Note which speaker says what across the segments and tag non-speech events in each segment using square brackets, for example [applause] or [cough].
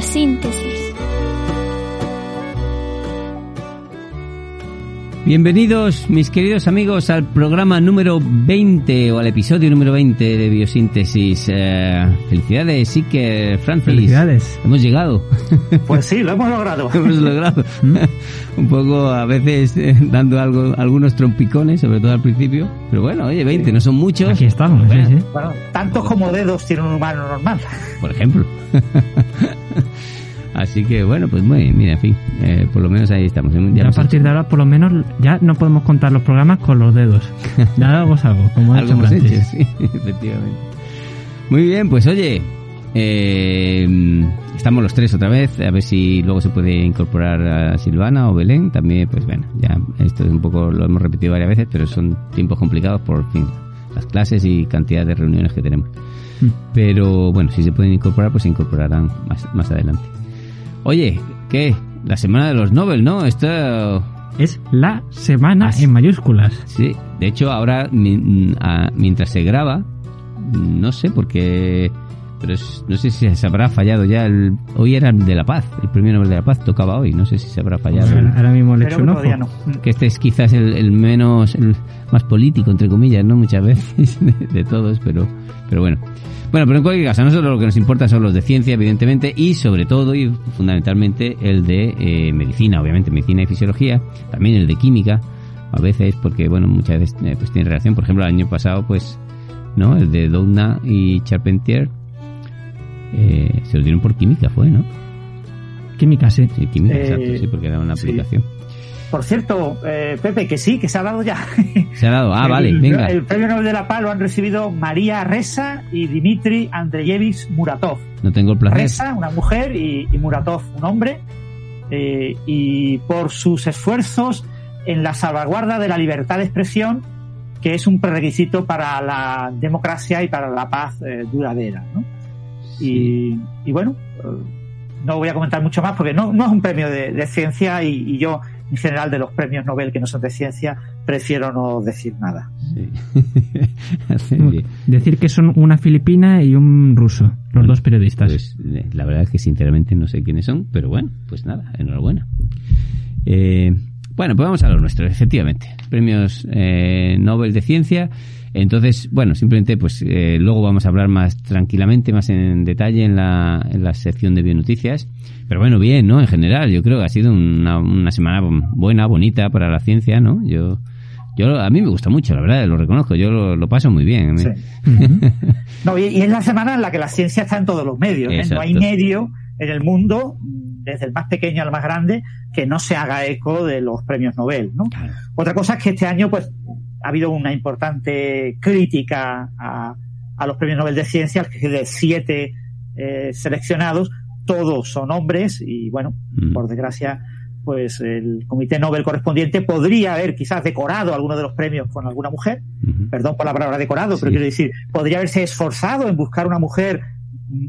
Speaker 1: Biosíntesis.
Speaker 2: Bienvenidos, mis queridos amigos, al programa número 20 o al episodio número 20 de Biosíntesis. Eh, felicidades, sí que Francis.
Speaker 3: Felicidades.
Speaker 2: Hemos llegado. [laughs]
Speaker 4: Pues sí, lo hemos logrado. [laughs]
Speaker 2: hemos logrado. [laughs] Un poco a veces eh, dando algo, algunos trompicones, sobre todo al principio. Pero bueno, oye, 20, no son muchos.
Speaker 3: Aquí estamos, sí, sí.
Speaker 4: Bueno, tantos como dedos tiene un humano normal.
Speaker 2: Por ejemplo. Así que bueno, pues muy bien, mira, en fin, eh, por lo menos ahí estamos. Ya
Speaker 3: a partir
Speaker 2: hecho-
Speaker 3: de ahora, por lo menos, ya no podemos contar los programas con los dedos. Ya [laughs] algo es algo, como ha hecho Francis.
Speaker 2: hecho, sí, [laughs] efectivamente. Muy bien, pues oye, eh, estamos los tres otra vez, a ver si luego se puede incorporar a Silvana o Belén, también, pues bueno, ya esto es un poco, lo hemos repetido varias veces, pero son tiempos complicados por fin, las clases y cantidad de reuniones que tenemos.
Speaker 3: Mm.
Speaker 2: Pero bueno, si se pueden incorporar, pues se incorporarán más, más adelante. Oye, ¿qué? La semana de los Nobel, ¿no? Esto
Speaker 3: Es la semana en mayúsculas.
Speaker 2: Sí, de hecho ahora mientras se graba, no sé por qué, pero es- no sé si se habrá fallado ya. El, hoy era el de la paz, el premio Nobel de la Paz tocaba hoy, no sé si se habrá fallado.
Speaker 3: Ahora, ahora mismo le echo un ojo.
Speaker 4: no.
Speaker 2: Que este es quizás el, el menos, el más político, entre comillas, ¿no? Muchas veces [laughs] de, de todos, pero, pero bueno. Bueno, pero en cualquier caso, a nosotros lo que nos importa son los de ciencia, evidentemente, y sobre todo y fundamentalmente el de eh, medicina, obviamente, medicina y fisiología, también el de química, a veces, porque, bueno, muchas veces eh, pues tiene relación. Por ejemplo, el año pasado, pues, ¿no? El de Doudna y Charpentier eh, se lo dieron por química, fue, ¿no?
Speaker 3: Química, sí.
Speaker 2: Sí, química,
Speaker 4: Eh,
Speaker 2: exacto, sí, porque era una
Speaker 4: sí.
Speaker 2: aplicación.
Speaker 4: Por cierto, eh, Pepe, que sí, que se ha dado ya. [laughs]
Speaker 2: Se ha dado, ah,
Speaker 4: El-
Speaker 2: vale, venga.
Speaker 4: El premio Nobel de la Paz lo han recibido María Reza y Dmitry Andreyevich Muratov.
Speaker 2: No tengo el placer.
Speaker 4: Reza, una mujer, y, y Muratov, un hombre. eh, y por sus esfuerzos en la salvaguarda de la libertad de expresión, que es un prerequisito para la democracia y para la paz eh, duradera. ¿no? Y, y bueno, eh, no voy a comentar mucho más porque no, no es un premio de, de ciencia y, y yo, en general, de los premios Nobel que no son de ciencia, prefiero no decir nada.
Speaker 2: Sí. [laughs]
Speaker 3: Decir que son una filipina y un ruso, los dos periodistas.
Speaker 2: Pues eh, la verdad es que sinceramente no sé quiénes son, pero bueno, pues nada, enhorabuena. Eh, bueno, pues vamos a lo nuestro, efectivamente. Premios eh, Nobel de Ciencia. Entonces, bueno, simplemente pues eh, luego vamos a hablar más tranquilamente, más en detalle en la, en la sección de bionoticias. Pero bueno, bien, ¿no? En general, yo creo que ha sido una, una semana buena, bonita para la ciencia, ¿no? Yo, yo a mí me gusta mucho, la verdad, lo reconozco, yo lo, lo paso muy bien.
Speaker 4: Sí.
Speaker 3: Ujú. [laughs]
Speaker 4: No, y, y es la semana en la que la ciencia está en todos los medios. ¿eh? No hay medio en el mundo, desde el más pequeño al más grande, que no se haga eco de los premios Nobel. ¿no?
Speaker 2: Claro.
Speaker 4: Otra cosa es que este año pues ha habido una importante crítica a, a los premios Nobel de Ciencia, que de siete eh, seleccionados, todos son hombres y bueno,
Speaker 2: Mm.
Speaker 4: por desgracia, pues el comité Nobel correspondiente podría haber quizás decorado alguno de los premios con alguna mujer, perdón por la palabra decorado,
Speaker 2: Sí.
Speaker 4: pero quiero decir, podría haberse esforzado en buscar una mujer.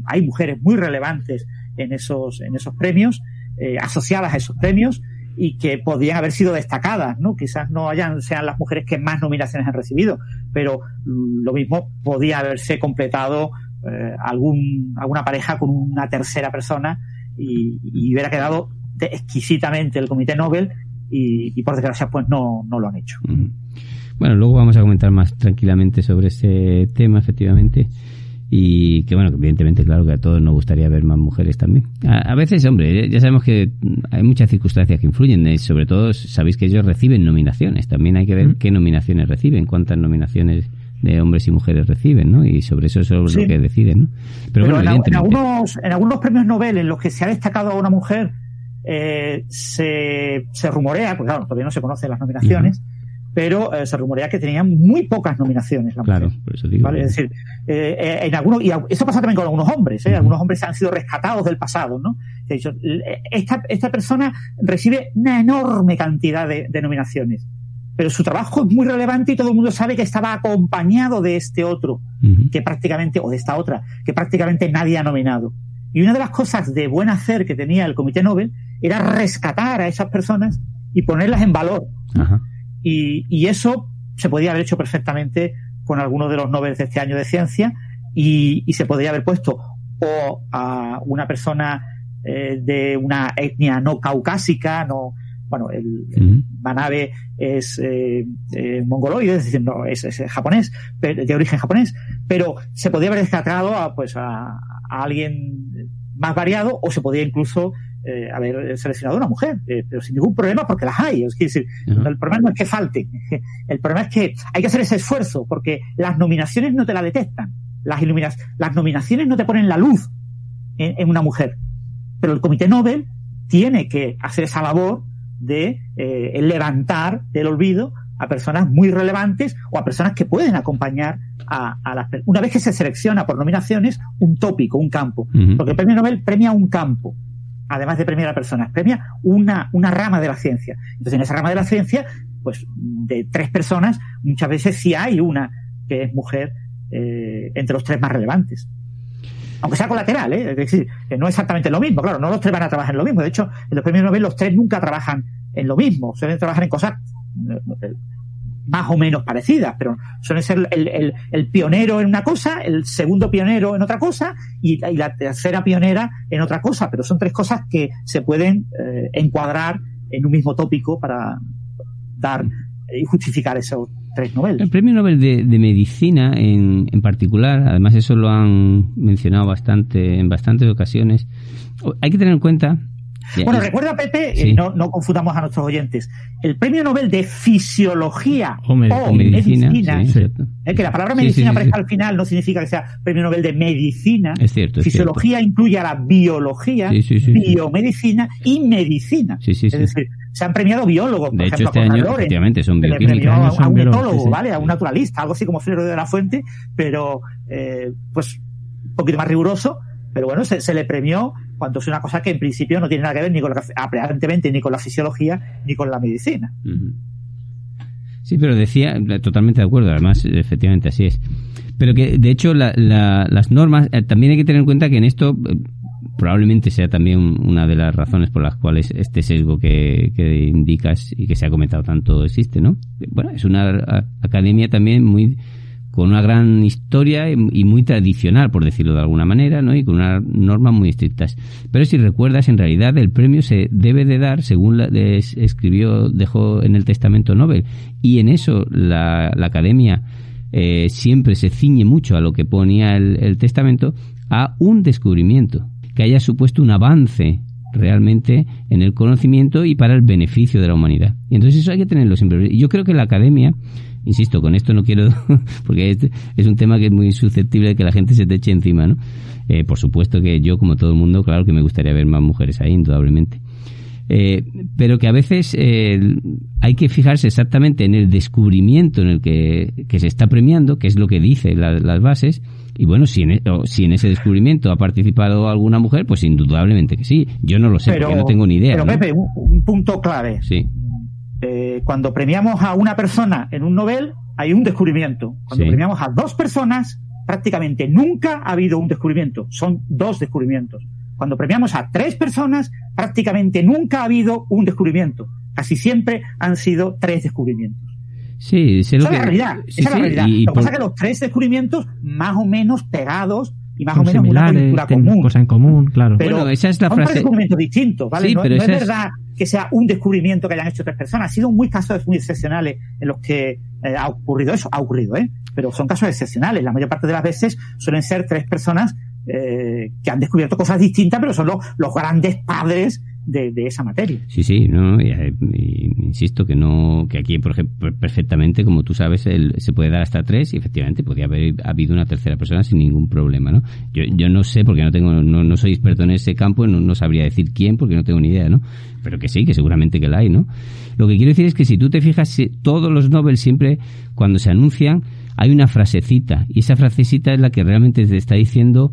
Speaker 4: Hay mujeres muy relevantes en esos, en esos premios, eh, asociadas a esos premios, y que podrían haber sido destacadas, ¿no? Quizás no hayan, sean las mujeres que más nominaciones han recibido, pero mm, lo mismo podía haberse completado eh, algún, alguna pareja con una tercera persona y, y hubiera quedado exquisitamente el Comité Nobel y, y por desgracia pues no, no lo han hecho.
Speaker 2: Bueno, luego vamos a comentar más tranquilamente sobre ese tema, efectivamente. Y que, bueno, que evidentemente, claro que a todos nos gustaría ver más mujeres también. A, a veces, hombre, ya sabemos que hay muchas circunstancias que influyen. eh, Sobre todo, sabéis que ellos reciben nominaciones. También hay que ver
Speaker 3: Mm.
Speaker 2: qué nominaciones reciben, cuántas nominaciones de hombres y mujeres reciben, ¿no? Y sobre eso es
Speaker 4: Sí.
Speaker 2: lo que deciden, ¿no? Pero, bueno,
Speaker 4: en, algunos, en algunos premios Nobel en los que se ha destacado a una mujer, eh, se, se rumorea, porque claro, todavía no se conocen las nominaciones, pero eh, se rumorea que tenían muy pocas nominaciones la
Speaker 2: Claro,
Speaker 4: mujer.
Speaker 2: por eso digo.
Speaker 4: ¿vale? Es decir, eh, eh, en algunos, y eso pasa también con algunos hombres, ¿eh? Algunos hombres han sido rescatados del pasado, ¿no? L- esta, esta persona recibe una enorme cantidad de, de nominaciones, pero su trabajo es muy relevante y todo el mundo sabe que estaba acompañado de este otro que prácticamente, o de esta otra, que prácticamente nadie ha nominado. Y una de las cosas de buen hacer que tenía el Comité Nobel era rescatar a esas personas y ponerlas en valor.
Speaker 2: Ajá.
Speaker 4: Y, y eso se podía haber hecho perfectamente con algunos de los Nobel de este año de ciencia y, y se podría haber puesto. O a una persona eh, de una etnia no caucásica, no, bueno, el, el Manabe es eh, eh, mongoloide, es decir, no, es, es, japonés, de origen japonés, pero se podría haber descartado a, pues, a, a alguien más variado o se podía incluso eh, haber seleccionado una mujer, eh, pero sin ningún problema porque las hay. Es decir, el problema no es que falte, [laughs] el problema es que hay que hacer ese esfuerzo porque las nominaciones no te la detectan, las, las nominaciones no te ponen la luz en, en, una mujer, pero el Comité Nobel tiene que hacer esa labor de eh, levantar del olvido a personas muy relevantes o a personas que pueden acompañar a, a las una vez que se selecciona por nominaciones un tópico, un campo, uh -huh. porque el premio Nobel premia un campo, además de premiar a personas, premia una, una rama de la ciencia. Entonces, en esa rama de la ciencia, pues de tres personas, muchas veces sí hay una que es mujer eh, entre los tres más relevantes. Aunque sea colateral, ¿eh? es decir, que no exactamente lo mismo. Claro, no los tres van a trabajar en lo mismo. De hecho, en los premios Nobel los tres nunca trabajan en lo mismo. Suelen trabajar en cosas eh, más o menos parecidas, pero suelen ser el, el, el, pionero en una cosa, el segundo pionero en otra cosa y, y, la tercera pionera en otra cosa, pero son tres cosas que se pueden eh, encuadrar en un mismo tópico para dar y justificar esos tres Nobel.
Speaker 2: El premio Nobel de, de Medicina en, en, particular, además eso lo han mencionado bastante en bastantes ocasiones, hay que tener en cuenta
Speaker 4: bueno, recuerda, Pepe, sí. eh, no, no, confundamos a nuestros oyentes. El premio Nobel de Fisiología o, med o Medicina, medicina sí, eh, que la palabra medicina sí, aparezca al final no significa que sea premio Nobel de Medicina.
Speaker 2: Es cierto. Es
Speaker 4: Fisiología
Speaker 2: cierto.
Speaker 4: incluye a la biología, biomedicina y medicina. Es decir, se han premiado biólogos, por
Speaker 2: de
Speaker 4: ejemplo,
Speaker 2: hecho, este año,
Speaker 4: Loren,
Speaker 2: efectivamente, son
Speaker 4: bioquímicos. A, a, un etólogo,
Speaker 3: sí,
Speaker 4: ¿vale? A un naturalista, algo así como Flero de la Fuente, pero, eh, pues, un poquito más riguroso, pero bueno, se, se, le premió cuando es una cosa que en principio no tiene nada que ver ni con la, aparentemente ni con la fisiología ni con la medicina.
Speaker 2: Sí, pero decía, totalmente de acuerdo, además, efectivamente así es. Pero que, de hecho, la, la, las normas, eh, también hay que tener en cuenta que en esto eh, probablemente sea también una de las razones por las cuales este sesgo que, que indicas y que se ha comentado tanto existe, ¿no? Bueno, es una academia también muy con una gran historia y muy tradicional, por decirlo de alguna manera, ¿no? Y con unas normas muy estrictas. Pero si recuerdas, en realidad el premio se debe de dar, según la, escribió, dejó en el testamento Nobel, y en eso la, academia eh, siempre se ciñe mucho a lo que ponía el, el testamento, a un descubrimiento que haya supuesto un avance realmente en el conocimiento y para el beneficio de la humanidad. Y entonces eso hay que tenerlo siempre. Yo creo que la academia insisto, con esto no quiero, [laughs] porque es, es, un tema que es muy susceptible de que la gente se te eche encima, ¿no? Eh, por supuesto que yo, como todo el mundo, claro que me gustaría ver más mujeres ahí, indudablemente. Eh, pero que a veces eh, hay que fijarse exactamente en el descubrimiento en el que, que se está premiando, que es lo que dice la, las bases, y bueno, si en, si en ese descubrimiento ha participado alguna mujer, pues indudablemente que sí. Yo no lo sé, pero, porque no tengo ni idea.
Speaker 4: Pero,
Speaker 2: ¿no?
Speaker 4: Pepe, un, un punto clave.
Speaker 2: Sí
Speaker 4: eh, cuando premiamos a una persona en un Nobel, hay un descubrimiento. Cuando sí. premiamos a dos personas, prácticamente nunca ha habido un descubrimiento. Son dos descubrimientos. Cuando premiamos a tres personas, prácticamente nunca ha habido un descubrimiento. Casi siempre han sido tres descubrimientos.
Speaker 2: Sí,
Speaker 4: esa que... es la realidad. Sí, esa sí, es la realidad. Y, lo que por... pasa es que los tres descubrimientos, más o menos pegados, y más o menos una cultura común.
Speaker 3: Cosa en común, claro.
Speaker 2: Pero bueno, esa es la frase.
Speaker 4: Son descubrimientos distintos, ¿vale? Sí, no, pero no es verdad que sea un descubrimiento que hayan hecho tres personas. Ha sido muy casos muy excepcionales en los que eh, ha ocurrido eso. Ha ocurrido, ¿eh? Pero son casos excepcionales. La mayor parte de las veces suelen ser tres personas eh, que han descubierto cosas distintas, pero son los, los grandes padres de, esa materia.
Speaker 2: Sí, sí, no, y, y, insisto que no, que aquí, por ejemplo, perfectamente, como tú sabes, el, se puede dar hasta tres y efectivamente podría haber habido una tercera persona sin ningún problema, ¿no? Yo, yo no sé porque no tengo, no, no soy experto en ese campo, no, no sabría decir quién porque no tengo ni idea, ¿no? Pero que sí, que seguramente que la hay, ¿no? Lo que quiero decir es que si tú te fijas, todos los Nobel siempre, cuando se anuncian, hay una frasecita y esa frasecita es la que realmente te está diciendo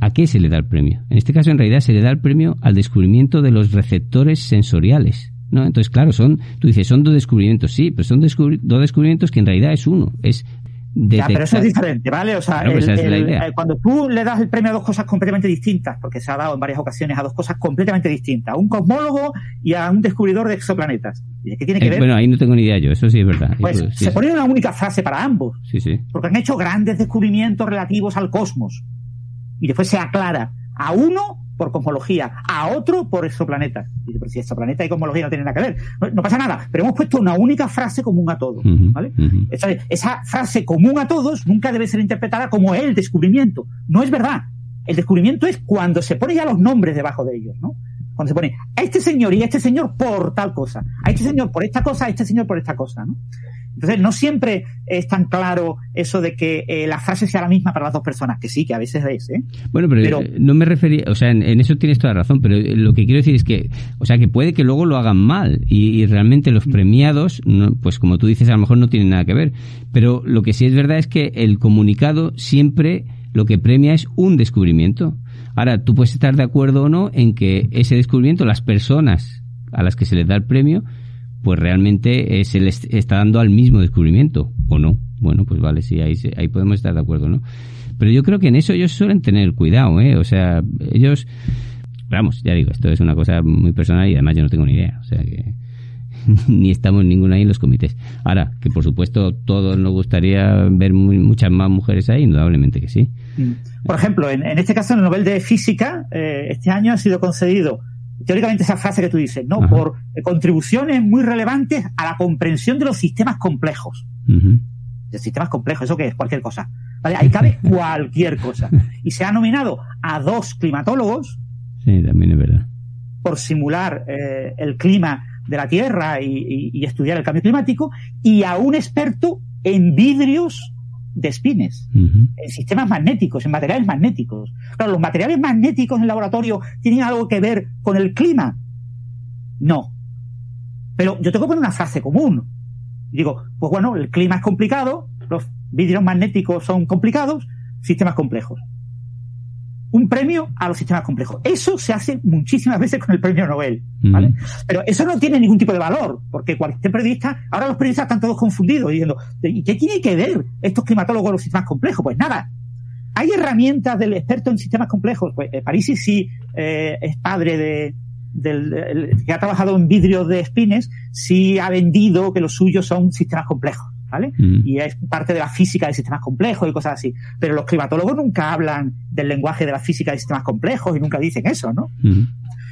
Speaker 2: ¿A qué se le da el premio? En este caso, en realidad, se le da el premio al descubrimiento de los receptores sensoriales. ¿no? Entonces, claro, son, tú dices, son dos descubrimientos, sí, pero son descubri dos descubrimientos que en realidad es uno. Es
Speaker 4: detectar... Ya, pero eso es diferente, ¿vale? O sea, claro, el, el, el, cuando tú le das el premio a dos cosas completamente distintas, porque se ha dado en varias ocasiones a dos cosas completamente distintas, a un cosmólogo y a un descubridor de exoplanetas. ¿Y qué tiene que
Speaker 2: eh,
Speaker 4: ver?
Speaker 2: Bueno, ahí no tengo ni idea yo, eso sí es verdad.
Speaker 4: Pues se
Speaker 2: sí,
Speaker 4: pone una única frase para ambos.
Speaker 2: Sí, sí.
Speaker 4: Porque han hecho grandes descubrimientos relativos al cosmos y después se aclara a uno por cosmología, a otro por exoplaneta. Dice, pero si exoplaneta y cosmología no tienen nada que ver. No, pasa nada, pero hemos puesto una única frase común a todos. ¿vale? esa, esa, frase común a todos nunca debe ser interpretada como el descubrimiento. No es verdad. El descubrimiento es cuando se pone ya los nombres debajo de ellos, ¿no? Cuando se pone a este señor y a este señor por tal cosa, a este señor por esta cosa, a este señor por esta cosa, ¿no? Entonces, no siempre es tan claro eso de que eh, la frase sea la misma para las dos personas, que sí, que a veces es, ¿eh?
Speaker 2: Bueno, pero, eh, no me refería, o sea, en, eso tienes toda la razón, pero lo que quiero decir es que, o sea, que puede que luego lo hagan mal y, realmente los mm. premiados, pues como tú dices, a lo mejor no tienen nada que ver, pero lo que sí es verdad es que el comunicado siempre lo que premia es un descubrimiento. Ahora, tú puedes estar de acuerdo o no en que ese descubrimiento, las personas a las que se les da el premio, pues realmente eh, se les está dando al mismo descubrimiento, ¿o no? Bueno, pues vale, sí, ahí, ahí podemos estar de acuerdo, ¿no? Pero yo creo que en eso ellos suelen tener cuidado, ¿eh? O sea, ellos, vamos, ya digo, esto es una cosa muy personal y además yo no tengo ni idea, o sea que [laughs] ni estamos ninguna ahí en los comités. Ahora, que por supuesto todos nos gustaría ver muchas más mujeres ahí, indudablemente que sí.
Speaker 4: Por ejemplo, en, este caso, en el Nobel de Física, eh, este año ha sido concedido teóricamente esa frase que tú dices, ¿no? Por contribuciones muy relevantes a la comprensión de los sistemas complejos. De sistemas complejos, ¿eso qué es? Cualquier cosa. ¿Vale? Ahí cabe [laughs] cualquier cosa. Y se ha nominado a dos climatólogos.
Speaker 2: Sí, también es verdad.
Speaker 4: Por simular eh, el clima de la Tierra y, estudiar el cambio climático, y a un experto en vidrios de espines, en sistemas magnéticos, en materiales magnéticos. Claro, los materiales magnéticos en el laboratorio tienen algo que ver con el clima. No. Pero yo tengo que poner una frase común. digo, pues bueno, el clima es complicado, los vidrios magnéticos son complicados, sistemas complejos un premio a los sistemas complejos. Eso se hace muchísimas [laughs] veces con el premio Nobel, ¿vale? Pero eso no tiene ningún tipo de valor, porque cualquier periodista, ahora los periodistas están todos confundidos diciendo, ¿y qué tiene que ver estos climatólogos con los sistemas complejos? Pues nada. ¿Hay herramientas del experto en sistemas complejos? Pues eh, Parisi sí eh, es padre de, del, que ha trabajado en vidrios de espines, sí ha vendido que los suyos son sistemas complejos. ¿Vale? Mm. Y es parte de la física de sistemas complejos y cosas así. Pero los climatólogos nunca hablan del lenguaje de la física de sistemas complejos y nunca dicen eso, ¿no? Mm.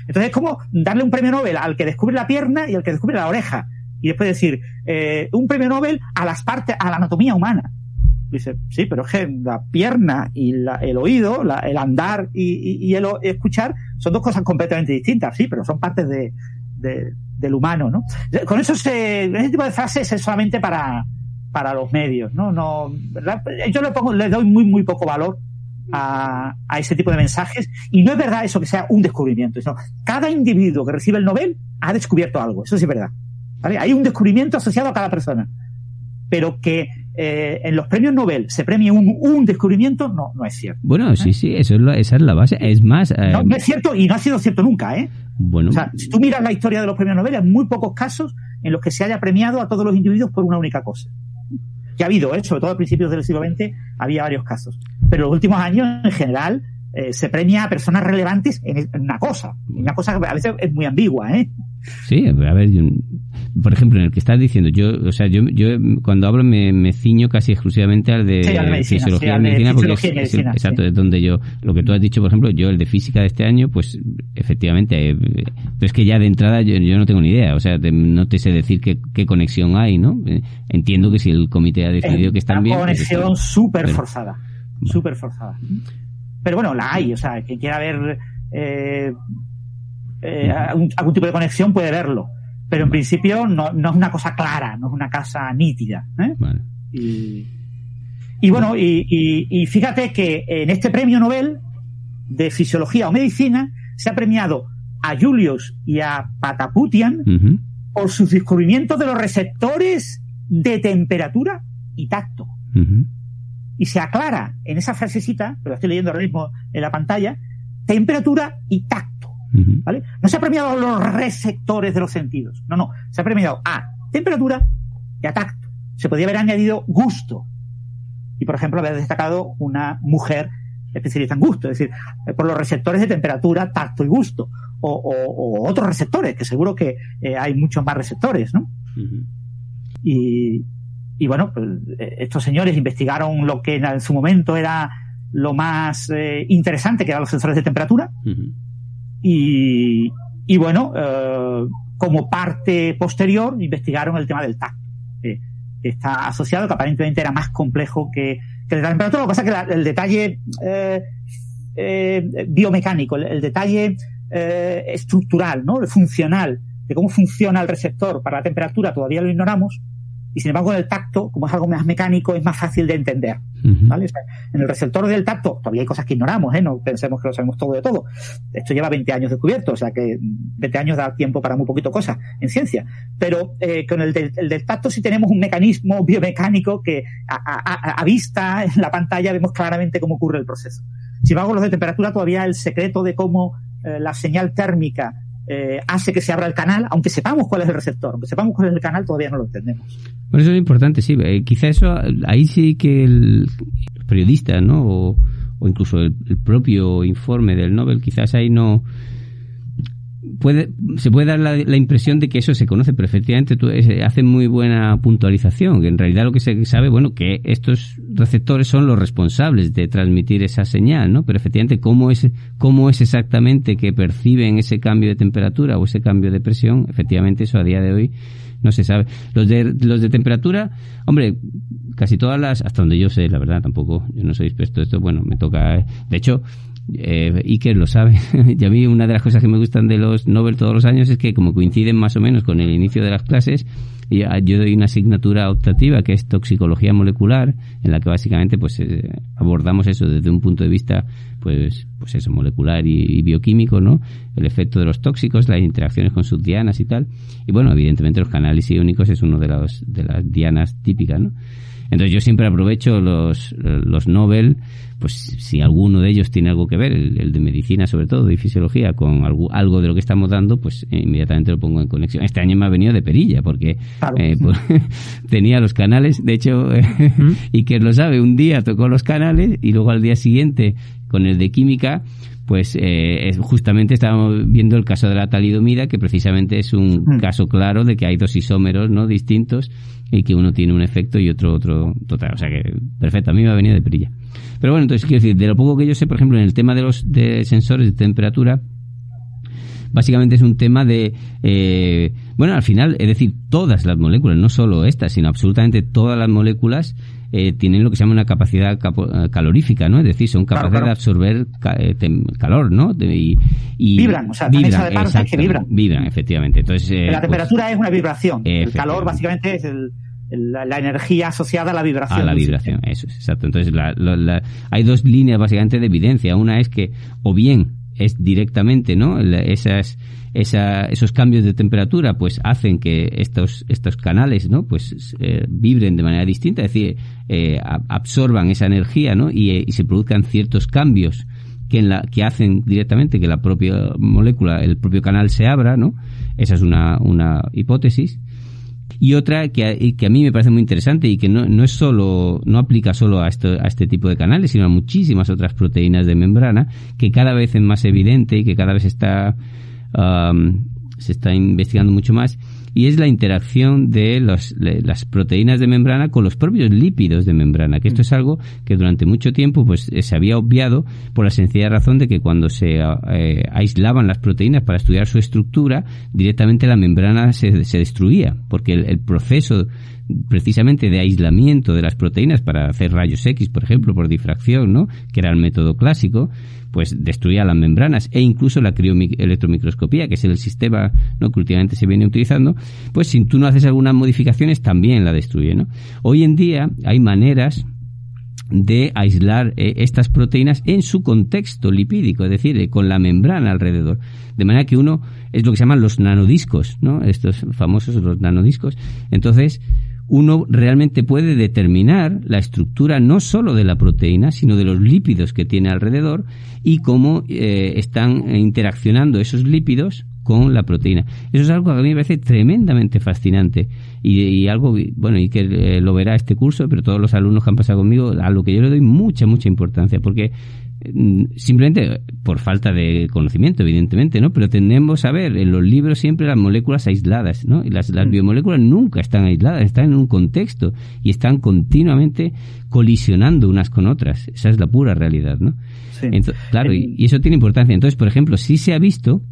Speaker 4: Entonces es como darle un premio Nobel al que descubre la pierna y al que descubre la oreja. Y después decir, eh, un premio Nobel a las partes, a la anatomía humana. Dice, sí, pero es que la pierna y el oído, el andar y, el escuchar son dos cosas completamente distintas, sí, pero son partes de, del humano, ¿no? Con eso se, ese tipo de frases es solamente para, para los medios, ¿no? no Yo le, pongo, le doy muy, muy poco valor a, a, ese tipo de mensajes y no es verdad eso que sea un descubrimiento. Sino cada individuo que recibe el Nobel ha descubierto algo, eso sí es verdad. ¿vale? Hay un descubrimiento asociado a cada persona. Pero que eh, en los premios Nobel se premie un, un, descubrimiento, no, no es cierto.
Speaker 2: Bueno, sí, sí, eso es esa es la base. Es más.
Speaker 4: Eh, no, no, es cierto y no ha sido cierto nunca, ¿eh? Bueno. O sea, si tú miras la historia de los premios Nobel, hay muy pocos casos en los que se haya premiado a todos los individuos por una única cosa que ha habido, ¿eh? sobre todo a principios del siglo XX, había varios casos. Pero en los últimos años, en general, eh, se premia a personas relevantes en, una cosa. Una cosa que a veces es muy ambigua, ¿eh?
Speaker 2: Sí, a ver, por ejemplo, en el que estás diciendo, yo, o sea, yo, yo cuando hablo me, me ciño casi exclusivamente al de fisiología y medicina, porque es, exacto, es donde yo, lo que tú has dicho, por ejemplo, yo el de física de este año, pues efectivamente, eh, pero es que ya de entrada yo, yo, no tengo ni idea, o sea, no te sé decir qué, qué conexión hay, ¿no? Eh, entiendo que si el comité ha decidido que están bien.
Speaker 4: Una pues conexión súper forzada, súper forzada. Pero bueno, la hay, o sea, quien quiera ver eh, eh, algún, tipo de conexión puede verlo. Pero en principio no, no, es una cosa clara, no es una casa nítida. ¿eh? Y, y, bueno, y, y, fíjate que en este premio Nobel de Fisiología o Medicina se ha premiado a Julius y a Pataputian por sus descubrimientos de los receptores de temperatura y tacto. Y se aclara en esa frasecita, pero estoy leyendo ahora mismo en la pantalla, temperatura y tacto. ¿vale? No se ha premiado los receptores de los sentidos. No, no. Se ha premiado a temperatura y a tacto. Se podría haber añadido gusto. Y, por ejemplo, haber destacado una mujer especialista en gusto. Es decir, por los receptores de temperatura, tacto y gusto. O, otros receptores, que seguro que eh, hay muchos más receptores, ¿no? y, y, bueno, pues, eh, estos señores investigaron lo que en su momento era lo más interesante, que eran los sensores de temperatura Y, y bueno, eh, como parte posterior, investigaron el tema del tacto, que está asociado, que aparentemente era más complejo que, que el de la temperatura. Lo que pasa es que el detalle eh, eh, biomecánico, el, el detalle eh, estructural, ¿no? funcional, de cómo funciona el receptor para la temperatura, todavía lo ignoramos. Y sin embargo, en el tacto, como es algo más mecánico, es más fácil de entender. ¿vale? O sea, en el receptor del tacto todavía hay cosas que ignoramos, ¿eh? no pensemos que lo sabemos todo de todo. Esto lleva 20 años descubierto, o sea que 20 años da tiempo para muy poquito cosas en ciencia. Pero eh, con el del, el del, tacto sí tenemos un mecanismo biomecánico que a, a, a, vista en la pantalla vemos claramente cómo ocurre el proceso. Sin embargo, los de temperatura todavía el secreto de cómo eh, la señal térmica eh, hace que se abra el canal, aunque sepamos cuál es el receptor, aunque sepamos cuál es el canal, todavía no lo entendemos.
Speaker 2: Bueno, eso es importante, sí. Eh, quizá eso, ahí sí que el periodista, ¿no? O, o incluso el, el, propio informe del Nobel, quizás ahí no. Puede, se puede dar la, impresión de que eso se conoce, pero efectivamente tú, hace muy buena puntualización. En realidad lo que se sabe, bueno, que estos receptores son los responsables de transmitir esa señal, ¿no? Pero efectivamente, cómo es, cómo es exactamente que perciben ese cambio de temperatura o ese cambio de presión, efectivamente eso a día de hoy no se sabe. Los de, los de temperatura, hombre, casi todas las, hasta donde yo sé, la verdad, tampoco, yo no soy experto de esto, bueno, me toca, de hecho, eh, Iker lo sabe. [laughs] y a mí una de las cosas que me gustan de los Nobel todos los años es que como coinciden más o menos con el inicio de las clases, y yo doy una asignatura optativa que es toxicología molecular, en la que básicamente pues eh, abordamos eso desde un punto de vista pues pues eso molecular y, bioquímico, ¿no? El efecto de los tóxicos, las interacciones con sus dianas y tal. Y bueno, evidentemente los canales iónicos es uno de los de las dianas típicas, ¿no? Entonces yo siempre aprovecho los, los Nobel, pues si alguno de ellos tiene algo que ver, el, el de medicina sobre todo, y fisiología, con algo, algo, de lo que estamos dando, pues eh, inmediatamente lo pongo en conexión. Este año me ha venido de perilla, porque claro. eh, pues, [laughs] tenía los canales, de hecho, ¿Mm? [laughs] y que lo sabe, un día tocó los canales y luego al día siguiente con el de química, pues eh, justamente estábamos viendo el caso de la talidomida, que precisamente es un mm. caso claro de que hay dos isómeros no distintos y que uno tiene un efecto y otro otro total. O sea que perfecto, a mí me ha venido de perilla. Pero bueno, entonces quiero decir, de lo poco que yo sé, por ejemplo, en el tema de los de sensores de temperatura, básicamente es un tema de, eh, bueno, al final, es decir, todas las moléculas, no solo estas, sino absolutamente todas las moléculas eh, tienen lo que se llama una capacidad capo, calorífica, ¿no? Es decir, son capaces claro, claro. de absorber ca, eh, calor, ¿no? De, y, y,
Speaker 4: vibran, o sea, vibran, de parte que vibran.
Speaker 2: Vibran, efectivamente. Entonces, eh,
Speaker 4: la temperatura pues, es una vibración. El calor básicamente es el, la, la, energía asociada a la vibración.
Speaker 2: A la vibración, eso es, exacto. Entonces, la, la, la, hay dos líneas básicamente de evidencia. Una es que, o bien es directamente, ¿no? Esas, esa, esos cambios de temperatura, pues hacen que estos, estos canales, ¿no? Pues eh, vibren de manera distinta, es decir, eh, absorban esa energía, ¿no? Y, y, se produzcan ciertos cambios que, en la, que hacen directamente que la propia molécula, el propio canal se abra, ¿no? Esa es una, una hipótesis y otra que, que a mí me parece muy interesante y que no, no es solo, no aplica solo a, esto, a este tipo de canales, sino a muchísimas otras proteínas de membrana, que cada vez es más evidente y que cada vez está, um, se está investigando mucho más, y es la interacción de las proteínas de membrana con los propios lípidos de membrana, que esto es algo que durante mucho tiempo pues se había obviado por la sencilla razón de que cuando se eh, aislaban las proteínas para estudiar su estructura, directamente la membrana se, se destruía, porque el proceso precisamente de aislamiento de las proteínas para hacer rayos X, por ejemplo, por difracción, ¿no? que era el método clásico, pues destruía las membranas e incluso la crioelectromicroscopía, que es el sistema ¿no? que últimamente se viene utilizando, pues si tú no haces algunas modificaciones también la destruye. ¿no? Hoy en día hay maneras de aislar eh, estas proteínas en su contexto lipídico, es decir, eh, con la membrana alrededor. De manera que uno es lo que se llaman los nanodiscos, ¿no? Estos famosos los nanodiscos. Entonces, uno realmente puede determinar la estructura no solo de la proteína, sino de los lípidos que tiene alrededor y cómo eh, están interaccionando esos lípidos con la proteína. Eso es algo que a mí me parece tremendamente fascinante y, algo, bueno, y que eh, lo verá este curso, pero todos los alumnos que han pasado conmigo, a lo que yo le doy mucha, mucha importancia, porque simplemente por falta de conocimiento, evidentemente, ¿no? Pero tenemos a ver en los libros siempre las moléculas aisladas, ¿no? Y las, las mm. biomoléculas nunca están aisladas, están en un contexto y están continuamente colisionando unas con otras. Esa es la pura realidad, ¿no? claro, y, eso tiene importancia. Entonces, por ejemplo, si se ha visto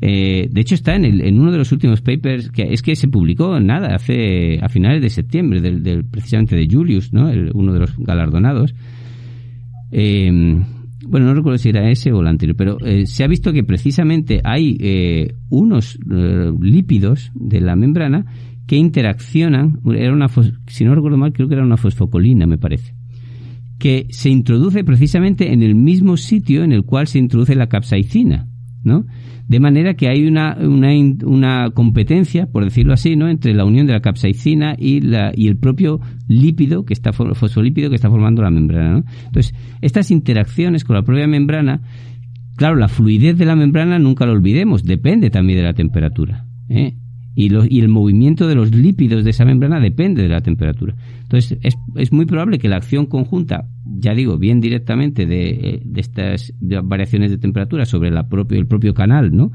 Speaker 2: eh, de hecho, está en, el, en uno de los últimos papers, que es que se publicó, nada, hace a finales de septiembre, del, precisamente de Julius, ¿no? uno de los galardonados. Eh, bueno, no recuerdo si era ese o el anterior, pero eh, se ha visto que precisamente hay unos lípidos de la membrana que interaccionan, era una, si no recuerdo mal, creo que era una fosfocolina, me parece, que se introduce precisamente en el mismo sitio en el cual se introduce la capsaicina, ¿no? De manera que hay una, una, una, competencia, por decirlo así, ¿no? entre la unión de la capsaicina y, la, y el propio lípido, que está, fosfolípido que está formando la membrana. ¿no? Entonces, estas interacciones con la propia membrana, claro, la fluidez de la membrana nunca lo olvidemos, depende también de la temperatura. ¿eh? Y, y el movimiento de los lípidos de esa membrana depende de la temperatura. Entonces, es, es muy probable que la acción conjunta, ya digo, bien directamente de, eh, de estas variaciones de temperatura sobre la propio, el propio canal, ¿no?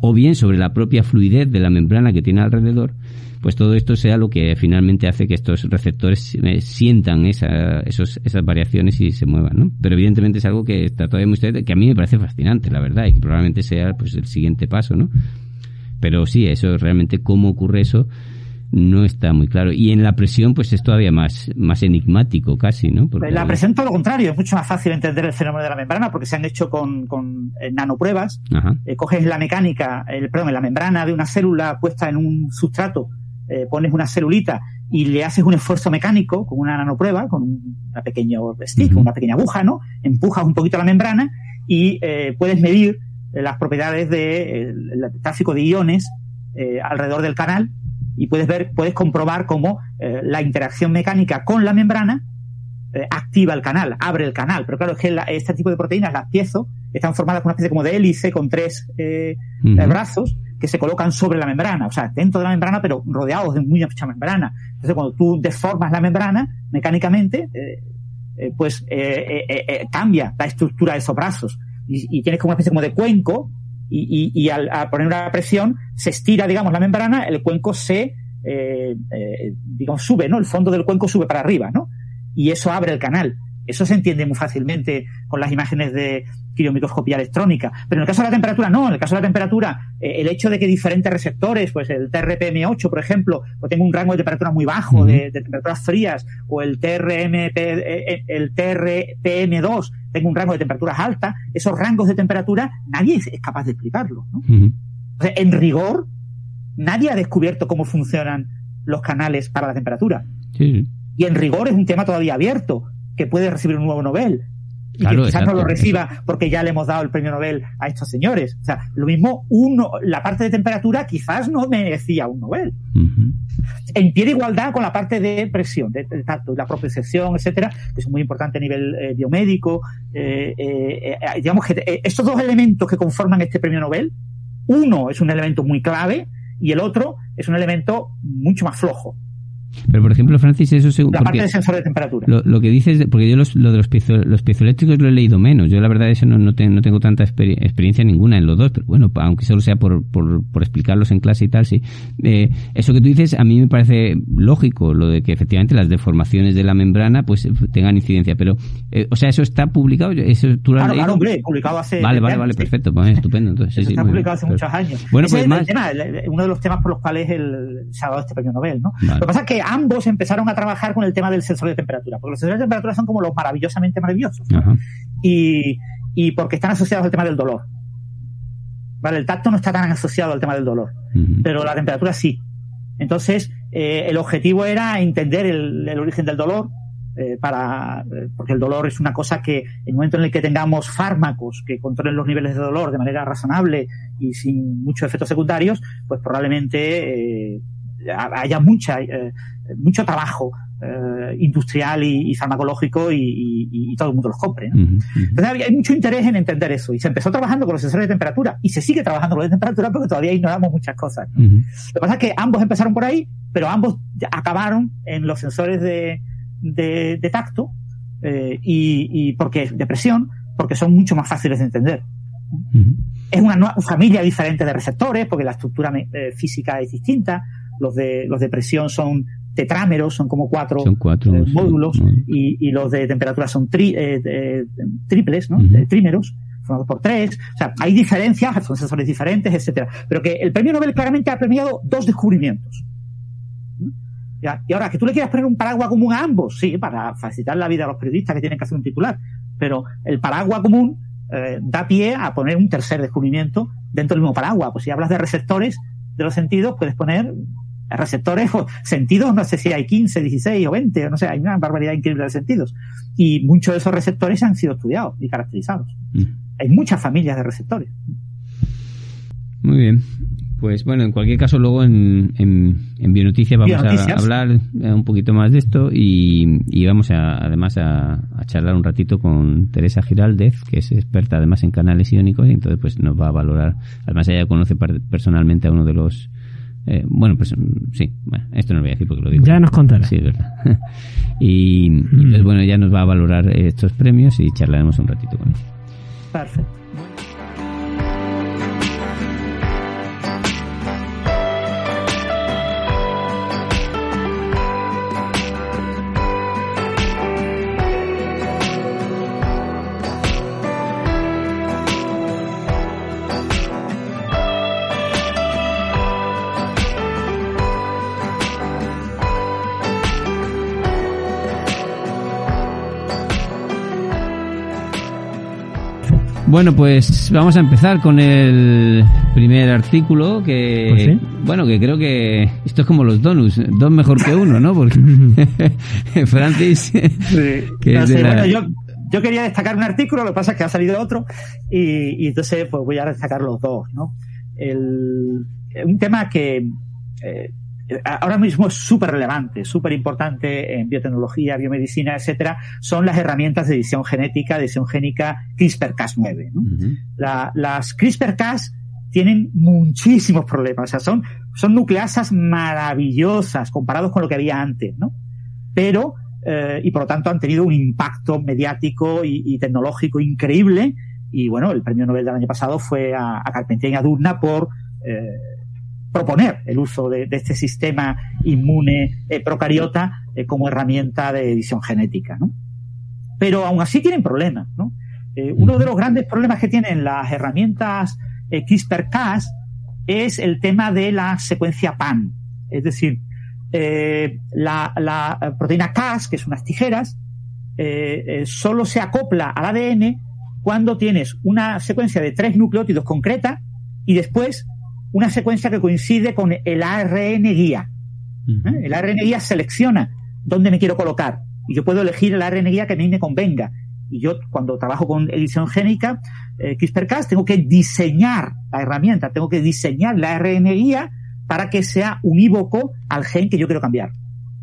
Speaker 2: O bien sobre la propia fluidez de la membrana que tiene alrededor, pues todo esto sea lo que finalmente hace que estos receptores eh, sientan esa, esos, esas variaciones y se muevan, ¿no? Pero evidentemente es algo que está todavía muy que a mí me parece fascinante, la verdad, y que probablemente sea pues el siguiente paso, ¿no? Pero sí, eso realmente cómo ocurre eso no está muy claro. Y en la presión, pues es todavía más, más enigmático casi, ¿no?
Speaker 4: Porque... La presión, todo lo contrario, es mucho más fácil entender el fenómeno de la membrana porque se han hecho con, con eh, nanopruebas. Eh, coges la mecánica, el, perdón, la membrana de una célula puesta en un sustrato, eh, pones una celulita y le haces un esfuerzo mecánico con una nanoprueba, con una pequeña stick, una pequeña aguja, ¿no? Empujas un poquito la membrana y puedes medir las propiedades del de, tráfico de iones eh, alrededor del canal y puedes ver, puedes comprobar cómo eh, la interacción mecánica con la membrana eh, activa el canal, abre el canal. Pero claro, es que este tipo de proteínas, las piezo, están formadas con una especie como de hélice con tres brazos que se colocan sobre la membrana, o sea, dentro de la membrana, pero rodeados de muy mucha membrana. Entonces, cuando tú deformas la membrana mecánicamente, pues cambia la estructura de esos brazos y, tienes como una especie como de cuenco y, y, al, poner una presión se estira, digamos, la membrana, el cuenco se, eh, eh, digamos, sube, ¿no? El fondo del cuenco sube para arriba, ¿no? Y eso abre el canal. Eso se entiende muy fácilmente con las imágenes de microscopía electrónica. Pero en el caso de la temperatura, no. En el caso de la temperatura, eh, el hecho de que diferentes receptores, pues el TRPM8, por ejemplo, pues tenga un rango de temperatura muy bajo, de, temperaturas frías, o el TRMP, el TRPM2 tenga un rango de temperaturas altas, esos rangos de temperatura nadie es, capaz de explicarlo. ¿no? en rigor, nadie ha descubierto cómo funcionan los canales para la temperatura. Y en rigor es un tema todavía abierto, que puede recibir un nuevo Nobel. Y que quizás no lo reciba porque ya le hemos dado el premio Nobel a estos señores. O sea, lo mismo, uno, la parte de temperatura quizás no merecía un Nobel. En pie de igualdad con la parte de presión, de, tacto, la propiocepción, etcétera, que es muy importante a nivel eh, biomédico. Eh, eh, digamos que estos dos elementos que conforman este premio Nobel, uno es un elemento muy clave y el otro es un elemento mucho más flojo.
Speaker 2: Pero, por ejemplo, Francis, eso según.
Speaker 4: La parte del sensor de temperatura.
Speaker 2: Lo, que dices, porque yo los, lo de los, piezo, los piezoeléctricos lo he leído menos. Yo, la verdad, eso no, no, no tengo tanta experiencia ninguna en los dos, pero bueno, aunque solo sea por, por, por explicarlos en clase y tal, sí. Eh, eso que tú dices, a mí me parece lógico, lo de que efectivamente las deformaciones de la membrana pues tengan incidencia. Pero, eh, o sea, eso está publicado. Eso,
Speaker 4: ¿tú lo claro, claro, hombre, publicado hace.
Speaker 2: Vale, vale, vale, perfecto. Pues, estupendo. Entonces, sí,
Speaker 4: está publicado hace muchos años.
Speaker 2: Bueno, pues más...
Speaker 4: uno de los temas por los cuales el, se ha dado este premio Nobel, ¿no? Lo que pasa es que ambos empezaron a trabajar con el tema del sensor de temperatura, porque los sensores de temperatura son como los maravillosamente maravillosos. Y, y porque están asociados al tema del dolor. ¿Vale? El tacto no está tan asociado al tema del dolor, pero la temperatura sí. Entonces, eh, el objetivo era entender el, origen del dolor, eh, para, eh, porque el dolor es una cosa que en el momento en el que tengamos fármacos que controlen los niveles de dolor de manera razonable y sin muchos efectos secundarios, pues probablemente haya mucha, mucho trabajo eh, industrial y, farmacológico y, todo el mundo los compre. Entonces hay mucho interés en entender eso y se empezó trabajando con los sensores de temperatura y se sigue trabajando con los de temperatura porque todavía ignoramos muchas cosas. Lo que pasa es que ambos empezaron por ahí, pero ambos acabaron en los sensores de, de, tacto eh, y, porque de presión, porque son mucho más fáciles de entender. Es una familia diferente de receptores porque la estructura eh, física es distinta. Los de, los de presión son tetrámeros, son como cuatro, eh, módulos, y, los de temperatura son eh, triples, ¿no? Trímeros, formados por tres. O sea, hay diferencias, son sensores diferentes, etcétera. Pero que el premio Nobel claramente ha premiado dos descubrimientos. Y ahora, que tú le quieras poner un paraguas común a ambos, sí, para facilitar la vida a los periodistas que tienen que hacer un titular. Pero el paraguas común eh, da pie a poner un tercer descubrimiento dentro del mismo paraguas. Pues si hablas de receptores de los sentidos, puedes poner receptores o sentidos, no sé si hay 15, 16 o 20, no sé, hay una barbaridad increíble de sentidos. Y muchos de esos receptores han sido estudiados y caracterizados. Mm. Hay muchas familias de receptores.
Speaker 2: Muy bien. Pues bueno, en cualquier caso, luego en, en, Bionoticias vamos a hablar eh, un poquito más de esto y, vamos a, además a, charlar un ratito con Teresa Giraldez, que es experta además en canales iónicos y entonces pues nos va a valorar. Además ella conoce personalmente a uno de los eh, bueno, pues mm, sí, bueno, esto no lo voy a decir porque lo digo.
Speaker 3: Ya nos contará.
Speaker 2: Sí, es verdad. [laughs] y, entonces, bueno, ya nos va a valorar estos premios y charlaremos un ratito con él.
Speaker 4: Perfecto.
Speaker 2: Bueno, pues vamos a empezar con el primer artículo que, pues bueno, que creo que esto es como los donuts, dos mejor que uno, ¿no? Porque [laughs] [laughs] Francis,
Speaker 4: yo, quería destacar un artículo, lo que pasa es que ha salido otro y, entonces pues voy a destacar los dos, ¿no? El, un tema que eh, ahora mismo es súper relevante, súper importante en biotecnología, biomedicina, etcétera, son las herramientas de edición genética, de edición génica CRISPR-Cas9. las CRISPR-Cas tienen muchísimos problemas, o sea, son, son nucleasas maravillosas comparados con lo que había antes, ¿no? Pero, eh, y por lo tanto han tenido un impacto mediático y, tecnológico increíble, y bueno, el premio Nobel del año pasado fue a, a Carpentier y a Durna por eh, proponer el uso de, este sistema inmune eh, procariota eh, como herramienta de edición genética. ¿no? Pero aún así tienen problemas. ¿no? Eh, uno de los grandes problemas que tienen las herramientas CRISPR-Cas es el tema de la secuencia PAN. Es decir, la, la, proteína Cas, que son unas tijeras, solo se acopla al ADN cuando tienes una secuencia de tres nucleótidos concreta y después una secuencia que coincide con el ARN guía. ¿Eh? El ARN guía selecciona dónde me quiero colocar y yo puedo elegir el ARN guía que a mí me convenga. Y yo, cuando trabajo con edición génica, eh, CRISPR-Cas, tengo que diseñar la herramienta, tengo que diseñar la ARN guía para que sea unívoco al gen que yo quiero cambiar.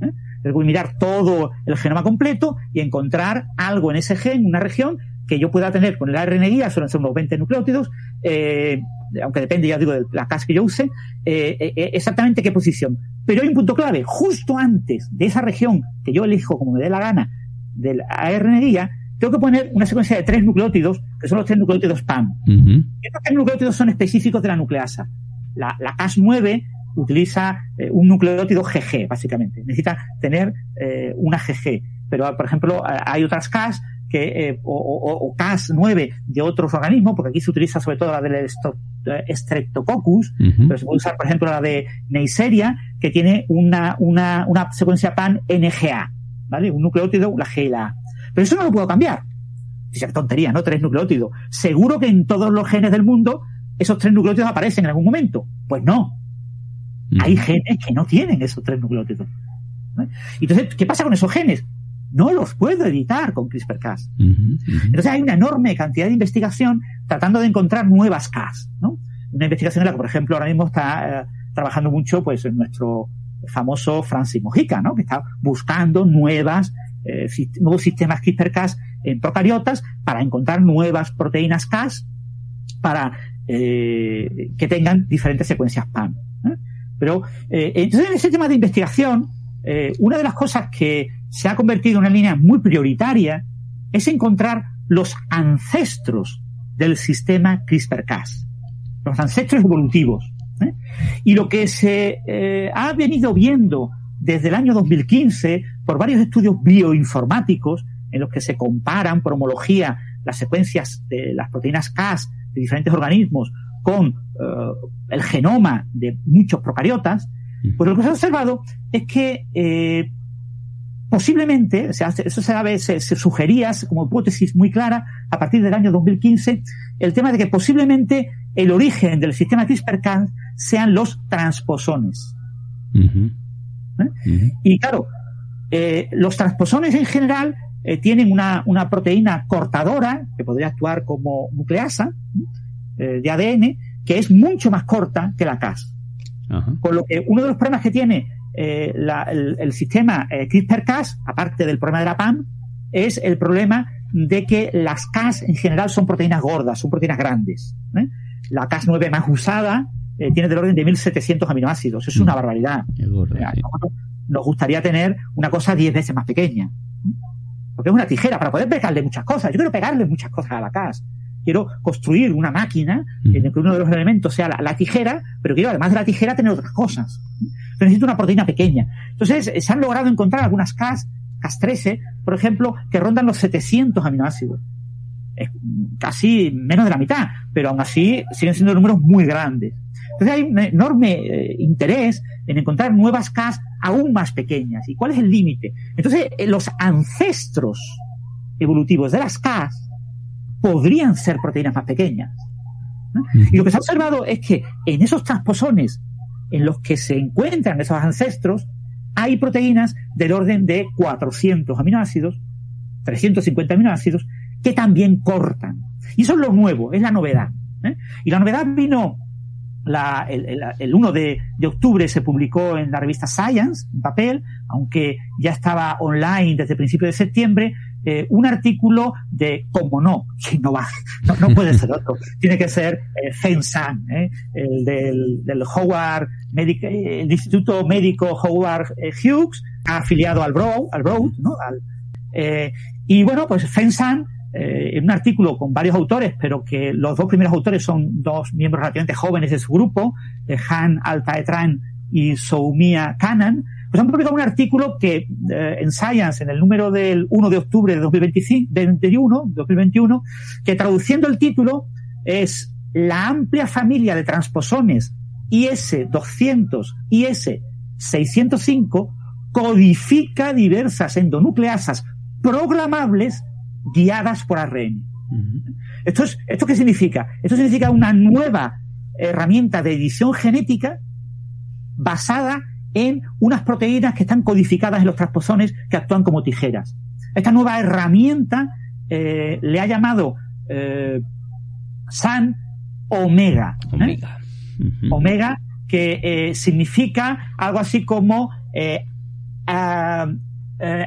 Speaker 4: ¿Eh? Tengo que mirar todo el genoma completo y encontrar algo en ese gen, una región, que yo pueda tener con el ARN guía, suelen ser unos 20 nucleótidos, eh, aunque depende, ya digo, de la casa que yo use, eh, eh, eh, exactamente qué posición. Pero hay un punto clave, justo antes de esa región que yo elijo como me dé la gana del ARN guía, tengo que poner una secuencia de tres nucleótidos, que son los tres nucleótidos PAM. Estos tres nucleótidos son específicos de la nucleasa. La, la Cas9 utiliza un nucleótido GG, básicamente. Necesita tener una GG. Pero, por ejemplo, hay otras Cas que, eh, o, Cas9 de otros organismos, porque aquí se utiliza sobre todo la del Streptococcus, pero se puede usar, por ejemplo, la de Neisseria, que tiene una, una, una secuencia PAN NGA, ¿vale? Un nucleótido, la G y la A. Pero eso no lo puedo cambiar. Es tontería, ¿no? Tres nucleótidos. Seguro que en todos los genes del mundo esos tres nucleótidos aparecen en algún momento. Pues no. Hay genes que no tienen esos tres nucleótidos. Entonces, ¿qué pasa con esos genes? No los puedo editar con CRISPR-Cas. Entonces hay una enorme cantidad de investigación tratando de encontrar nuevas Cas, ¿no? Una investigación en la que, por ejemplo, ahora mismo está eh, trabajando mucho, pues, en nuestro famoso Francis Mojica, ¿no? Que está buscando nuevas, eh, nuevos sistemas CRISPR-Cas en procariotas para encontrar nuevas proteínas Cas para eh, que tengan diferentes secuencias PAN. Pero eh, entonces en ese tema de investigación, una de las cosas que se ha convertido en una línea muy prioritaria es encontrar los ancestros del sistema CRISPR-Cas, los ancestros evolutivos. ¿eh? Y lo que se eh, ha venido viendo desde el año 2015 por varios estudios bioinformáticos en los que se comparan por homología las secuencias de las proteínas Cas de diferentes organismos con uh, el genoma de muchos procariotas, pues lo que se ha observado es que eh, posiblemente, o sea, eso se, se, se, sugería como hipótesis muy clara a partir del año 2015, el tema de que posiblemente el origen del sistema CRISPR-Cas sean los transposones. Uh -huh. ¿Eh? Uh -huh. Y claro, eh, los transposones en general eh, tienen una, una, proteína cortadora que podría actuar como nucleasa de ADN, que es mucho más corta que la Cas. Uh -huh. Con lo que uno de los problemas que tiene eh, la, el, el, sistema eh, CRISPR-Cas, aparte del problema de la PAM, es el problema de que las Cas en general son proteínas gordas, son proteínas grandes. ¿eh? La Cas9 más usada eh, tiene del orden de 1700 aminoácidos. Es una mm. barbaridad. Gorda, sí. Nos gustaría tener una cosa 10 veces más pequeña. Porque es una tijera para poder pegarle muchas cosas. Yo quiero pegarle muchas cosas a la Cas. Quiero construir una máquina mm. en el que uno de los elementos sea la, la, tijera, pero quiero además de la tijera tener otras cosas. Pero necesito una proteína pequeña. Entonces, se han logrado encontrar algunas Cas, Cas13, por ejemplo, que rondan los 700 aminoácidos es casi menos de la mitad, pero aún así siguen siendo números muy grandes. Entonces hay un enorme eh, interés en encontrar nuevas Cas aún más pequeñas. ¿Y cuál es el límite? Entonces, eh, los ancestros evolutivos de las Cas podrían ser proteínas más pequeñas. ¿no? Y lo que se ha observado es que en esos transposones en los que se encuentran esos ancestros, hay proteínas del orden de 400 aminoácidos, 350 aminoácidos, que también cortan. Y eso es lo nuevo, es la novedad. ¿eh? Y la novedad vino el, el, el, 1 de, de, octubre se publicó en la revista Science, en papel, aunque ya estaba online desde el principio de septiembre, eh, un artículo de, como no, si no va, no, no puede ser otro, [laughs] tiene que ser eh, FENSAN, ¿eh? el del, del Howard, Medic, eh, el Instituto Médico Howard eh, Hughes, afiliado al Broad, al Broad, ¿no? Al, y bueno, pues FENSAN eh, en un artículo con varios autores, pero que los dos primeros autores son dos miembros relativamente jóvenes de su grupo, Han Altaetran y Soumia Kanan, pues han publicado un artículo que eh, en Science, en el número del 1 de octubre de 2021, 2021, que traduciendo el título es la amplia familia de transposones IS200, IS605 codifica diversas endonucleasas programables guiadas por ARN. Uh -huh. ¿Esto, es, ¿Esto qué significa? Esto significa una nueva herramienta de edición genética basada en unas proteínas que están codificadas en los transposones que actúan como tijeras. Esta nueva herramienta eh, le ha llamado eh, SAN Omega. ¿eh?
Speaker 2: Omega.
Speaker 4: Uh -huh. Omega, que eh, significa algo así como uh,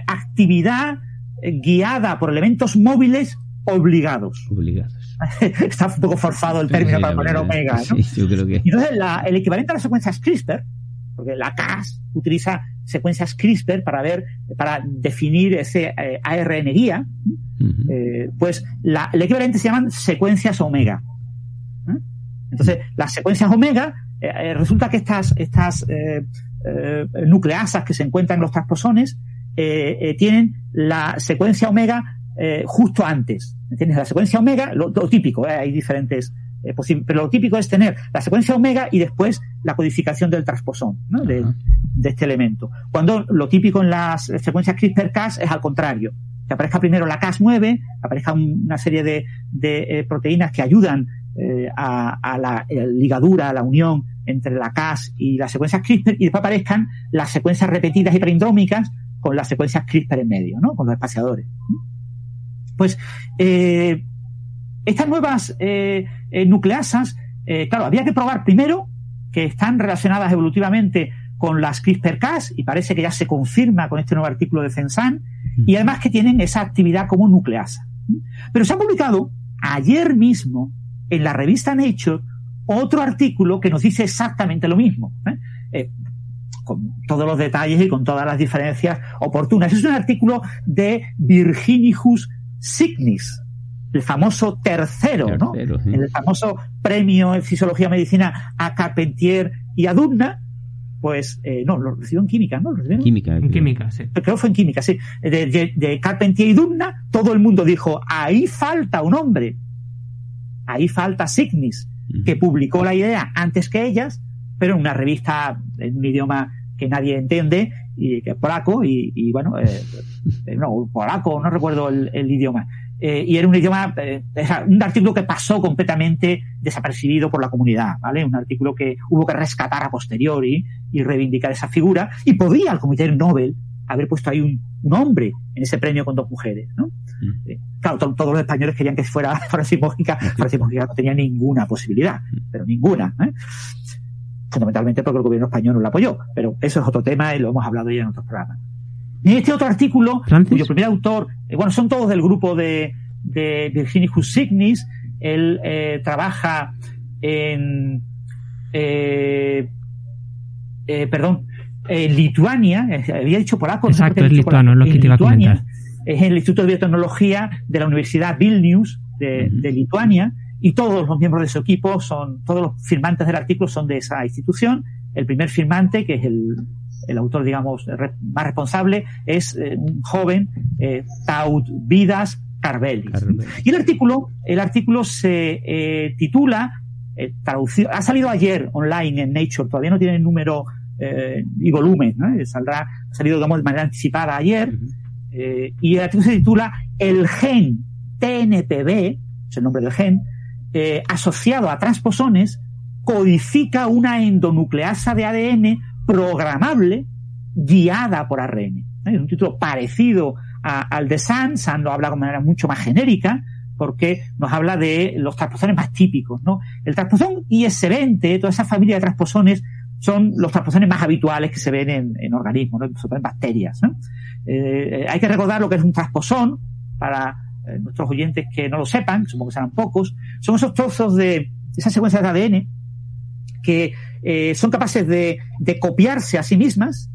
Speaker 4: actividad guiada por elementos móviles obligados.
Speaker 2: Obligados. [laughs]
Speaker 4: Está un poco forzado el término sí, para poner omega, ¿no?
Speaker 2: Sí, yo creo que...
Speaker 4: Entonces, la, el equivalente a las secuencias CRISPR, porque la Cas utiliza secuencias CRISPR para ver, para definir ese eh, ARN guía, uh -huh. eh, pues la, el equivalente se llaman secuencias omega. ¿eh? Entonces, las secuencias omega, resulta que estas, estas nucleasas que se encuentran en los transposones tienen la secuencia omega eh, justo antes. ¿Entiendes? La secuencia omega, lo, lo típico, hay diferentes pero lo típico es tener la secuencia omega y después la codificación del transposón ¿no? de, de, este elemento. Cuando lo típico en las secuencias CRISPR-Cas es al contrario, que aparezca primero la Cas9, aparezca una serie de, de proteínas que ayudan a, a, la ligadura, a la unión entre la Cas y las secuencias CRISPR y después aparezcan las secuencias repetidas y perindrómicas con las secuencias CRISPR en medio, ¿no? Con los espaciadores. Pues eh, estas nuevas eh, eh, nucleasas, claro, había que probar primero que están relacionadas evolutivamente con las CRISPR-Cas y parece que ya se confirma con este nuevo artículo de Censan y además que tienen esa actividad como nucleasa. Pero se ha publicado ayer mismo en la revista Nature otro artículo que nos dice exactamente lo mismo, ¿eh? Eh, con todos los detalles y con todas las diferencias oportunas. Es un artículo de Virginius Signis, el famoso tercero, ¿no? El famoso premio en fisiología medicina a Carpentier y a Dunna, pues eh, no, lo recibió en química, ¿no? ¿Lo
Speaker 3: química, en química, sí.
Speaker 4: Creo que fue en química, sí. De, de, Carpentier y Dunna, todo el mundo dijo, ahí falta un hombre, ahí falta Signis, que publicó la idea antes que ellas, pero en una revista en un idioma que nadie entiende y que es polaco y, bueno eh, eh, no polaco no recuerdo el idioma eh, y era un idioma, eh, un artículo que pasó completamente desapercibido por la comunidad, ¿vale? Un artículo que hubo que rescatar a posteriori y reivindicar esa figura, y podía el Comité Nobel haber puesto ahí un, un hombre en ese premio con dos mujeres, ¿no? Mm. Eh, claro, todos los españoles querían que fuera [laughs] Francis Mójica, Francis Mójica no tenía ninguna posibilidad, pero ninguna, ¿eh? Fundamentalmente porque el gobierno español no la apoyó, pero eso es otro tema y lo hemos hablado ya en otros programas. Y este otro artículo, cuyo primer autor, eh, bueno, son todos del grupo de, de Virginius Signis, él eh, trabaja en, eh, eh, perdón, en Lituania, había dicho polaco.
Speaker 3: Exacto, es lituano, es lo que te iba a comentar.
Speaker 4: Es el Instituto de Biotecnología de la Universidad Vilnius de, de Lituania y todos los miembros de su equipo son, todos los firmantes del artículo son de esa institución. El primer firmante, que es el el autor, digamos, más responsable, es eh, un joven, eh, Taut Vidas Carvelis. Y el artículo, el artículo se eh, titula, eh, traducido, ha salido ayer online en Nature, todavía no tiene número y volumen, ¿no? Saldrá, ha salido, digamos, de manera anticipada ayer, y el artículo se titula El gen TNPB, es el nombre del gen, asociado a transposones, codifica una endonucleasa de ADN programable guiada por ARN. Es un título parecido al de SAN. SAN lo habla de manera mucho más genérica porque nos habla de los transposones más típicos. ¿no? El transposón IS-20, toda esa familia de transposones, son los transposones más habituales que se ven en, organismos, ¿no? sobre en bacterias. ¿no? Eh, hay que recordar lo que es un transposón para eh, nuestros oyentes que no lo sepan, supongo que serán pocos. Son esos trozos de esas secuencias de ADN que eh, son capaces de, copiarse a sí mismas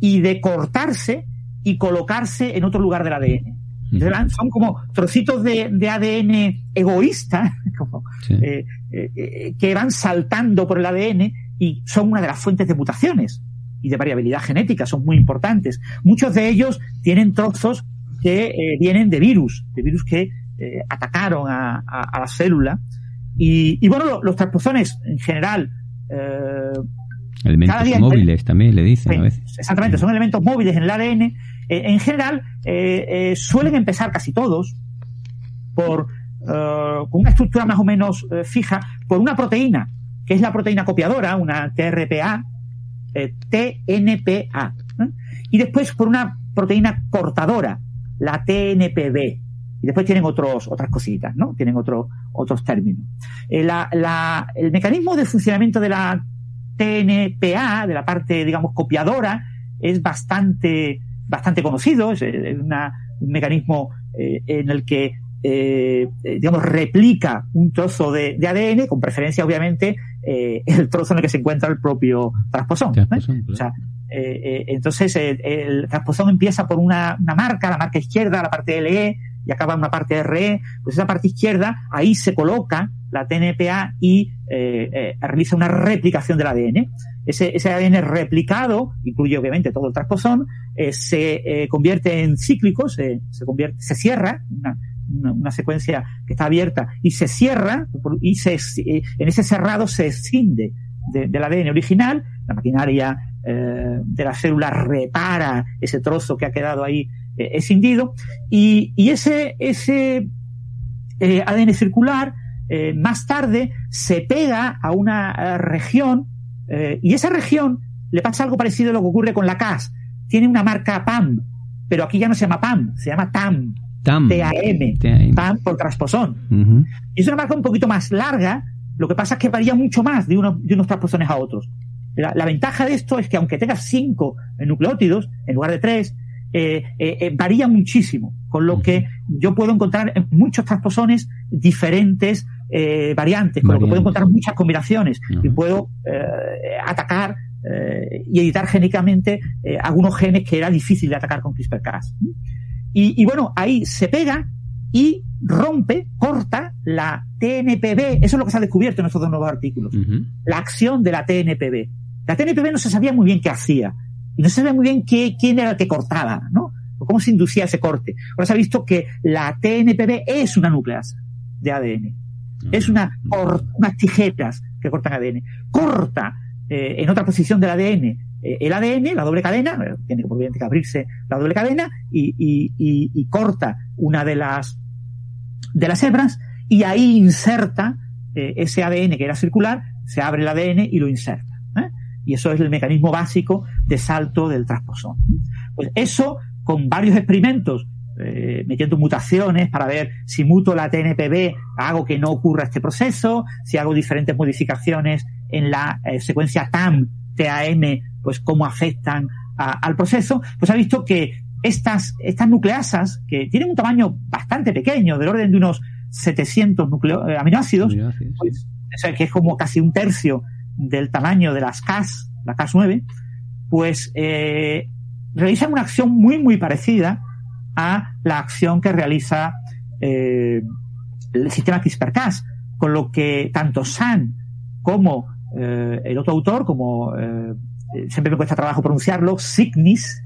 Speaker 4: y de cortarse y colocarse en otro lugar del ADN. son como trocitos de, ADN egoísta [laughs] eh, eh, que van saltando por el ADN y son una de las fuentes de mutaciones y de variabilidad genética, son muy importantes. Muchos de ellos tienen trozos que vienen de virus, de virus que atacaron a, la célula. Y, bueno, los transposones en general
Speaker 2: eh, elementos móviles también le dicen a veces.
Speaker 4: Exactamente, son elementos móviles en el ADN. Eh, en general, eh, suelen empezar casi todos por con una estructura más o menos fija, por una proteína, que es la proteína copiadora, una TRPA, TNPA, y después por una proteína cortadora, la TNPB. Y después tienen otros, otras cositas, ¿no? Tienen otros otros términos. Eh, el mecanismo de funcionamiento de la TNPA, de la parte, digamos, copiadora, es bastante, bastante conocido. Es, eh, un mecanismo eh, en el que, digamos, replica un trozo de, ADN, con preferencia, obviamente, el trozo en el que se encuentra el propio transposón. O sea, entonces, el transposón empieza por una, marca, la marca izquierda, la parte LE, y acaba en una parte RE, pues esa parte izquierda, ahí se coloca la TNPA y eh, eh, realiza una replicación del ADN. Ese, ese ADN replicado, incluye obviamente todo el transposón, eh, se convierte en cíclico, se, se, convierte, se cierra, una, una, secuencia que está abierta y se cierra y se, en ese cerrado se escinde del ADN original, la maquinaria de la célula repara ese trozo que ha quedado ahí eh, escindido, y, y ese, ese eh, ADN circular eh, más tarde se pega a una región y esa región le pasa algo parecido a lo que ocurre con la CAS. Tiene una marca PAM, pero aquí ya no se llama PAM, se llama TAM. TAM. TAM, PAM por transposón. Y es una marca un poquito más larga, lo que pasa es que varía mucho más de, uno, de unos transposones a otros. La, ventaja de esto es que aunque tengas cinco nucleótidos en lugar de tres, eh, eh, eh, varía muchísimo, con lo que yo puedo encontrar en muchos transposones diferentes variantes, con lo que puedo encontrar muchas combinaciones y puedo atacar y editar génicamente algunos genes que era difícil de atacar con CRISPR-Cas. Y, y, bueno, ahí se pega y rompe, corta la TNPB. Eso es lo que se ha descubierto en estos dos nuevos artículos. La acción de la TNPB. La TNPB no se sabía muy bien qué hacía. Y no se sabía muy bien qué, quién era el que cortaba, ¿no? O cómo se inducía ese corte. Ahora se ha visto que la TNPB es una nucleasa de ADN. Es una, unas tijeras que cortan ADN. Corta eh, en otra posición del ADN eh, el ADN, la doble cadena, eh, tiene que abrirse la doble cadena y, y, y, y, corta una de las de las hebras y ahí inserta ese ADN que era circular, se abre el ADN y lo inserta. Y eso es el mecanismo básico de salto del transposón. Pues eso, con varios experimentos, eh, metiendo mutaciones para ver si muto la TNPB, hago que no ocurra este proceso, si hago diferentes modificaciones en la eh, secuencia TAM, TAM, pues cómo afectan al proceso, pues ha visto que estas, estas nucleasas, que tienen un tamaño bastante pequeño, del orden de unos 700 nucleo, eh, aminoácidos, pues, que es como casi un tercio del tamaño de las CAS, la CAS9, pues eh, realizan una acción muy, muy parecida a la acción que realiza eh, el sistema CRISPR-Cas, con lo que tanto San como eh, el otro autor, como eh, siempre me cuesta trabajo pronunciarlo, Signis,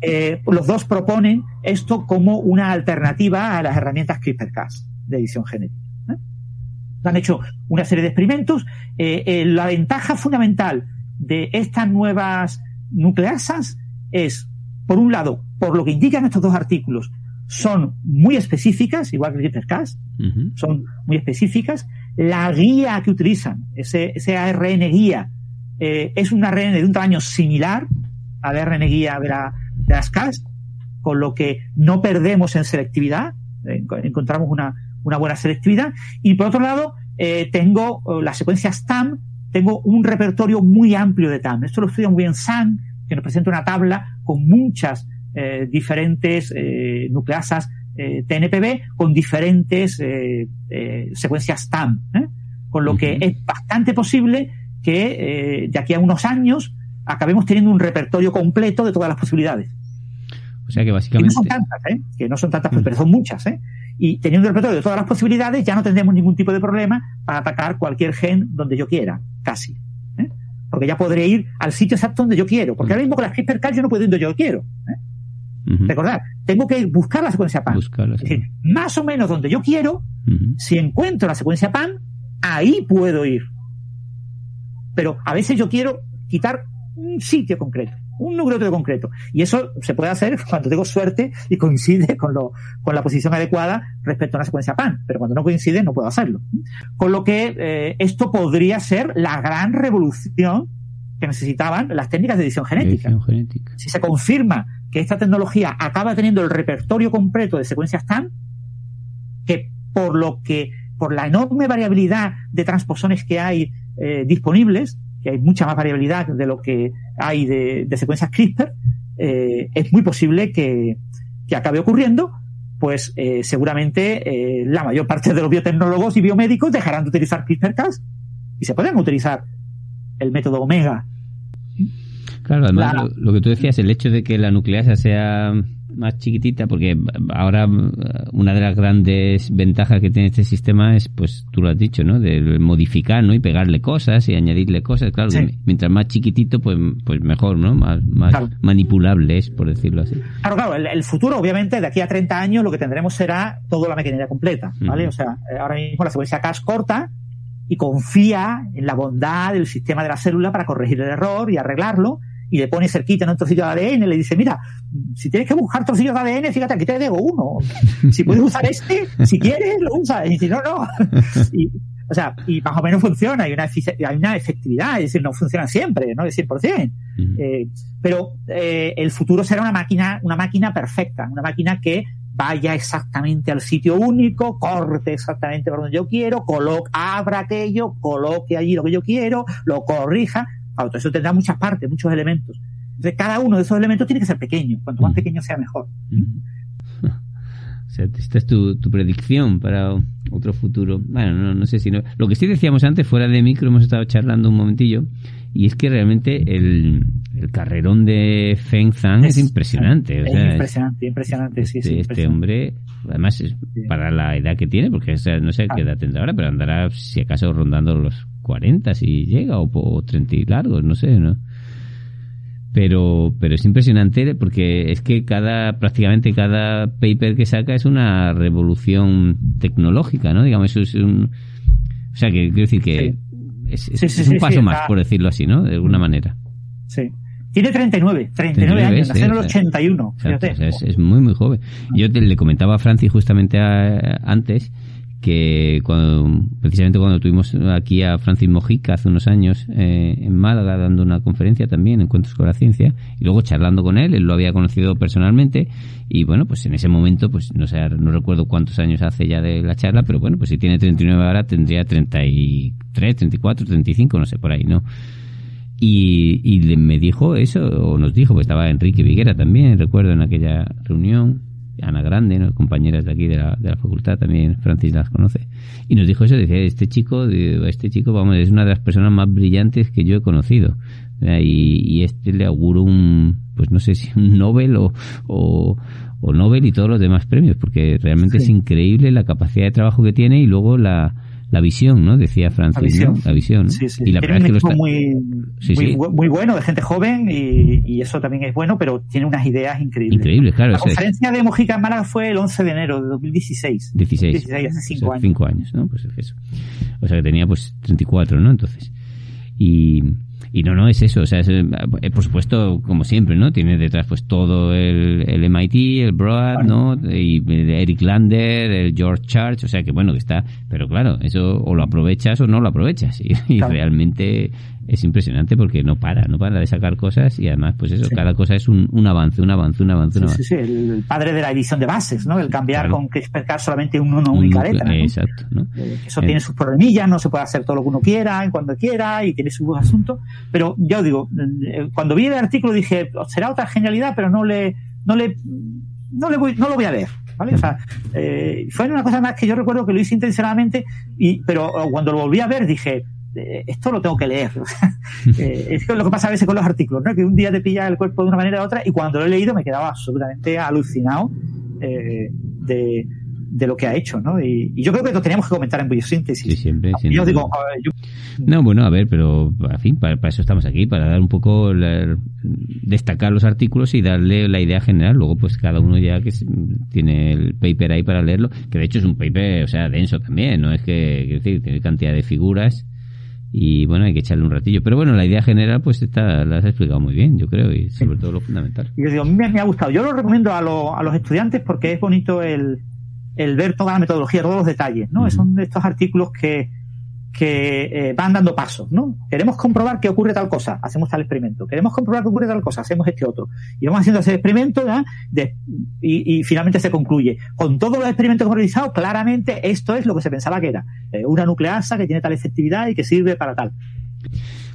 Speaker 4: eh, los dos proponen esto como una alternativa a las herramientas CRISPR-Cas de edición genética han hecho una serie de experimentos. Eh, eh, la ventaja fundamental de estas nuevas nucleasas es, por un lado, por lo que indican estos dos artículos, son muy específicas, igual que el cas son muy específicas. La guía que utilizan, ese, ese ARN guía, eh, es un ARN de un tamaño similar al ARN guía de, la, de las CAS, con lo que no perdemos en selectividad, encontramos una, una buena selectividad. Y por otro lado, eh, tengo eh, las secuencias TAM, tengo un repertorio muy amplio de TAM. Esto lo estudia muy bien San, que nos presenta una tabla con muchas eh, diferentes eh, nucleasas TNPB con diferentes secuencias TAM. Con lo que es bastante posible que de aquí a unos años acabemos teniendo un repertorio completo de todas las posibilidades.
Speaker 2: O sea que básicamente.
Speaker 4: Que no son tantas, ¿eh? Que no son tantas, pero son muchas, ¿eh? Y teniendo el repertorio de todas las posibilidades, ya no tendremos ningún tipo de problema para atacar cualquier gen donde yo quiera, casi. ¿eh? Porque ya podré ir al sitio exacto donde yo quiero. Porque ahora mismo con las CRISPR-Cas yo no puedo ir donde yo quiero. ¿eh? Recordad, tengo que buscar la secuencia PAN. es decir, más o menos donde yo quiero, si encuentro la secuencia PAN, ahí puedo ir. Pero a veces yo quiero quitar un sitio concreto un nucleótido concreto. Y eso se puede hacer [laughs] cuando tengo suerte y coincide con, lo, con la posición adecuada respecto a una secuencia PAN, pero cuando no coincide no puedo hacerlo. Con lo que eh, esto podría ser la gran revolución que necesitaban las técnicas de edición genética. Si se confirma que esta tecnología acaba teniendo el repertorio completo de secuencias TAN, que por lo que, por la enorme variabilidad de transposones que hay eh, disponibles, que hay mucha más variabilidad de lo que hay de, secuencias CRISPR, eh, es muy posible que, acabe ocurriendo, pues eh, seguramente eh, la mayor parte de los biotecnólogos y biomédicos dejarán de utilizar CRISPR-Cas y se podrán utilizar el método Omega.
Speaker 2: Claro, además lo, que tú decías, el hecho de que la nucleasa sea más chiquitita, porque ahora mm, una de las grandes ventajas que tiene este sistema es, pues tú lo has dicho, ¿no? De modificar, ¿no? Y pegarle cosas y añadirle cosas. Claro, mientras más chiquitito, pues, pues mejor, ¿no? Más, más manipulable es, por decirlo así.
Speaker 4: Claro, claro. El, futuro, obviamente, de aquí a 30 años, lo que tendremos será toda la maquinaria completa, ¿vale? O sea, eh, ahora mismo la secuencia CAS corta y confía en la bondad del sistema de la célula para corregir el error y arreglarlo y le pone cerquita en otro sitio de ADN, le dice, mira, si tienes que buscar trocillos de ADN, fíjate, aquí te digo uno. Si puedes usar este, si quieres, lo usas. Y si no, no. [laughs] Y, o sea, y más o menos funciona, hay una, hay una efectividad, es decir, no funciona siempre, no de 100%. Eh, pero eh, el futuro será una máquina, una máquina perfecta, una máquina que vaya exactamente al sitio único, corte exactamente por donde yo quiero, coloque, abra aquello, coloque allí lo que yo quiero, lo corrija, Todo eso tendrá muchas partes, muchos elementos. Entonces, cada uno de esos elementos tiene que ser pequeño. Cuanto más pequeño sea, mejor. [laughs]
Speaker 2: O sea, esta es tu, tu, predicción para otro futuro. Bueno, no, no sé si no. Lo que sí decíamos antes, fuera de micro, hemos estado charlando un momentillo, y es que realmente el, el carrerón de Feng Zhang es, impresionante.
Speaker 4: Es,
Speaker 2: o sea,
Speaker 4: impresionante, impresionante, sí,
Speaker 2: este,
Speaker 4: sí.
Speaker 2: Este hombre, además, es para la edad que tiene, porque o sea, no sé qué edad tendrá ahora, pero andará, si acaso, rondando los 40 si llega, o, o 30 y largos, no sé, ¿no? pero pero es impresionante porque es que cada prácticamente cada paper que saca es una revolución tecnológica no digamos eso es un o sea que quiero decir que
Speaker 4: Sí.
Speaker 2: es, es-
Speaker 4: Sí, sí,
Speaker 2: es un paso más por decirlo así no de alguna manera
Speaker 4: Sí. Tiene 39, 39
Speaker 2: 39,
Speaker 4: años, nació en el
Speaker 2: o sea,
Speaker 4: 81.
Speaker 2: Exacto,
Speaker 4: fíjate.
Speaker 2: o sea, es, es muy muy joven yo te- le comentaba a Francis justamente a- antes que cuando, precisamente cuando tuvimos aquí a Francis Mojica hace unos años eh, en Málaga dando una conferencia también, Encuentros con la Ciencia, y luego charlando con él, él lo había conocido personalmente, y bueno, pues en ese momento, pues no sé, no recuerdo cuántos años hace ya de la charla, pero bueno, pues si tiene 39 ahora tendría 33, 34, 35, no sé, por ahí, ¿no? Y, y me dijo eso, o nos dijo, pues estaba Enrique Viguera también, recuerdo en aquella reunión, Ana Grande, ¿no? compañeras de aquí de la, de la facultad, también Francis las conoce, y nos dijo eso, decía, este chico, este chico, vamos, es una de las personas más brillantes que yo he conocido, ¿verdad? y, y este le auguro un, pues no sé si un Nobel o, o, o Nobel y todos los demás premios, porque realmente
Speaker 4: Sí.
Speaker 2: es increíble la capacidad de trabajo que tiene y luego la, la visión, ¿no? Decía Francis,
Speaker 4: La visión.
Speaker 2: ¿no? La visión. ¿no?
Speaker 4: Sí, sí.
Speaker 2: Y la
Speaker 4: tiene
Speaker 2: verdad
Speaker 4: un
Speaker 2: es que lo
Speaker 4: equipo
Speaker 2: está...
Speaker 4: muy,
Speaker 2: Sí,
Speaker 4: muy, muy bueno, de gente joven, y, y eso también es bueno, pero tiene unas ideas increíbles.
Speaker 2: Increíble, claro.
Speaker 4: La
Speaker 2: eso es.
Speaker 4: conferencia de Mojica en Málaga fue el 11 de enero de 2016.
Speaker 2: 16.
Speaker 4: 16, hace cinco
Speaker 2: O sea,
Speaker 4: años.
Speaker 2: cinco años, ¿no? Pues es eso. O sea que tenía pues 34, ¿no? Entonces. Y, y no, no es eso. O sea, es, eh, por supuesto, como siempre, ¿no? Tiene detrás pues todo el, el MIT, el Broad, ¿no? Y Eric Lander, el George Church. O sea que bueno, que está. Pero claro, eso o lo aprovechas o no lo aprovechas. [laughs] Y, y realmente es impresionante porque no para, no para de sacar cosas y además, pues eso,
Speaker 4: Sí.
Speaker 2: cada cosa es un, un avance, un avance, un avance, un avance.
Speaker 4: sí, sí, el padre de la edición de bases, ¿no? El cambiar
Speaker 2: Claro.
Speaker 4: con CRISPR-Cas solamente una, una
Speaker 2: Un
Speaker 4: única letra. ¿no?
Speaker 2: Exacto, ¿no?
Speaker 4: Eh, Eso
Speaker 2: Eh.
Speaker 4: tiene sus problemillas, no se puede hacer todo lo que uno quiera, en cuando quiera, y tiene sus asuntos. Pero yo digo, eh, cuando vi el artículo dije, será otra genialidad, pero no le, no le, no le voy, no lo voy a ver. ¿Vale? O sea, eh, fue una cosa más que yo recuerdo que lo hice intencionadamente, y, pero cuando lo volví a ver dije, esto lo tengo que leer. [laughs] Eh, es lo que pasa a veces con los artículos, ¿no? Que un día te pilla el cuerpo de una manera u otra, y cuando lo he leído me quedaba absolutamente alucinado eh, de, de lo que ha hecho, ¿no? Y, y yo creo que lo teníamos que comentar en biosíntesis.
Speaker 2: Sí, siempre,
Speaker 4: yo digo, eh, yo-
Speaker 2: No, bueno, a ver, pero en fin, para, para eso estamos aquí, para dar un poco, la- destacar los artículos y darle la idea general. Luego, pues cada uno ya que tiene el paper ahí para leerlo, que de hecho es un paper, o sea, denso también, no es que, quiero decir, tiene cantidad de figuras y bueno, hay que echarle un ratillo. Pero bueno, la idea general, pues está, la has explicado muy bien, yo creo, y sobre todo lo fundamental.
Speaker 4: yo digo, a mí me, me ha gustado. Yo lo recomiendo a, lo- a los estudiantes porque es bonito el, el ver toda la metodología, todos los detalles, ¿no?
Speaker 2: Ujú.
Speaker 4: Son de estos artículos que, que eh, van dando pasos, ¿no? Queremos comprobar que ocurre tal cosa, hacemos tal experimento. Queremos comprobar que ocurre tal cosa, hacemos este otro. Y vamos haciendo ese experimento. De- y, finalmente se concluye. Con todos los experimentos que hemos realizado, claramente esto es lo que se pensaba que era. Eh, una nucleasa que tiene tal efectividad y que sirve para tal.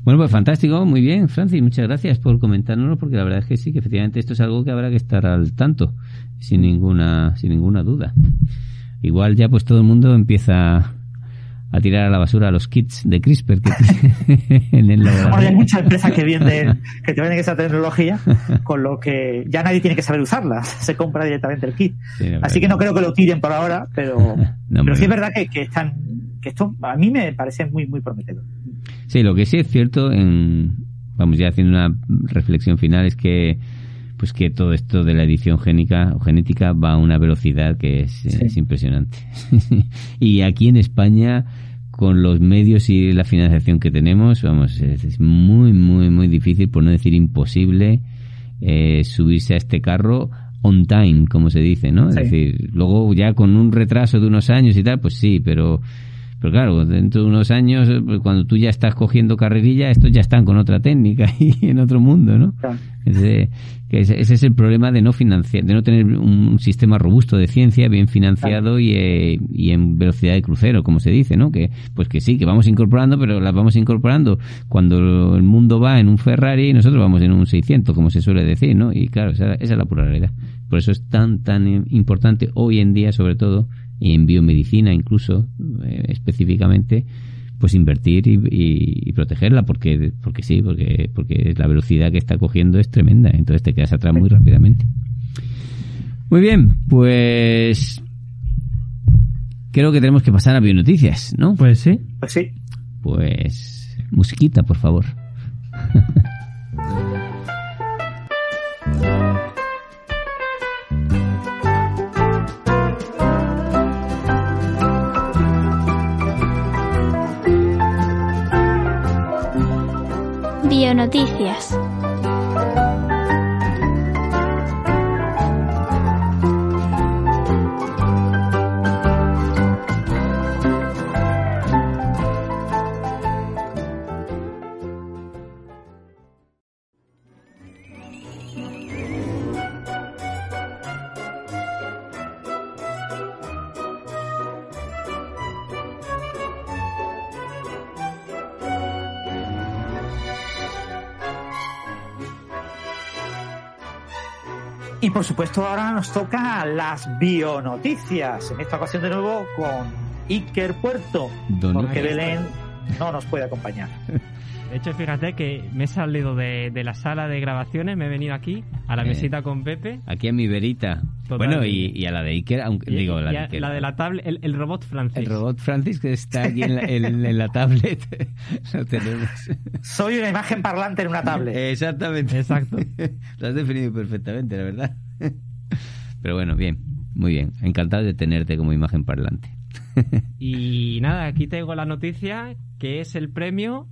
Speaker 2: Bueno, pues fantástico, muy bien, Francis, muchas gracias por comentárnoslo, porque la verdad es que sí, que efectivamente esto es algo que habrá que estar al tanto, sin ninguna, sin ninguna duda. Igual ya pues todo el mundo empieza a tirar a la basura los kits de CRISPR que [laughs] en el
Speaker 4: Ahora hay
Speaker 2: laboratorio.
Speaker 4: muchas empresas que venden, [laughs] que te venden esa tecnología, con lo que ya nadie tiene que saber usarla. [laughs] Se compra directamente el kit.
Speaker 2: Sí,
Speaker 4: Así que no creo que lo tiren por ahora, pero,
Speaker 2: No,
Speaker 4: pero sí es verdad que, que están, que esto a mí me parece muy, muy prometedor.
Speaker 2: Sí, lo que sí es cierto, en, vamos ya haciendo una reflexión final, es que pues que todo esto de la edición génica o genética va a una velocidad que es,
Speaker 4: Sí.
Speaker 2: es impresionante. [laughs] y aquí en España, con los medios y la financiación que tenemos, vamos, es, es muy, muy, muy difícil, por no decir imposible, eh, subirse a este carro on time, como se dice, ¿no?
Speaker 4: Sí.
Speaker 2: Es decir, luego ya con un retraso de unos años y tal, pues sí, pero Pero claro, dentro de unos años, pues, cuando tú ya estás cogiendo carrerilla, estos ya están con otra técnica [laughs] y en otro mundo, ¿no? Ese, que ese, ese es el problema de no financiar, de no tener un sistema robusto de ciencia bien financiado y, eh, y en velocidad de crucero, como se dice, ¿no? Que pues que sí, que vamos incorporando, pero las vamos incorporando cuando el mundo va en un Ferrari y nosotros vamos en un 600, como se suele decir, ¿no? Y claro, esa, esa es la pura realidad. Por eso es tan tan importante hoy en día, sobre todo, y en biomedicina incluso eh, específicamente, pues invertir y, y- y protegerla porque porque sí, porque porque la velocidad que está cogiendo es tremenda, entonces te quedas atrás muy rápidamente. Muy bien, pues creo que tenemos que pasar a bionoticias, ¿no?
Speaker 3: Pues sí.
Speaker 4: Pues sí.
Speaker 2: Pues musiquita, por favor. [laughs]
Speaker 1: Bionoticias.
Speaker 4: Y por supuesto ahora nos toca las bionoticias. En esta ocasión de nuevo con Iker Puerto.
Speaker 2: Don
Speaker 4: Porque. Belén no nos puede acompañar.
Speaker 3: De hecho, fíjate que me he salido de, de la sala de grabaciones, me he venido aquí a la
Speaker 2: Eh.
Speaker 3: mesita con Pepe.
Speaker 2: Aquí a mi verita.
Speaker 3: Totalmente.
Speaker 2: Bueno, y, y a la de Iker, aunque
Speaker 3: y-
Speaker 2: digo, la
Speaker 3: y
Speaker 2: de Iker.
Speaker 3: la de la tablet, el, el robot Francis.
Speaker 2: El robot Francis que está aquí en la, en- en la tablet. [laughs] Lo tenemos.
Speaker 4: Soy una imagen parlante en una tablet.
Speaker 2: Exactamente.
Speaker 3: Exacto. [laughs]
Speaker 2: Lo has definido perfectamente, la verdad. [laughs] Pero bueno, bien. Muy bien. Encantado de tenerte como imagen parlante.
Speaker 3: Y nada, aquí tengo la noticia que es el premio.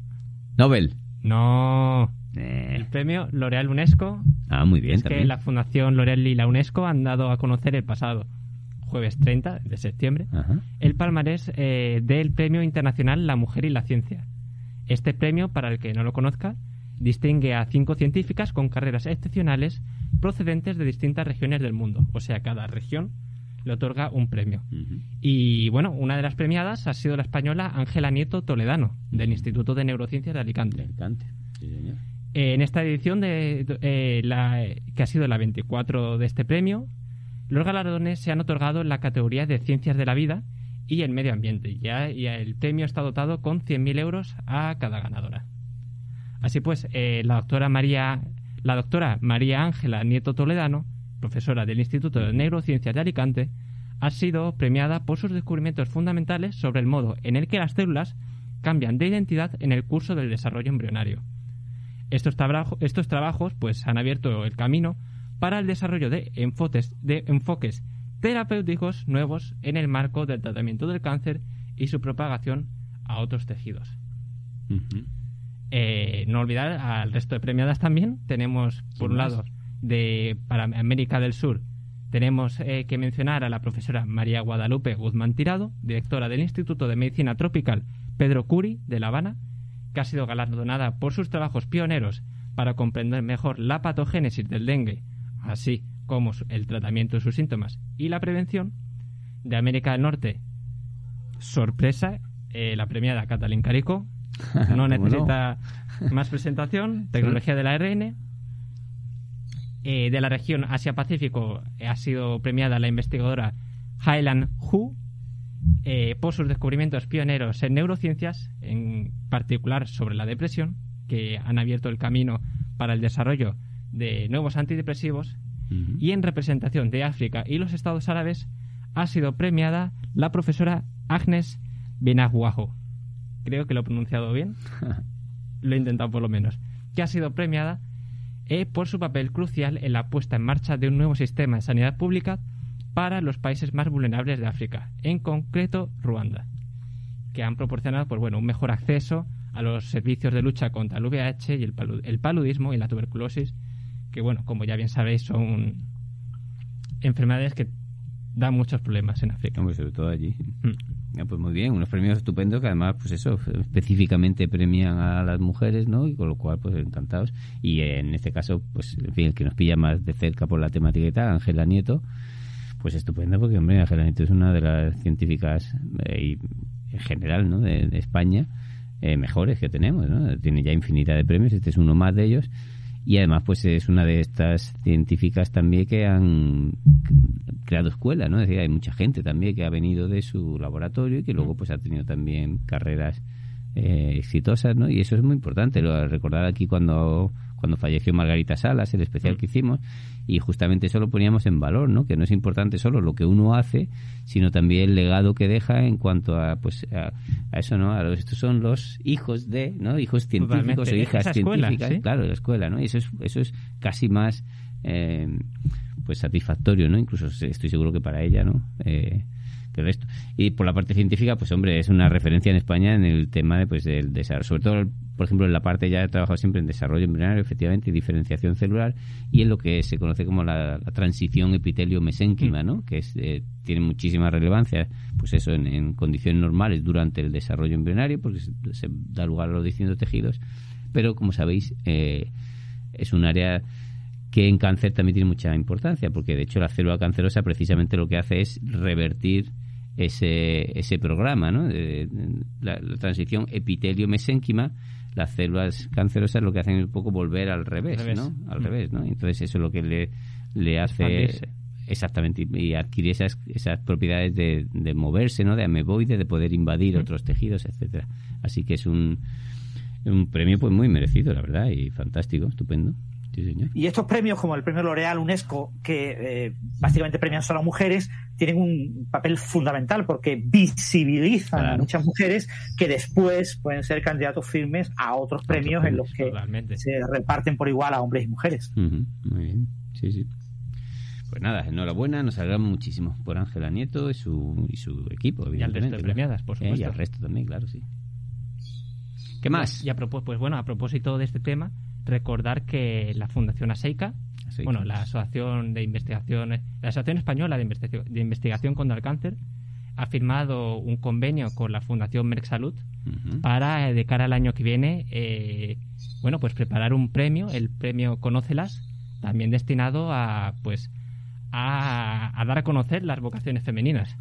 Speaker 2: Nobel.
Speaker 3: No. El
Speaker 2: Eh,
Speaker 3: premio L'Oreal UNESCO.
Speaker 2: Ah, muy bien
Speaker 3: es que la Fundación L'Oreal y la UNESCO han dado a conocer el pasado jueves 30 de septiembre
Speaker 2: Ajá.
Speaker 3: el palmarés eh, del Premio Internacional La Mujer y la Ciencia. Este premio, para el que no lo conozca, distingue a cinco científicas con carreras excepcionales procedentes de distintas regiones del mundo. O sea, cada región le otorga un premio. Y bueno, una de las premiadas ha sido la española Ángela Nieto Toledano, del Instituto de Neurociencias de Alicante.
Speaker 2: Alicante. Sí, señor.
Speaker 3: Eh, en esta edición, de, eh, la, que ha sido la 24 de este premio, los galardones se han otorgado en la categoría de Ciencias de la Vida y el Medio Ambiente. Ya, y el premio está dotado con 100.000 euros a cada ganadora. Así pues, eh, la doctora María, la doctora María Ángela Nieto Toledano, profesora del Instituto de Neurociencias de Alicante, ha sido premiada por sus descubrimientos fundamentales sobre el modo en el que las células cambian de identidad en el curso del desarrollo embrionario. Estos, trabajo- estos trabajos pues, han abierto el camino para el desarrollo de, enfoques, de enfoques terapéuticos nuevos en el marco del tratamiento del cáncer y su propagación a otros tejidos. Eh, no olvidar al resto de premiadas también. Tenemos, por un
Speaker 2: más?
Speaker 3: De, para América del Sur, tenemos eh, que mencionar a la profesora María Guadalupe Guzmán Tirado, directora del Instituto de Medicina Tropical Pedro Curi de La Habana, que ha sido galardonada por sus trabajos pioneros para comprender mejor la patogénesis del dengue, así como el tratamiento de sus síntomas y la prevención. De América del Norte, sorpresa, eh, la premiada Catalín Carico, [laughs] no
Speaker 2: ¿Cómo
Speaker 3: necesita más presentación. Tecnología del ARN. Eh, de la región Asia-Pacífico eh, ha sido premiada la investigadora Hailan Hu eh, por sus descubrimientos pioneros en neurociencias, en particular sobre la depresión, que han abierto el camino para el desarrollo de nuevos antidepresivos. Y en representación de África y los Estados Árabes ha sido premiada la profesora Agnes Benaguajo. Creo que lo he pronunciado bien [laughs] lo he intentado por lo menos, que ha sido premiada eh, por su papel crucial en la puesta en marcha de un nuevo sistema de sanidad pública para los países más vulnerables de África, en concreto Ruanda, que han proporcionado pues, bueno, un mejor acceso a los servicios de lucha contra el VIH y el, palu- el paludismo y la tuberculosis, que bueno, como ya bien sabéis, son enfermedades que dan muchos problemas en África.
Speaker 2: Hombre, sobre todo allí.
Speaker 3: Mm.
Speaker 2: Ah, pues muy bien, unos premios estupendos que además, pues eso, específicamente premian a las mujeres, ¿no? Y con lo cual, pues encantados. Y en este caso, pues, el que nos pilla más de cerca por la temática y tal, Ángela Nieto, pues estupendo porque, hombre, Ángela Nieto es una de las científicas eh, en general, ¿no? De, España eh, mejores que tenemos, ¿no? Tiene ya infinidad de premios, este es uno más de ellos y además pues es una de estas científicas también que han creado escuela, ¿no? Es decir, hay mucha gente también que ha venido de su laboratorio y que luego pues ha tenido también carreras eh, exitosas, ¿no? Y eso es muy importante, lo recordar aquí cuando cuando falleció Margarita Salas, el especial que hicimos, y justamente eso lo poníamos en valor, ¿no? Que no es importante solo lo que uno hace, sino también el legado que deja en cuanto a, pues, a, eso, ¿no? A los, estos son los hijos de, ¿no? Hijos científicos o hijas científicas, claro, de la escuela, ¿no? Y eso es, eso es casi más, eh, pues, satisfactorio, ¿no? Incluso estoy seguro que para ella, ¿no? Eh, resto. Y por la parte científica, pues hombre, es una referencia en España en el tema de, pues, del desarrollo, sobre todo, por ejemplo, en la parte ya he trabajado siempre en desarrollo embrionario, efectivamente, y diferenciación celular, y en lo que se conoce como la, transición epitelio-mesénquima, ¿no? Que es, eh, tiene muchísima relevancia, pues eso, en, condiciones normales durante el desarrollo embrionario, porque se, da lugar a los distintos tejidos, pero como sabéis, eh, es un área que en cáncer también tiene mucha importancia, porque de hecho la célula cancerosa precisamente lo que hace es revertir ese, ese programa, ¿no? la, transición epitelio-mesénquima, las células cancerosas lo que hacen es un poco volver al revés, ¿no? Al mm. revés, ¿no? Entonces eso es lo que le, le hace... Exactamente, y adquirir esas, esas propiedades de, de moverse, ¿no? De ameboide, de poder invadir mm. otros tejidos, etcétera. Así que es un, un premio pues muy merecido, la verdad, y fantástico, estupendo.
Speaker 4: Y estos premios, como el premio L'Oreal UNESCO, que eh, básicamente premian solo a mujeres, tienen un papel fundamental porque visibilizan a muchas mujeres que después pueden ser candidatos firmes a otros premios en los que se reparten por igual a hombres y mujeres.
Speaker 2: Muy bien, sí, sí. Pues nada, enhorabuena, nos alegramos muchísimo por Ángela Nieto y su, y su equipo, evidentemente.
Speaker 3: Y al resto de premiadas, por supuesto.
Speaker 2: y al resto también, claro, sí. ¿Qué más?
Speaker 3: Y a pues bueno, a propósito de este tema, recordar que la Fundación ASEICA, bueno, la Asociación de Investigación, la Asociación Española de, Investigación, contra el Cáncer, ha firmado un convenio con la Fundación Merck Salud para, eh, de cara al año que viene, eh, bueno, pues preparar un premio, el premio Conócelas, también destinado a, pues, a, dar a conocer las vocaciones femeninas.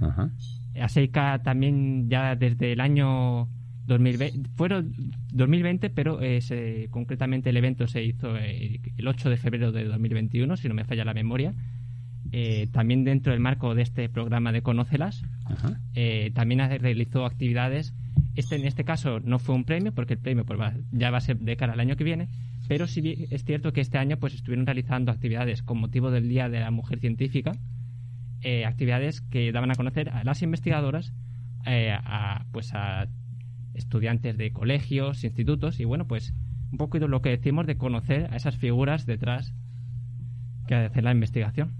Speaker 3: ASEICA también ya desde el año 2020, fueron 2020, pero eh, concretamente el evento se hizo eh, el 8 de febrero de 2021, si no me falla la memoria. Eh, también dentro del marco de este programa de Conócelas, también realizó actividades. Este, en este caso no fue un premio, porque el premio pues, ya va a ser de cara al año que viene, pero sí es cierto que este año pues estuvieron realizando actividades con motivo del Día de la Mujer Científica, actividades que daban a conocer a las investigadoras, a, pues a estudiantes de colegios, institutos y bueno, pues un poco lo que decimos de conocer a esas figuras detrás que hacen la investigación.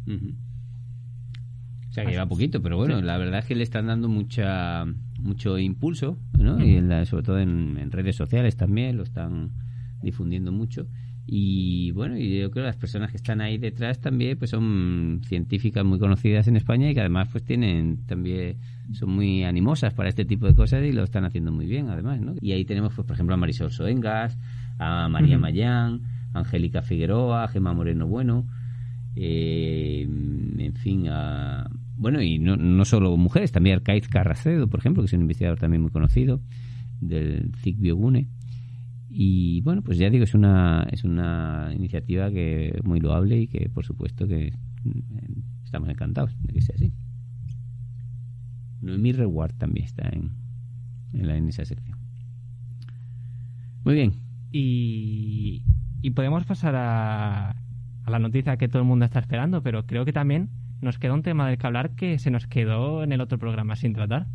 Speaker 2: O sea, que lleva poquito, pero bueno, la verdad es que le están dando mucha mucho impulso, ¿no? Y sobre todo en, redes sociales también lo están difundiendo mucho. Y bueno, y yo creo que las personas que están ahí detrás también pues son científicas muy conocidas en España y que además pues tienen también son muy animosas para este tipo de cosas y lo están haciendo muy bien además, ¿no? Y ahí tenemos pues por ejemplo a Marisol Soengas, a María Mayán, Angélica Figueroa, a Gemma Moreno Bueno, eh, en fin, a bueno, y no, no solo mujeres, también Arcaiz Carracedo, por ejemplo, que es un investigador también muy conocido del CIC Biogune y bueno, pues ya digo, es una, es una iniciativa que muy loable y que por supuesto que mm, estamos encantados de que sea así. mi Reward también está en, en, la, en esa sección. Muy bien.
Speaker 3: Y, y podemos pasar a, a la noticia que todo el mundo está esperando, pero creo que también nos queda un tema del que hablar que se nos quedó en el otro programa sin tratar.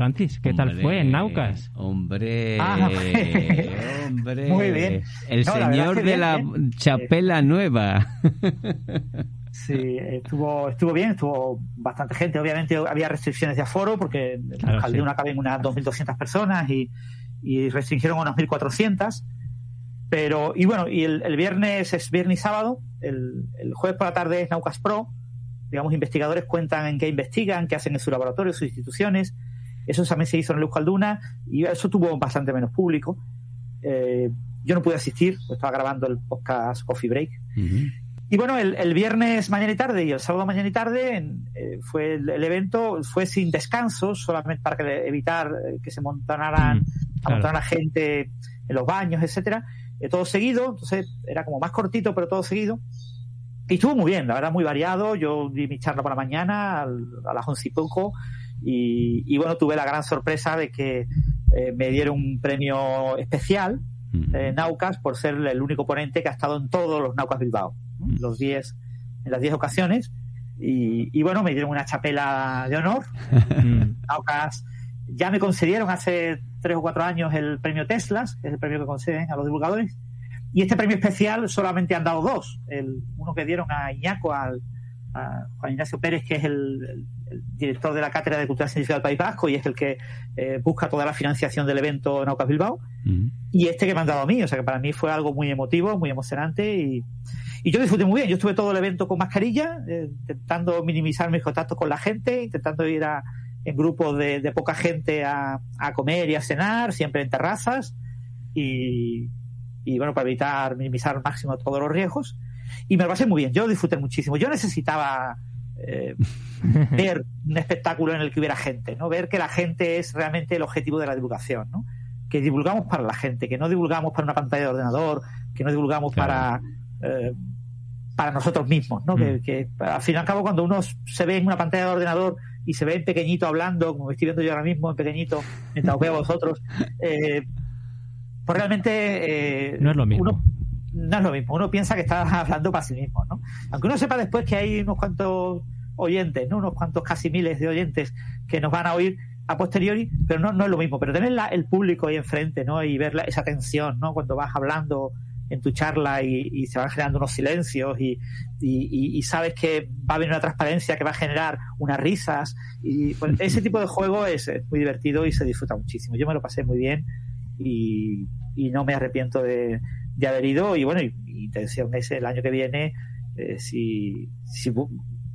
Speaker 3: Francis, ¿qué tal fue en Naucas?
Speaker 2: Hombre, ah, [laughs] hombre.
Speaker 4: Muy bien.
Speaker 2: El señor de la chapela nueva. [laughs]
Speaker 4: Sí, estuvo, estuvo bien, estuvo bastante gente. Obviamente había restricciones de aforo porque en el sí. una caben unas 2.200 personas y, restringieron unas 1.400. Pero, y bueno, y el, viernes es viernes y sábado, el, el, jueves por la tarde es Naucas Pro. Digamos, investigadores cuentan en qué investigan, qué hacen en su laboratorio, sus instituciones Eso también se hizo en el Euskalduna y eso tuvo bastante menos público. Eh, yo no pude asistir, pues estaba grabando el podcast Coffee Break. Y bueno, el, viernes mañana y tarde y el sábado mañana y tarde eh, fue el, evento, fue sin descanso, solamente para evitar eh, que se montaran, mm, gente en los baños, etcétera. Eh, todo seguido, entonces era como más cortito, pero todo seguido. Y estuvo muy bien, la verdad, muy variado. Yo di mi charla por la mañana, a las once y poco, y, bueno, tuve la gran sorpresa de que me dieron un premio especial, Naucas, por ser el único ponente que ha estado en todos los Naucas Bilbao los 10, en las 10 ocasiones. Y, bueno, me dieron una chapela de honor. [laughs] ya me concedieron hace tres o cuatro años el premio Teslas, que es el premio que conceden a los divulgadores. Y este premio especial solamente han dado dos. El, uno que dieron a Iñaco, al, a Juan Ignacio Pérez, que es el, director de la Cátedra de Cultura Científica del País Vasco y es el que eh, busca toda la financiación del evento Naucas Bilbao. Y este que me han dado a mí, o sea que para mí fue algo muy emotivo, muy emocionante y, y yo disfruté muy bien. Yo estuve todo el evento con mascarilla, eh, intentando minimizar mis contactos con la gente, intentando ir a, en grupos de, poca gente a, comer y a cenar, siempre en terrazas. Y, bueno, para evitar minimizar al máximo todos los riesgos. Y me lo pasé muy bien. Yo disfruté muchísimo. Yo necesitaba eh, [laughs] ver un espectáculo en el que hubiera gente, ¿no? Ver que la gente es realmente el objetivo de la divulgación, ¿no? Que divulgamos para la gente, que no divulgamos para una pantalla de ordenador, que no divulgamos para eh, para nosotros mismos, ¿no? Mm. Que, al fin y al cabo cuando uno se ve en una pantalla de ordenador y se ve en pequeñito hablando, como estoy viendo yo ahora mismo en pequeñito, mientras veo a vosotros, eh, pues realmente
Speaker 3: eh, no es lo mismo.
Speaker 4: No es lo mismo. Uno piensa que está [laughs] hablando para sí mismo, ¿no? Aunque uno sepa después que hay unos cuantos oyentes, ¿no? Unos cuantos casi miles de oyentes que nos van a oír a posteriori, pero no, no es lo mismo. Pero tener el público ahí enfrente, ¿no? Y ver esa tensión, ¿no? Cuando vas hablando en tu charla y, se van generando unos silencios y, sabes que va a haber una transparencia que va a generar unas risas. Y pues, ese tipo de juego es, muy divertido y se disfruta muchísimo. Yo me lo pasé muy bien y, no me arrepiento de, haber ido. Y bueno, mi intención es el año que viene, eh, si, si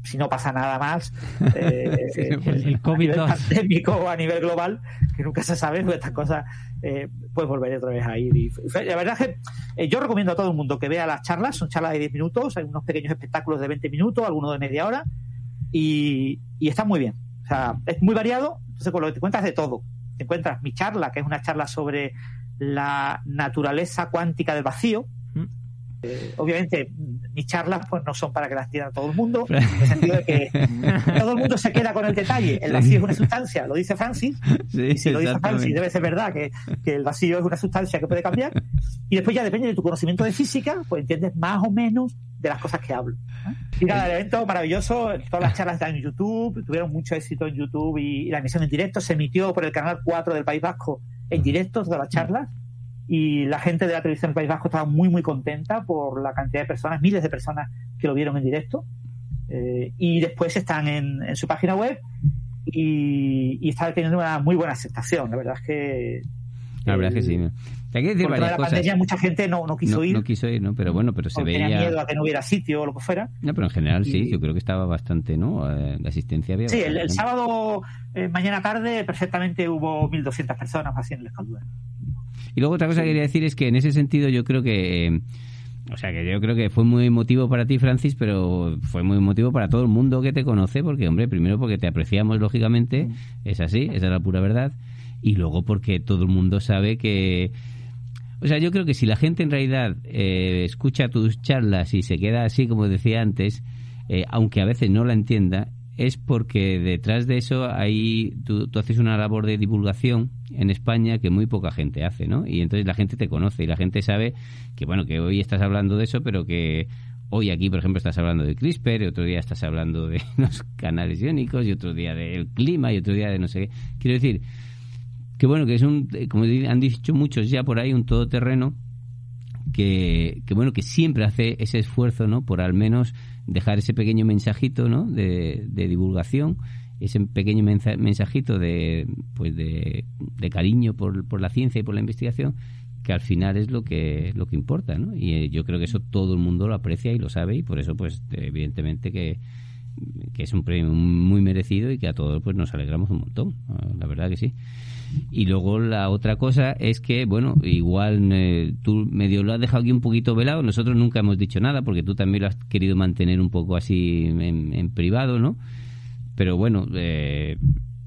Speaker 4: si no pasa nada más, [laughs] eh, el, COVID a pandémico o a nivel global, que nunca se sabe, pues estas cosas, eh, pues volveré otra vez a ir. Y, la verdad es que eh, yo recomiendo a todo el mundo que vea las charlas, son charlas de 10 minutos, hay unos pequeños espectáculos de 20 minutos, algunos de media hora, y, y están muy bien. O sea, es muy variado, entonces con lo que te encuentras de todo. Te encuentras mi charla, que es una charla sobre la naturaleza cuántica del vacío, eh, obviamente mis charlas pues no son para que las tiren todo el mundo, [laughs] en el sentido de que todo el mundo se queda con el detalle. El vacío es una sustancia, lo dice Francis, y si lo dice Francis debe ser verdad que, el vacío es una sustancia que puede cambiar. Y después ya depende de tu conocimiento de física, pues entiendes más o menos de las cosas que hablo. Y nada, el evento maravilloso, todas las charlas están en YouTube, tuvieron mucho éxito en YouTube y, y la emisión en directo se emitió por el canal 4 del País Vasco en directo todas las charlas y la gente de la televisión del País Vasco estaba muy muy contenta por la cantidad de personas, miles de personas que lo vieron en directo eh, y después están en, su página web y, y, está teniendo una muy buena aceptación. La verdad es que
Speaker 2: la verdad es que sí. Hay que decir varias
Speaker 4: la
Speaker 2: cosas.
Speaker 4: pandemia mucha gente no, no quiso ir.
Speaker 2: No quiso ir, ¿no? Pero bueno, pero se veía...
Speaker 4: Tenía miedo a que no hubiera sitio o lo que fuera.
Speaker 2: No, pero en general sí, yo creo que estaba bastante, ¿no? Eh, la asistencia había...
Speaker 4: Sí, el, sábado, eh, mañana tarde, perfectamente hubo 1.200 personas haciendo el escaldura.
Speaker 2: Y luego otra cosa que quería decir es que en ese sentido yo creo que... Eh, o sea, que yo creo que fue muy emotivo para ti, Francis, pero fue muy emotivo para todo el mundo que te conoce, porque, hombre, primero porque te apreciamos, lógicamente, es así, esa es la pura verdad, y luego porque todo el mundo sabe que... O sea, yo creo que si la gente en realidad eh, escucha tus charlas y se queda así, como decía antes, eh, aunque a veces no la entienda, es porque detrás de eso hay tú, haces una labor de divulgación en España que muy poca gente hace, ¿no? Y entonces la gente te conoce y la gente sabe que, bueno, que hoy estás hablando de eso, pero que hoy aquí, por ejemplo, estás hablando de CRISPR, y otro día estás hablando de [laughs] los canales iónicos, y otro día del clima, y otro día de no sé qué. Quiero decir que, bueno, que es un, como han dicho muchos ya por ahí, un todoterreno que, que bueno, que siempre hace ese esfuerzo, ¿no? Por al menos dejar ese pequeño mensajito ¿no? de, divulgación, ese pequeño mensajito de, pues de, cariño por, por, la ciencia y por la investigación, que al final es lo que, lo que importa. ¿no? Y eh, yo creo que eso todo el mundo lo aprecia y lo sabe y por eso, pues evidentemente que, que es un premio muy merecido y que a todos pues nos alegramos un montón, la verdad que sí. Y luego la otra cosa es que, bueno, igual eh, tú medio lo has dejado aquí un poquito velado, nosotros nunca hemos dicho nada porque tú también lo has querido mantener un poco así en, en privado, ¿no? Pero bueno, eh,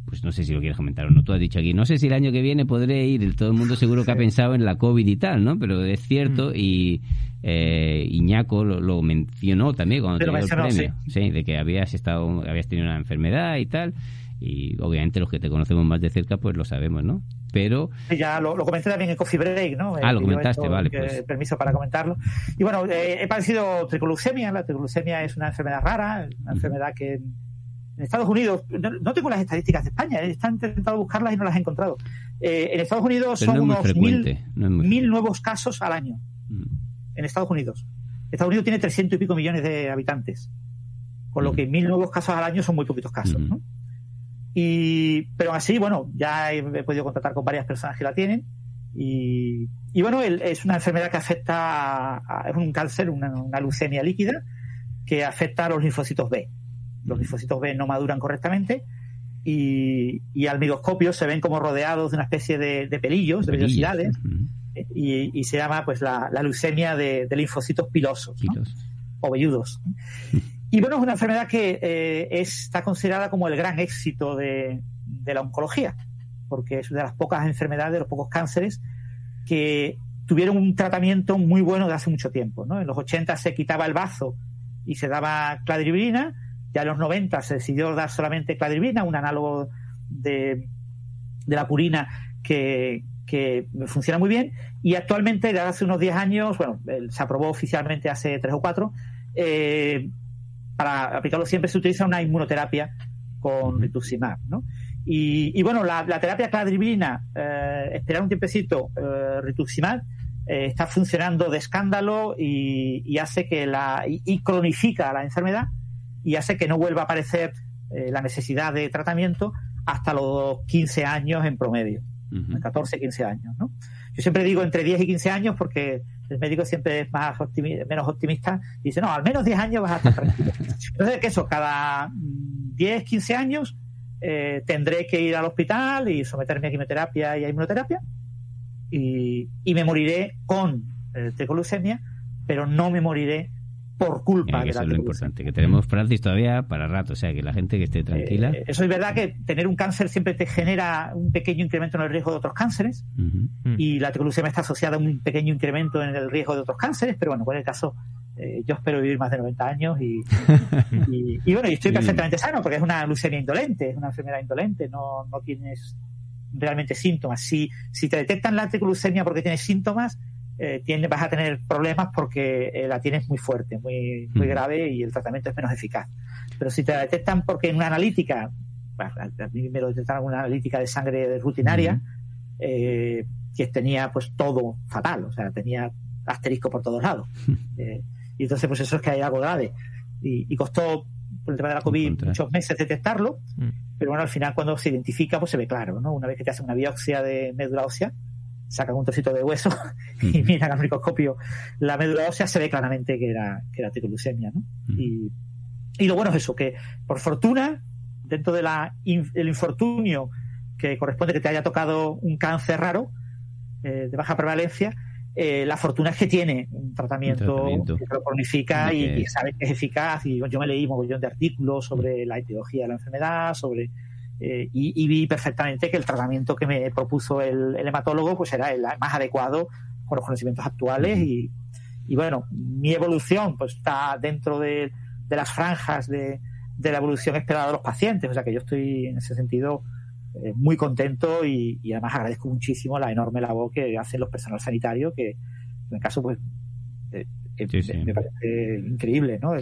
Speaker 2: pues no sé si lo quieres comentar o no. Tú has dicho aquí, no sé si el año que viene podré ir. Todo el mundo seguro que ha pensado en la COVID y tal, ¿no? Pero es cierto mm. y eh, Iñaco lo, mencionó también cuando te dio el premio. Sí. de que habías estado, habías tenido una enfermedad y tal. Y obviamente los que te conocemos más de cerca, pues lo sabemos, ¿no? Pero...
Speaker 4: Ya lo, comenté también en Coffee Break, ¿no?
Speaker 2: Ah, lo comentaste, vale. Pues.
Speaker 4: Permiso para comentarlo. Y bueno, eh, he padecido tricolucemia. La tricolucemia es una enfermedad rara, una enfermedad que en Estados Unidos, no, tengo las estadísticas de España, he intentado buscarlas y no las he encontrado. Eh, en Estados Unidos son unos mil, nuevos casos al año. Mm. En Estados Unidos. Estados Unidos tiene 300 y pico millones de habitantes. Con lo mm. que mil nuevos casos al año son muy poquitos casos. Mm. Y, pero así, bueno, ya he, podido contactar con varias personas que la tienen. Y, bueno, es una enfermedad que afecta, es un cáncer, una, una leucemia líquida, que afecta a los linfocitos B los linfocitos B no maduran correctamente y, al microscopio se ven como rodeados de una especie de, pelillos, de vellosidades, y, se llama pues la, leucemia de, linfocitos pilosos o velludos. [laughs] Y bueno, es una enfermedad que eh, está considerada como el gran éxito de, la oncología, porque es una de las pocas enfermedades, de los pocos cánceres que tuvieron un tratamiento muy bueno de hace mucho tiempo. En los 80 se quitaba el bazo y se daba cladribina, ya en los 90 se decidió dar solamente cladribina, un análogo de, la purina que, funciona muy bien. Y actualmente, desde hace unos 10 años, bueno, se aprobó oficialmente hace 3 o 4, eh, para aplicarlo siempre se utiliza una inmunoterapia con rituximab, ¿no? Y, bueno, la, terapia cladribina, eh, esperar un tiempecito, eh, rituximab, eh, está funcionando de escándalo y, hace que la y, cronifica la enfermedad y hace que no vuelva a aparecer eh, la necesidad de tratamiento hasta los 15 años en promedio, 14, 15 años. ¿no? Yo siempre digo entre 10 y 15 años porque el médico siempre es más menos optimista y dice, no, al menos 10 años vas a estar tranquilo. [laughs] Entonces, que eso, cada 10, 15 años eh, tendré que ir al hospital y someterme a quimioterapia y a inmunoterapia y, me moriré con eh, tricolucemia, pero no me moriré por culpa
Speaker 2: de
Speaker 4: la
Speaker 2: Eso es lo importante, que tenemos Francis todavía para rato, o sea, que la gente que esté tranquila.
Speaker 4: Eh, eso es verdad que tener un cáncer siempre te genera un pequeño incremento en el riesgo de otros cánceres y la triglucemia está asociada a un pequeño incremento en el riesgo de otros cánceres, pero bueno, en el caso eh, yo espero vivir más de 90 años [laughs] y, y, bueno, y estoy perfectamente sano porque es una leucemia indolente, es una enfermedad indolente, no, no tienes realmente síntomas. Si, si te detectan la triglucemia porque tienes síntomas, eh, vas a tener problemas porque eh, la tienes muy fuerte, muy, muy grave y el tratamiento es menos eficaz. Pero si te la detectan porque en una analítica, a mí me lo detectaron una analítica de sangre rutinaria, eh, que tenía pues todo fatal, o sea, tenía asterisco por todos lados. y entonces pues eso es que hay algo grave. Y, costó, por el tema de la COVID, muchos meses detectarlo, mm. pero bueno, al final cuando se identifica pues se ve claro, ¿no? Una vez que te hacen una biopsia de médula ósea, sacan un trocito de hueso [laughs] y miran al microscopio la médula ósea, se ve claramente que era, que era tricolucemia, ¿no? y, y, lo bueno es eso, que por fortuna, dentro del infortunio que corresponde que te haya tocado un cáncer raro, eh, de baja prevalencia, eh, la fortuna es que tiene un tratamiento, que lo cronifica y, sabe que es eficaz. Y yo me leí un montón de artículos sobre la etiología de la enfermedad, sobre eh, y, vi perfectamente que el tratamiento que me propuso el, hematólogo pues era el más adecuado con los conocimientos actuales y, bueno, mi evolución pues está dentro de, las franjas de, la evolución esperada de los pacientes, o sea que yo estoy en ese sentido eh, muy contento y, además agradezco muchísimo la enorme labor que hacen los personal sanitarios que en el caso pues eh, me parece increíble, ¿no?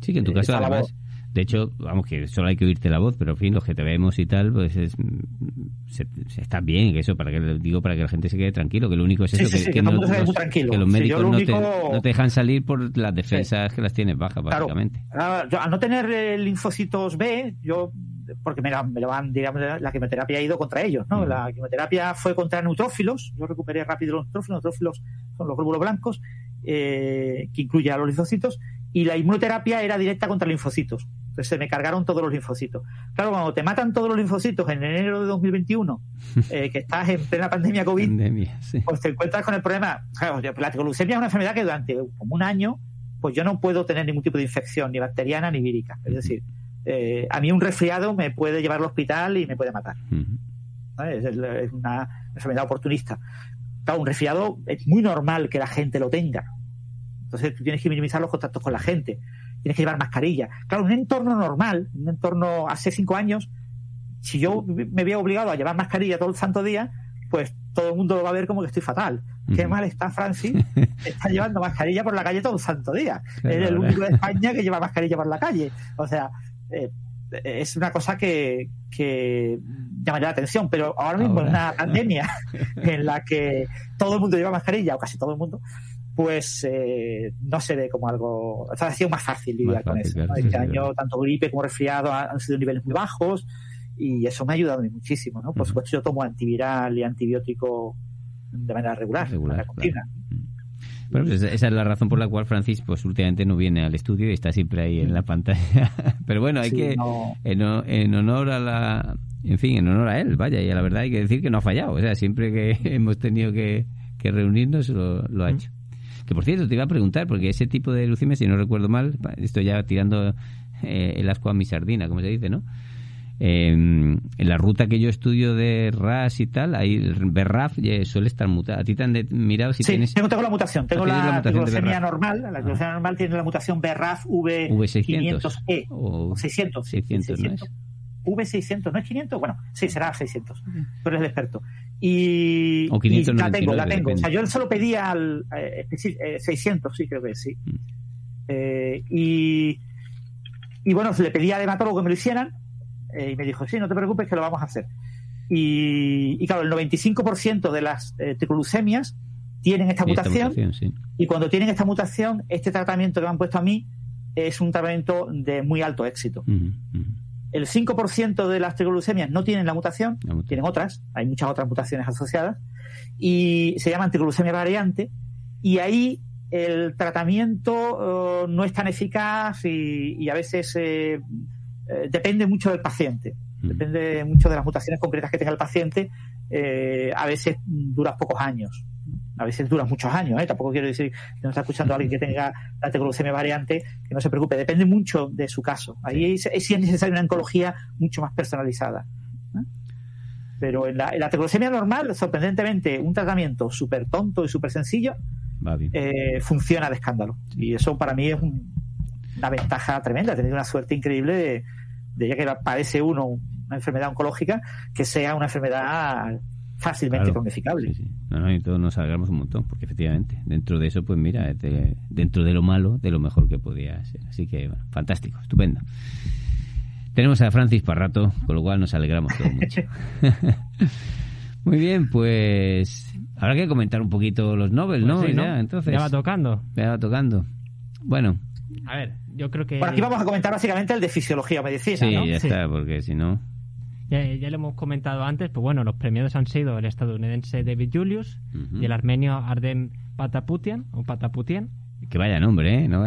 Speaker 2: sí, que en tu caso además de hecho, vamos, que solo hay que oírte la voz, pero en fin, los que te vemos y tal, pues es, se, está bien, que eso, para que digo, para que la gente se quede tranquilo, que lo único es eso, que, los, médicos no, te, dejan salir por las defensas que las tienes bajas, básicamente.
Speaker 4: al no tener eh, linfocitos B, yo porque me, me lo van, digamos, la quimioterapia ha ido contra ellos, ¿no? La quimioterapia fue contra neutrófilos, yo recuperé rápido los neutrófilos, los neutrófilos son los glóbulos blancos, eh, que incluye a los linfocitos, y la inmunoterapia era directa contra linfocitos. Entonces se me cargaron todos los linfocitos. Claro, cuando te matan todos los linfocitos en enero de 2021, [laughs] eh, que estás en plena pandemia COVID, pues te encuentras con el problema. Claro, la triglucemia es una enfermedad que durante como un año, pues yo no puedo tener ningún tipo de infección, ni bacteriana ni vírica. Es decir, eh, a mí un resfriado me puede llevar al hospital y me puede matar. es, una enfermedad oportunista. Claro, un resfriado es muy normal que la gente lo tenga. Entonces tú tienes que minimizar los contactos con la gente tienes que llevar mascarilla. Claro, un entorno normal, un entorno hace cinco años, si yo me había obligado a llevar mascarilla todo el santo día, pues todo el mundo lo va a ver como que estoy fatal. Qué mal está Francis, [laughs] está llevando mascarilla por la calle todo el santo día. es el único de [laughs] España que lleva mascarilla por la calle. O sea, eh, es una cosa que, que llamaría la atención, pero ahora mismo en una pandemia [laughs] en la que todo el mundo lleva mascarilla, o casi todo el mundo, pues eh, no se ve como algo. O sea, ha sido más fácil lidiar con eso. este año, tanto gripe como resfriado han, sido niveles muy bajos y eso me ha ayudado muchísimo. ¿no? Por supuesto, yo tomo antiviral y antibiótico de manera regular, regular continua.
Speaker 2: Bueno, pues esa es la razón por la cual Francis pues últimamente no viene al estudio y está siempre ahí en la pantalla. [laughs] Pero bueno, hay que en, en, honor a la en fin, en honor a él, vaya, y a la verdad hay que decir que no ha fallado, o sea, siempre que [laughs] hemos tenido que, que reunirnos lo, lo ha hecho. Que por cierto, te iba a preguntar, porque ese tipo de leucemia, si no recuerdo mal, estoy ya tirando eh, el asco a mi sardina, como se dice, ¿no? en la ruta que yo estudio de RAS y tal, ahí BRAF suele estar mutado. ¿A ti te han mirado si
Speaker 4: sí,
Speaker 2: tienes...?
Speaker 4: tengo, tengo la mutación. Tengo la, leucemia normal. La leucemia normal tiene la mutación BRAF V500E. O 600. 600, ¿no es? V600, ¿no es 500? Bueno, sí, será 600. Pero es el experto. Y,
Speaker 2: o 500
Speaker 4: la tengo, la tengo. O sea, yo solo pedía al, eh, 600, sí, creo que sí. Mm. Eh, y, y bueno, le pedí al hematólogo que me lo hicieran eh, y me dijo, sí, no te preocupes que lo vamos a hacer. Y, y claro, el 95% de las eh, triglucemias tienen esta mutación, y cuando tienen esta mutación, este tratamiento que me han puesto a mí es un tratamiento de muy alto éxito. El 5% de las triglucemias no tienen la mutación, tienen otras, hay muchas otras mutaciones asociadas, y se llaman triglucemia variante, y ahí el tratamiento eh, no es tan eficaz y, a veces eh, eh, depende mucho del paciente, mm. depende mucho de las mutaciones concretas que tenga el paciente, a veces dura pocos años a veces dura muchos años, ¿eh? tampoco quiero decir que no está escuchando a alguien que tenga la triglucemia variante, que no se preocupe, depende mucho de su caso. Ahí sí, es, necesaria una oncología mucho más personalizada. Pero en la, en normal, sorprendentemente, un tratamiento súper tonto y súper sencillo eh, funciona de escándalo. Y eso para mí es una ventaja tremenda, tener una suerte increíble de, ya que padece uno una enfermedad oncológica, que sea una enfermedad fácilmente claro.
Speaker 2: No, no, y todos nos alegramos un montón, porque efectivamente, dentro de eso, pues mira, dentro de lo malo, de lo mejor que podía ser. Así que, fantástico, estupendo. Tenemos a Francis para rato, con lo cual nos alegramos todos mucho. [laughs] Muy bien, pues habrá que comentar un poquito los Nobel, ¿no?
Speaker 3: Pues
Speaker 2: ya,
Speaker 3: entonces, ya va tocando.
Speaker 2: Ya va tocando. Bueno.
Speaker 3: A ver, yo creo que...
Speaker 4: Por aquí vamos a comentar básicamente el de fisiología o medicina,
Speaker 2: sí,
Speaker 4: ¿no?
Speaker 2: ya está, porque si no...
Speaker 3: Ya, lo hemos comentado antes, pues bueno, los premiados han sido el estadounidense David Julius y el armenio Ardem Pataputian, o Pataputian.
Speaker 2: Que vaya nombre, ¿eh? ¿No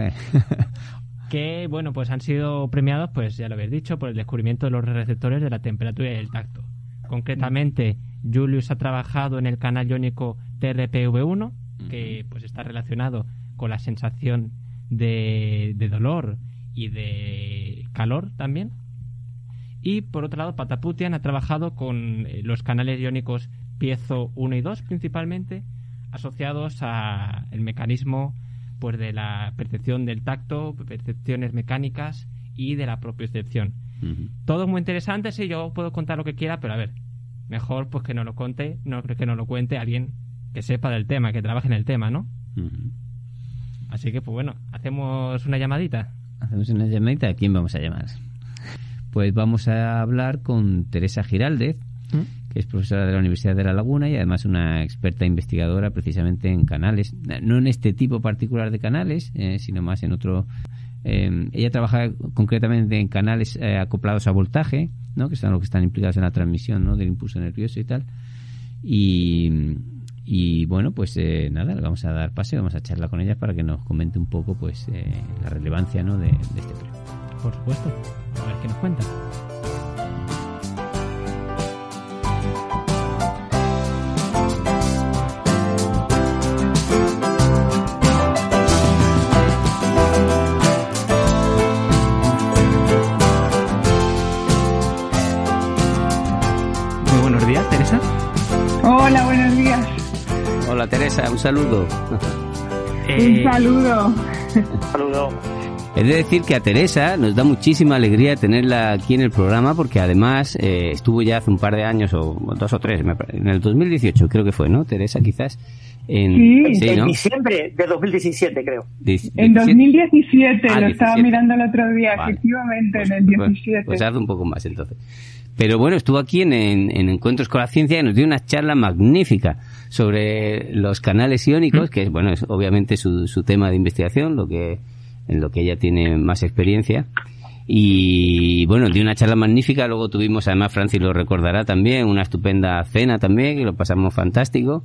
Speaker 2: [laughs]
Speaker 3: que, bueno, pues han sido premiados, pues ya lo habéis dicho, por el descubrimiento de los receptores de la temperatura y el tacto. Concretamente, Julius ha trabajado en el canal iónico TRPV1, que pues está relacionado con la sensación de dolor y de calor también y por otro lado, Pataputian ha trabajado con eh, los canales iónicos piezo 1 y 2 principalmente, asociados al mecanismo pues, de la percepción del tacto, percepciones mecánicas y de la propiocepción. Todo muy interesante, sí, yo puedo contar lo que quiera, pero a ver, mejor pues que no lo conte, no que no lo cuente alguien que sepa del tema, que trabaje en el tema, ¿no? Así que, pues bueno, hacemos una llamadita.
Speaker 2: Hacemos una llamadita. ¿A quién vamos a llamar? Pues vamos a hablar con Teresa Giraldez, ¿Mm? que es profesora de la Universidad de La Laguna y además una experta investigadora precisamente en canales, no en este tipo particular de canales, eh, sino más en otro. Eh, ella trabaja concretamente en canales eh, acoplados a voltaje, ¿no? que son los que están implicados en la transmisión ¿no? del impulso nervioso y tal. Y, y bueno, pues eh, nada, le vamos a dar pase, vamos a charlar con ella para que nos comente un poco pues eh, la relevancia ¿no? de, de este premio.
Speaker 3: Por supuesto. A ver qué nos cuenta. Muy buenos días, Teresa.
Speaker 1: Hola, buenos días.
Speaker 2: Hola Teresa, un saludo.
Speaker 3: Eh,
Speaker 1: Un saludo.
Speaker 4: Saludo.
Speaker 2: Es de decir que a Teresa nos da muchísima alegría tenerla aquí en el programa porque además eh, estuvo ya hace un par de años o dos o tres, me pare- en el 2018 creo que fue, ¿no? Teresa quizás. En,
Speaker 1: Sí.
Speaker 4: en
Speaker 2: ¿no?
Speaker 4: diciembre de 2017, creo.
Speaker 2: Dic-
Speaker 1: En
Speaker 2: 17.
Speaker 1: 2017,
Speaker 2: Ah,
Speaker 1: lo estaba
Speaker 2: 17.
Speaker 1: mirando el otro día,
Speaker 2: Vale.
Speaker 1: efectivamente,
Speaker 2: Pues-
Speaker 1: en el
Speaker 2: pues-
Speaker 1: 17.
Speaker 2: Pues hace un poco más entonces. Pero bueno, estuvo aquí en, en- en Encuentros con la Ciencia y nos dio una charla magnífica sobre los canales iónicos, que bueno, es obviamente su, su tema de investigación, lo que, en lo que ella tiene más experiencia. Y bueno, dio una charla magnífica, luego tuvimos, además Francis lo recordará también, una estupenda cena también, que lo pasamos fantástico.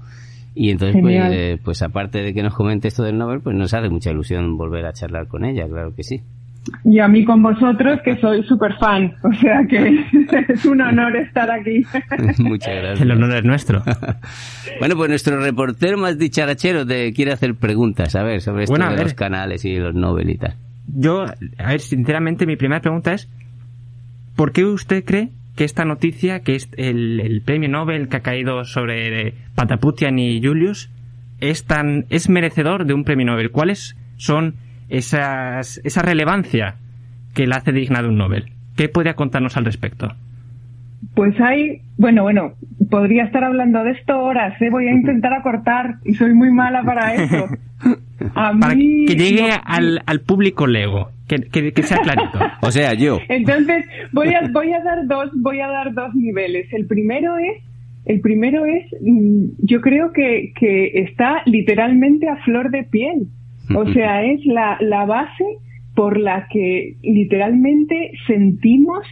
Speaker 2: Y entonces, pues, eh, pues aparte de que nos comente esto del Nobel, pues nos hace mucha ilusión volver a charlar con ella, claro que sí.
Speaker 1: Y a mí con vosotros, que soy súper fan. [laughs] O sea que [laughs] es un honor estar aquí. [laughs]
Speaker 2: Muchas gracias.
Speaker 3: el honor es nuestro.
Speaker 2: Bueno, pues nuestro reportero más dicharachero te quiere hacer preguntas, a ver, sobre esto
Speaker 3: Bueno, a
Speaker 2: de
Speaker 3: ver.
Speaker 2: los canales y los Nobel y tal.
Speaker 3: Yo, a ver, sinceramente, mi primera pregunta es: ¿por qué usted cree que esta noticia, que es el, el premio Nobel que ha caído sobre Pataputian y Julius, es tan es merecedor de un premio Nobel? ¿Cuáles son esas esa relevancia que la hace digna de un Nobel? ¿Qué podría contarnos al respecto?
Speaker 1: Pues hay, bueno, bueno, podría estar hablando de esto horas, ¿eh? voy a intentar acortar y soy muy mala para eso. [laughs] A
Speaker 3: Para
Speaker 1: mí,
Speaker 3: que llegue
Speaker 1: no-
Speaker 3: al, al público lego, que, que- que sea clarito. [laughs]
Speaker 2: O sea, yo.
Speaker 1: Entonces, voy a, voy a dar dos, voy a dar dos niveles. El primero es, el primero es, mm, yo creo que, que está literalmente a flor de piel. O [laughs] sea, es la, la base por la que literalmente sentimos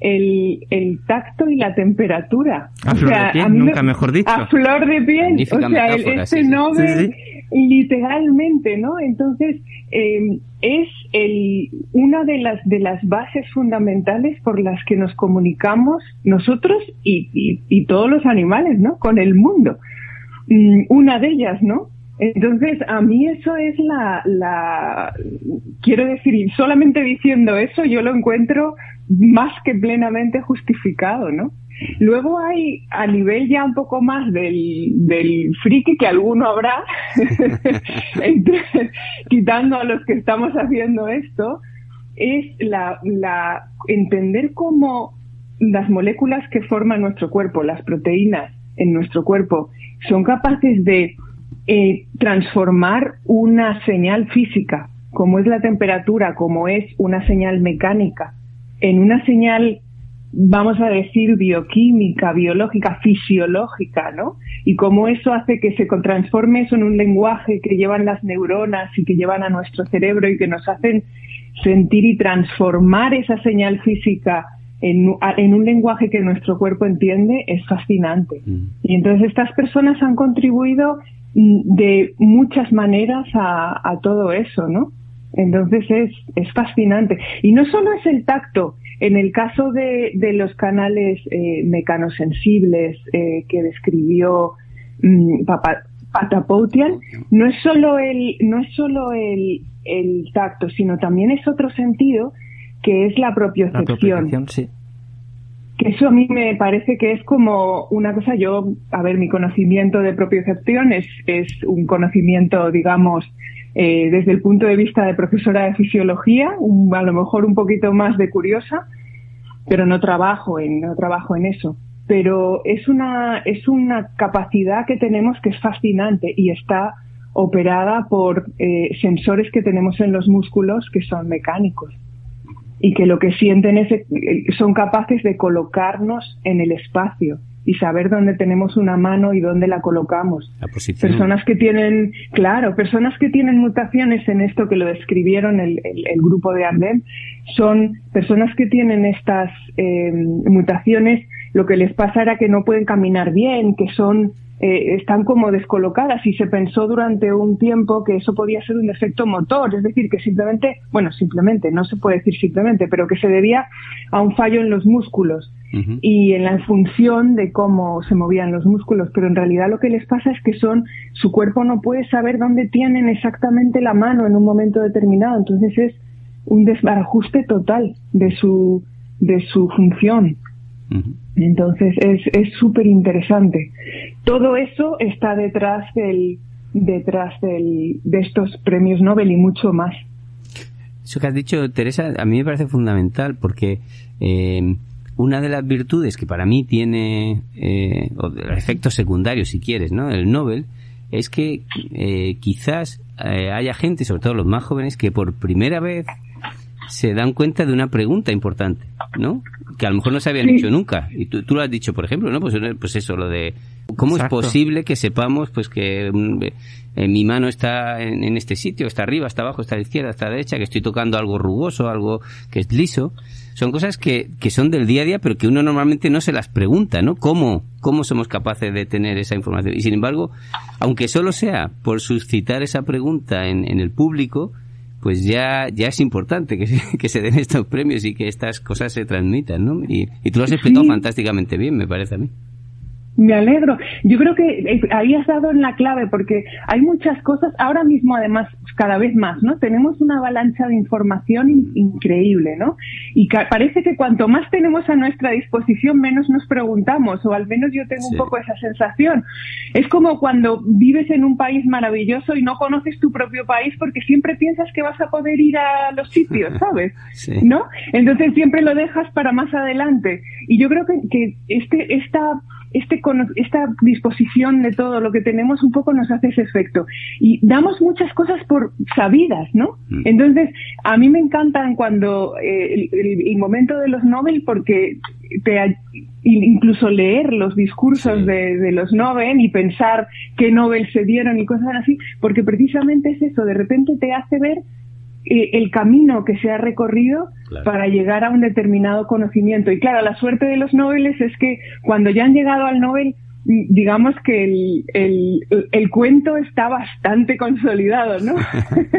Speaker 1: el, el tacto y la temperatura.
Speaker 3: A
Speaker 1: O
Speaker 3: flor de piel,
Speaker 1: me-
Speaker 3: nunca mejor dicho.
Speaker 1: A flor de piel.
Speaker 2: Magnífica
Speaker 1: o sea,
Speaker 2: metáfora,
Speaker 1: este
Speaker 2: sí, sí.
Speaker 1: Nobel
Speaker 3: Sí,
Speaker 1: literalmente, ¿no? Entonces, eh, es el, una de las, de las bases fundamentales por las que nos comunicamos nosotros y, y, y todos los animales, ¿no? Con el mundo. Mm, una de ellas, ¿no? Entonces, a mí eso es la, la, quiero decir, solamente diciendo eso yo lo encuentro más que plenamente justificado, ¿no? Luego hay, a nivel ya un poco más del, del friki, que alguno habrá, [laughs] quitando a los que estamos haciendo esto, es la, la entender cómo las moléculas que forman nuestro cuerpo, las proteínas en nuestro cuerpo, son capaces de eh, transformar una señal física, como es la temperatura, como es una señal mecánica, en una señal, vamos a decir, bioquímica, biológica, fisiológica, ¿no? Y cómo eso hace que se transforme eso en un lenguaje que llevan las neuronas y que llevan a nuestro cerebro y que nos hacen sentir y transformar esa señal física en, en un lenguaje que nuestro cuerpo entiende es fascinante.
Speaker 2: Mm.
Speaker 1: Y entonces estas personas han contribuido de muchas maneras a, a todo eso, ¿no? Entonces es, es fascinante. Y no solo es el tacto, en el caso de, de los canales eh, mecanosensibles eh, que describió mm, Papa- Patapoutian, no es solo el, no es solo el, el tacto, sino también es otro sentido que es la
Speaker 3: La
Speaker 1: propiocepción
Speaker 3: propiocepción, sí.
Speaker 1: Que eso a mí me parece que es como una cosa, yo, a ver, mi conocimiento de propiocepción es, es un conocimiento, digamos, eh, desde el punto de vista de profesora de fisiología, un- a lo mejor un poquito más de curiosa, pero no trabajo en, no trabajo en eso. Pero es una, es una capacidad que tenemos que es fascinante y está operada por eh, sensores que tenemos en los músculos que son mecánicos y que lo que sienten es eh, son capaces de colocarnos en el espacio y saber dónde tenemos una mano y dónde la colocamos.
Speaker 2: La.
Speaker 1: Personas que tienen, claro, personas que tienen mutaciones en esto que lo describieron el, el- el grupo de Arden, son personas que tienen estas eh, mutaciones, lo que les pasa era que no pueden caminar bien, que son eh, están como descolocadas y se pensó durante un tiempo que eso podía ser un efecto motor, es decir, que simplemente, bueno, simplemente, no se puede decir simplemente, pero que se debía a un fallo en los músculos y en la función de cómo se movían los músculos, pero en realidad lo que les pasa es que son, su cuerpo no puede saber dónde tienen exactamente la mano en un momento determinado, entonces es un desbarajuste total de su, de su función. Entonces es súper interesante. Todo eso está detrás del detrás del, de estos premios Nobel y mucho más.
Speaker 2: Eso que has dicho, Teresa, a mí me parece fundamental porque eh, una de las virtudes que para mí tiene, eh, o efectos secundarios si quieres, ¿no? El Nobel, es que eh, quizás eh, haya gente, sobre todo los más jóvenes, que por primera vez se dan cuenta de una pregunta importante, ¿no? Que a lo mejor no se habían hecho nunca. Y tú, tú, lo has dicho, por ejemplo, ¿no? Pues, pues eso, lo de cómo es posible que sepamos pues que mm, eh, mi mano está en, en, este sitio, está arriba, está abajo, está a la izquierda, está a la derecha, que estoy tocando algo rugoso, algo que es liso. Son cosas que, que son del día a día, pero que uno normalmente no se las pregunta, ¿no? ¿Cómo, cómo somos capaces de tener esa información? Y sin embargo, aunque solo sea por suscitar esa pregunta en, en el público, pues ya, ya es importante que se, [laughs] que se den estos premios y que estas cosas se transmitan, ¿no? Y, y tú lo has explicado sí. fantásticamente bien, me parece a mí.
Speaker 1: Me alegro. Yo creo que eh, ahí has dado en la clave porque hay muchas cosas, ahora mismo además cada vez más, ¿no? Tenemos una avalancha de información in increíble, ¿no? Y parece que cuanto más tenemos a nuestra disposición, menos nos preguntamos, o al menos yo tengo sí. un poco esa sensación. Es como cuando vives en un país maravilloso y no conoces tu propio país porque siempre piensas que vas a poder ir a los sitios, [laughs] ¿sabes? Sí. ¿No? Entonces siempre lo dejas para más adelante. Y yo creo que, que este, esta este, esta disposición de todo lo que tenemos un poco nos hace ese efecto. Y damos muchas cosas por sabidas, ¿no? Mm. Entonces, a mí me encantan cuando eh, el, el, momento de los Nobel porque te incluso leer los discursos sí. de, de, los Nobel y pensar qué Nobel se dieron y cosas así, porque precisamente es eso, de repente te hace ver el camino que se ha recorrido claro. para llegar a un determinado conocimiento. Y claro, la suerte de los Nobeles es que cuando ya han llegado al Nobel, digamos que el, el, el cuento está bastante consolidado, ¿no? [laughs]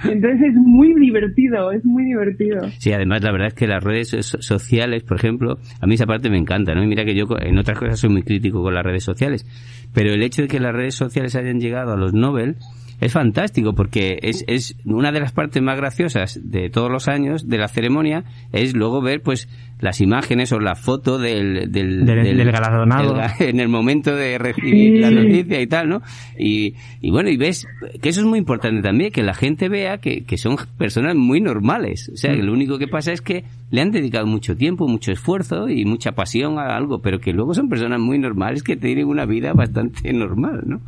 Speaker 1: [laughs] Entonces es muy divertido, es muy divertido.
Speaker 2: Sí, además la verdad es que las redes sociales, por ejemplo, a mí esa parte me encanta, ¿no? Y mira que yo en otras cosas soy muy crítico con las redes sociales, pero el hecho de que las redes sociales hayan llegado a los Nobel es fantástico porque es, es una de las partes más graciosas de todos los años de la ceremonia es luego ver pues las imágenes o la foto del del,
Speaker 3: del, del, del galardonado.
Speaker 2: el, [laughs] en el momento de recibir sí. la noticia y tal no y, y bueno y ves que eso es muy importante también que la gente vea que, que son personas muy normales. O sea que lo único que pasa es que le han dedicado mucho tiempo mucho esfuerzo y mucha pasión a algo pero que luego son personas muy normales que tienen una vida bastante normal no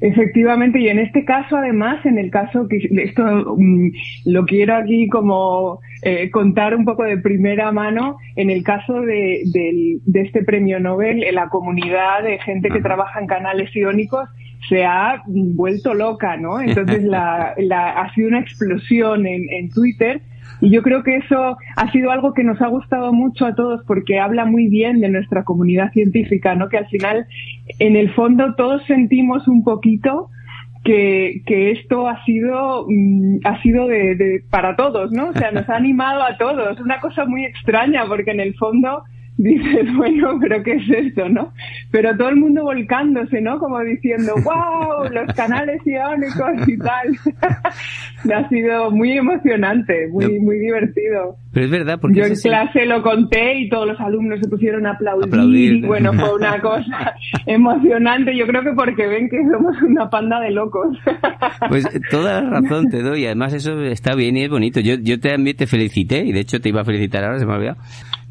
Speaker 1: Efectivamente, y en este caso, además, en el caso que esto um, lo quiero aquí como eh, contar un poco de primera mano, en el caso de, de, de este premio Nobel, la comunidad de gente que trabaja en canales iónicos se ha vuelto loca, ¿no? Entonces [laughs] la, la, ha sido una explosión en, en Twitter y yo creo que eso ha sido algo que nos ha gustado mucho a todos porque habla muy bien de nuestra comunidad científica, ¿no? Que al final, en el fondo, todos sentimos un poquito que, que esto ha sido, mm, ha sido de, de, para todos, ¿no? O sea, nos ha animado a todos. Una cosa muy extraña porque en el fondo [laughs] dices, bueno, pero ¿qué es esto, no? Pero todo el mundo volcándose, ¿no? Como diciendo, wow, los canales iónicos y tal. [laughs] ha sido muy emocionante, muy, muy divertido.
Speaker 2: Pero es verdad, porque...
Speaker 1: Yo en clase lo conté y todos los alumnos se pusieron a aplaudir, aplaudir. y bueno, fue una [laughs] cosa emocionante. Yo creo que porque ven que somos una panda de locos.
Speaker 2: pues toda la razón te doy, además eso está bien y es bonito. Yo, yo también te felicité y de hecho te iba a felicitar ahora, se me ha olvidado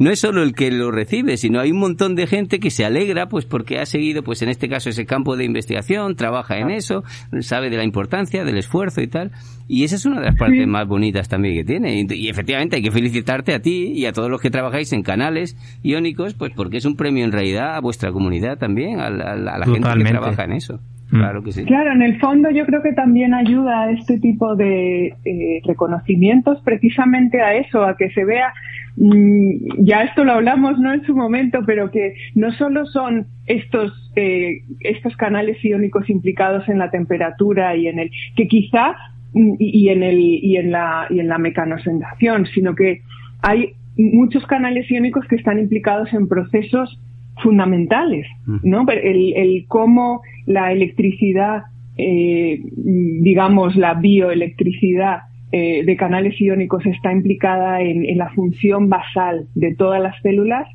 Speaker 2: no es solo el que lo recibe, sino hay un montón de gente que se alegra pues porque ha seguido pues en este caso ese campo de investigación, trabaja en eso, sabe de la importancia, del esfuerzo y tal. Y esa es una de las partes sí. más bonitas también que tiene. Y, y, efectivamente hay que felicitarte a ti y a todos los que trabajáis en canales iónicos, pues porque es un premio en realidad a vuestra comunidad también, a la, a la gente que trabaja en eso. Claro que sí.
Speaker 1: Claro, en el fondo yo creo que también ayuda a este tipo de eh, reconocimientos precisamente a eso, a que se vea mm, ya esto lo hablamos no en su momento, pero que no solo son estos eh, estos canales iónicos implicados en la temperatura y en el que quizá mm, y, en el y en la y en la mecanosensación, sino que hay muchos canales iónicos que están implicados en procesos fundamentales, ¿no? El, el cómo la electricidad, eh, digamos, la bioelectricidad eh, de canales iónicos está implicada en, la función basal de todas las células,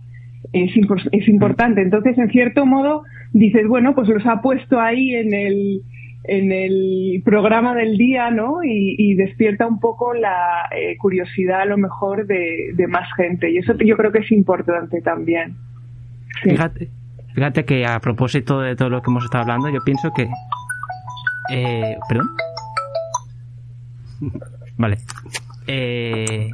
Speaker 1: es, es importante. Entonces, en cierto modo, dices, bueno, pues los ha puesto ahí en el, en el programa del día, ¿no? Y, despierta un poco la eh, curiosidad a lo mejor de, más gente. Y eso yo creo que es importante también.
Speaker 3: Fíjate, fíjate que a propósito de todo lo que hemos estado hablando, yo pienso que... Eh, ¿Perdón? Vale. Eh,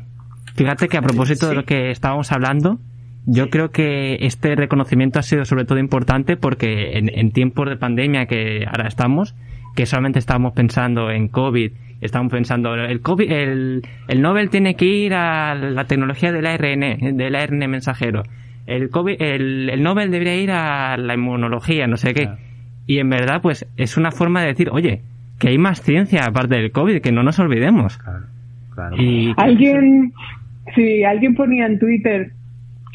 Speaker 3: fíjate que a propósito de lo que estábamos hablando, yo creo que este reconocimiento ha sido sobre todo importante porque en tiempos de pandemia que ahora estamos, que solamente estábamos pensando en COVID, estamos pensando, el, COVID, el, el Nobel tiene que ir a la tecnología del ARN, del ARN mensajero. El, COVID, el, el Nobel debería ir a la inmunología, no sé qué. Y en verdad, pues es una forma de decir, oye, que hay más ciencia aparte del COVID, que no nos olvidemos.
Speaker 1: Y alguien, sí, alguien ponía en Twitter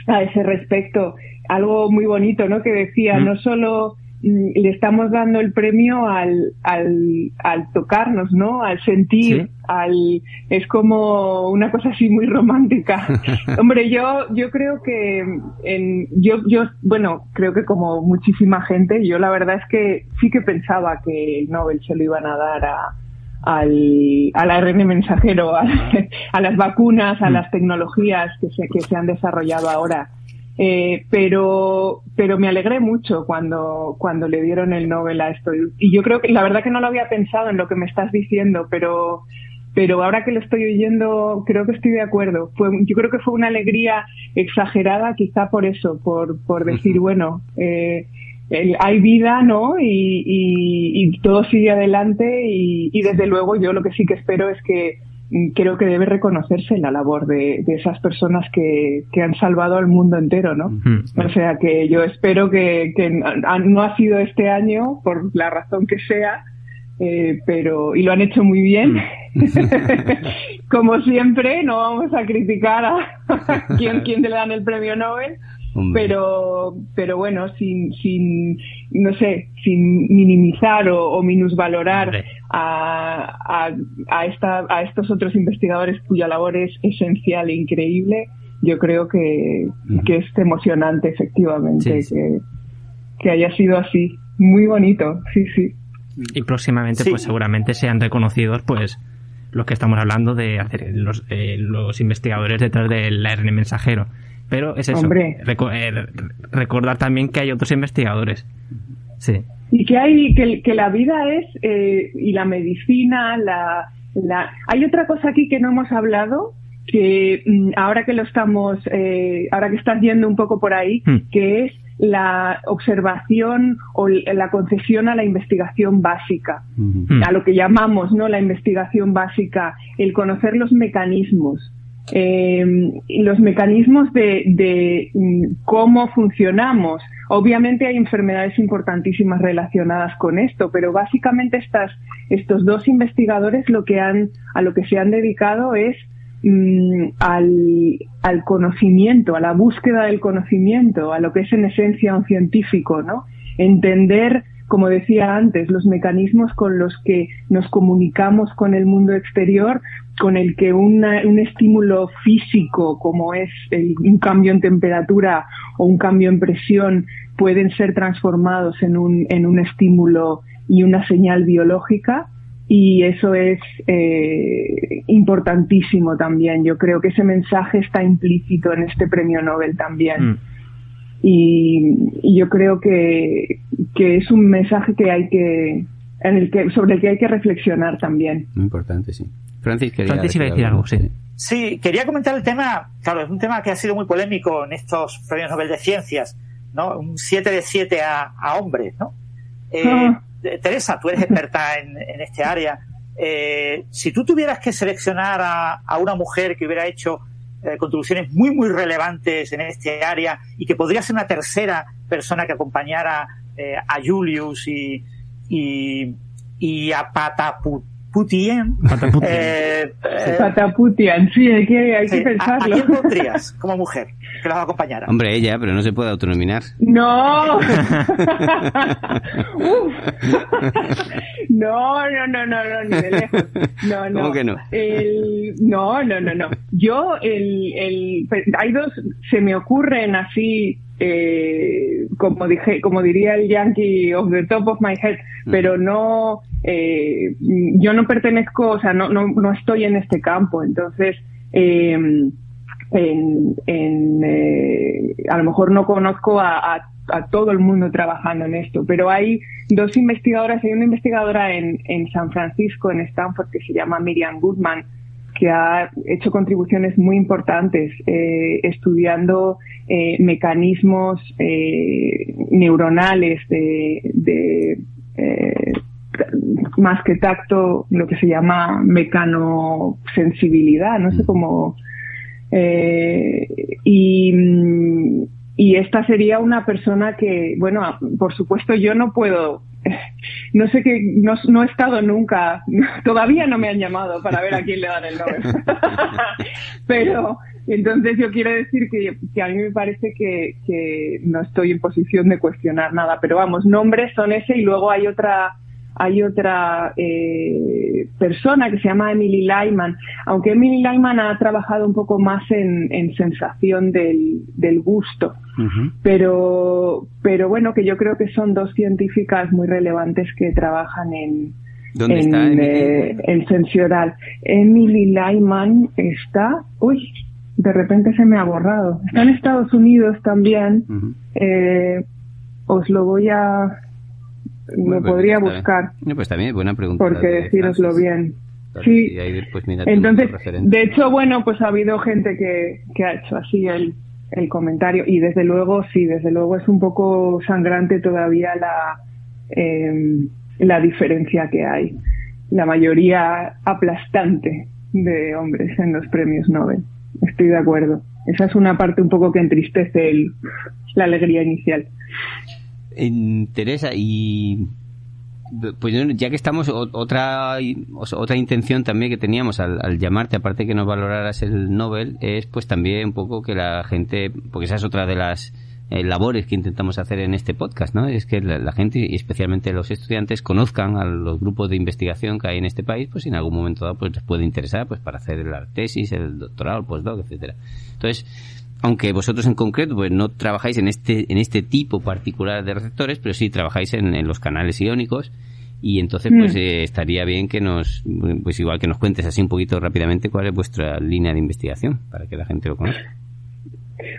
Speaker 1: a ese respecto algo muy bonito, ¿no? Que decía, no solo Mm, le estamos dando el premio al, al, al tocarnos, ¿no? Al sentir, al es como una cosa así muy romántica. [laughs] Hombre, yo yo creo que en, yo yo bueno creo que como muchísima gente, yo la verdad es que sí que pensaba que el Nobel se lo iban a dar a al, al ARN mensajero, [laughs] a, a las vacunas, a mm. las tecnologías que se, que se han desarrollado ahora. Eh, pero, pero me alegré mucho cuando, cuando le dieron el Nobel a esto. Y yo creo que, la verdad que no lo había pensado en lo que me estás diciendo, pero, pero ahora que lo estoy oyendo, creo que estoy de acuerdo. Fue, yo creo que fue una alegría exagerada, quizá por eso, por, por decir, bueno, eh, hay vida, ¿no? Y, y, y, todo sigue adelante y, y desde luego yo lo que sí que espero es que creo que debe reconocerse la labor de, esas personas que, han salvado al mundo entero, ¿no? O sea que yo espero que, no ha sido este año, por la razón que sea, eh, pero y lo han hecho muy bien. [laughs] Como siempre, no vamos a criticar a [laughs] quien, quien le dan el premio Nobel, pero pero bueno sin sin no sé sin minimizar o, minusvalorar a, a, esta, a estos otros investigadores cuya labor es esencial e increíble yo creo que, que es emocionante efectivamente Que, que haya sido así. Muy bonito sí sí.
Speaker 3: Y próximamente pues seguramente sean reconocidos pues los que estamos hablando de hacer los, eh, los investigadores detrás del ARN mensajero pero es eso. Eh, recordar también que hay otros investigadores. Sí.
Speaker 1: Y que hay, que, que la vida es, eh, y la medicina, la, la. Hay otra cosa aquí que no hemos hablado, que mm, ahora que lo estamos, eh, ahora que estás yendo un poco por ahí, hmm. que es la observación o la concesión a la investigación básica, a lo que llamamos no la investigación básica, el conocer los mecanismos, eh, los mecanismos de, de, mm, cómo funcionamos. Obviamente hay enfermedades importantísimas relacionadas con esto, pero básicamente estas, estos dos investigadores lo que han, a lo que se han dedicado es mm, al, al, conocimiento, a la búsqueda del conocimiento, a lo que es en esencia un científico, ¿no? Entender como decía antes, los mecanismos con los que nos comunicamos con el mundo exterior, con el que un estímulo físico como es un cambio en temperatura o un cambio en presión pueden ser transformados en un, en un estímulo y una señal biológica y eso es eh, importantísimo también. Yo creo que ese mensaje está implícito en este premio Nobel también. Mm. Y, yo creo que, que es un mensaje que hay que, en el que, sobre el que hay que reflexionar también.
Speaker 2: Muy importante, sí.
Speaker 3: Francis, quería decir algo, sí.
Speaker 4: Sí, quería comentar el tema, claro, es un tema que ha sido muy polémico en estos premios Nobel de Ciencias, ¿no? Un 7 de 7 a, a hombres, ¿no? Eh, ah. Teresa, tú eres experta en, en este área. Eh, si tú tuvieras que seleccionar a, a, una mujer que hubiera hecho eh, contribuciones muy, muy relevantes en este área y que podría ser una tercera persona que acompañara eh, a Julius y, y, y a Pataput Putien.
Speaker 1: Eh, eh, Pataputian, sí, hay que, hay que pensarlo.
Speaker 4: ¿A, quién pondrías [laughs] como mujer que la acompañara?
Speaker 2: Hombre, ella, pero no se puede autonominar.
Speaker 1: No. [laughs] no, no, no, no, no, ni de lejos. No, no.
Speaker 2: ¿Cómo que no?
Speaker 1: El, no, no, no, no. Yo, el, el, hay dos, se me ocurren así eh, como dije, como diría el yankee of the top of my head, mm. pero no, eh, yo no pertenezco, o sea, no, no, no estoy en este campo, entonces, en, en eh, a lo mejor no conozco a, todo el mundo trabajando en esto, pero hay dos investigadoras, hay una investigadora en, en San Francisco, en Stanford, que se llama Miriam Goodman, que ha hecho contribuciones muy importantes eh, estudiando eh, mecanismos eh, neuronales de, más que tacto, lo que se llama mecanosensibilidad, no sé mm. cómo. Eh, y, y esta sería una persona que, bueno, por supuesto yo no puedo [laughs] no sé qué, no, no, he estado nunca, [laughs] todavía no me han llamado para ver a quién le dan el Nobel. [laughs] Pero entonces yo quiero decir que, que a mí me parece que, que, no estoy en posición de cuestionar nada, pero vamos, nombres son ese y luego hay otra hay otra eh, persona que se llama Emily Lyman, aunque Emily Lyman ha trabajado un poco más en, en sensación del, del gusto, pero, pero bueno, que yo creo que son dos científicas muy relevantes que trabajan en,
Speaker 2: ¿Dónde en, está Emily?
Speaker 1: Eh, en sensorial. Emily Lyman está, uy, de repente se me ha borrado. Está en Estados Unidos también. eh, os lo voy a me podría buscar.
Speaker 2: No, pues también buena pregunta.
Speaker 1: Porque deciroslo bien. Sí,
Speaker 2: después
Speaker 1: entonces, de hecho, bueno, pues ha habido gente que, que ha hecho así el, el comentario y desde luego, sí, desde luego es un poco sangrante todavía la, eh, la diferencia que hay. La mayoría aplastante de hombres en los premios Nobel. Estoy de acuerdo. Esa es una parte un poco que entristece el, la alegría inicial.
Speaker 2: Teresa, y pues ya que estamos, otra otra intención también que teníamos al, llamarte, aparte que nos valoraras el Nobel, es pues también un poco que la gente, porque esa es otra de las eh, labores que intentamos hacer en este podcast, ¿no? Es que la, gente y especialmente los estudiantes conozcan a los grupos de investigación que hay en este país, pues en algún momento dado pues les puede interesar pues para hacer la tesis, el doctorado, el postdoc, etcétera. Entonces, aunque vosotros en concreto pues no trabajáis en este en este tipo particular de receptores pero sí trabajáis en, los canales iónicos. Y entonces pues mm. eh, estaría bien que nos pues igual que nos cuentes así un poquito rápidamente cuál es vuestra línea de investigación para que la gente lo conozca.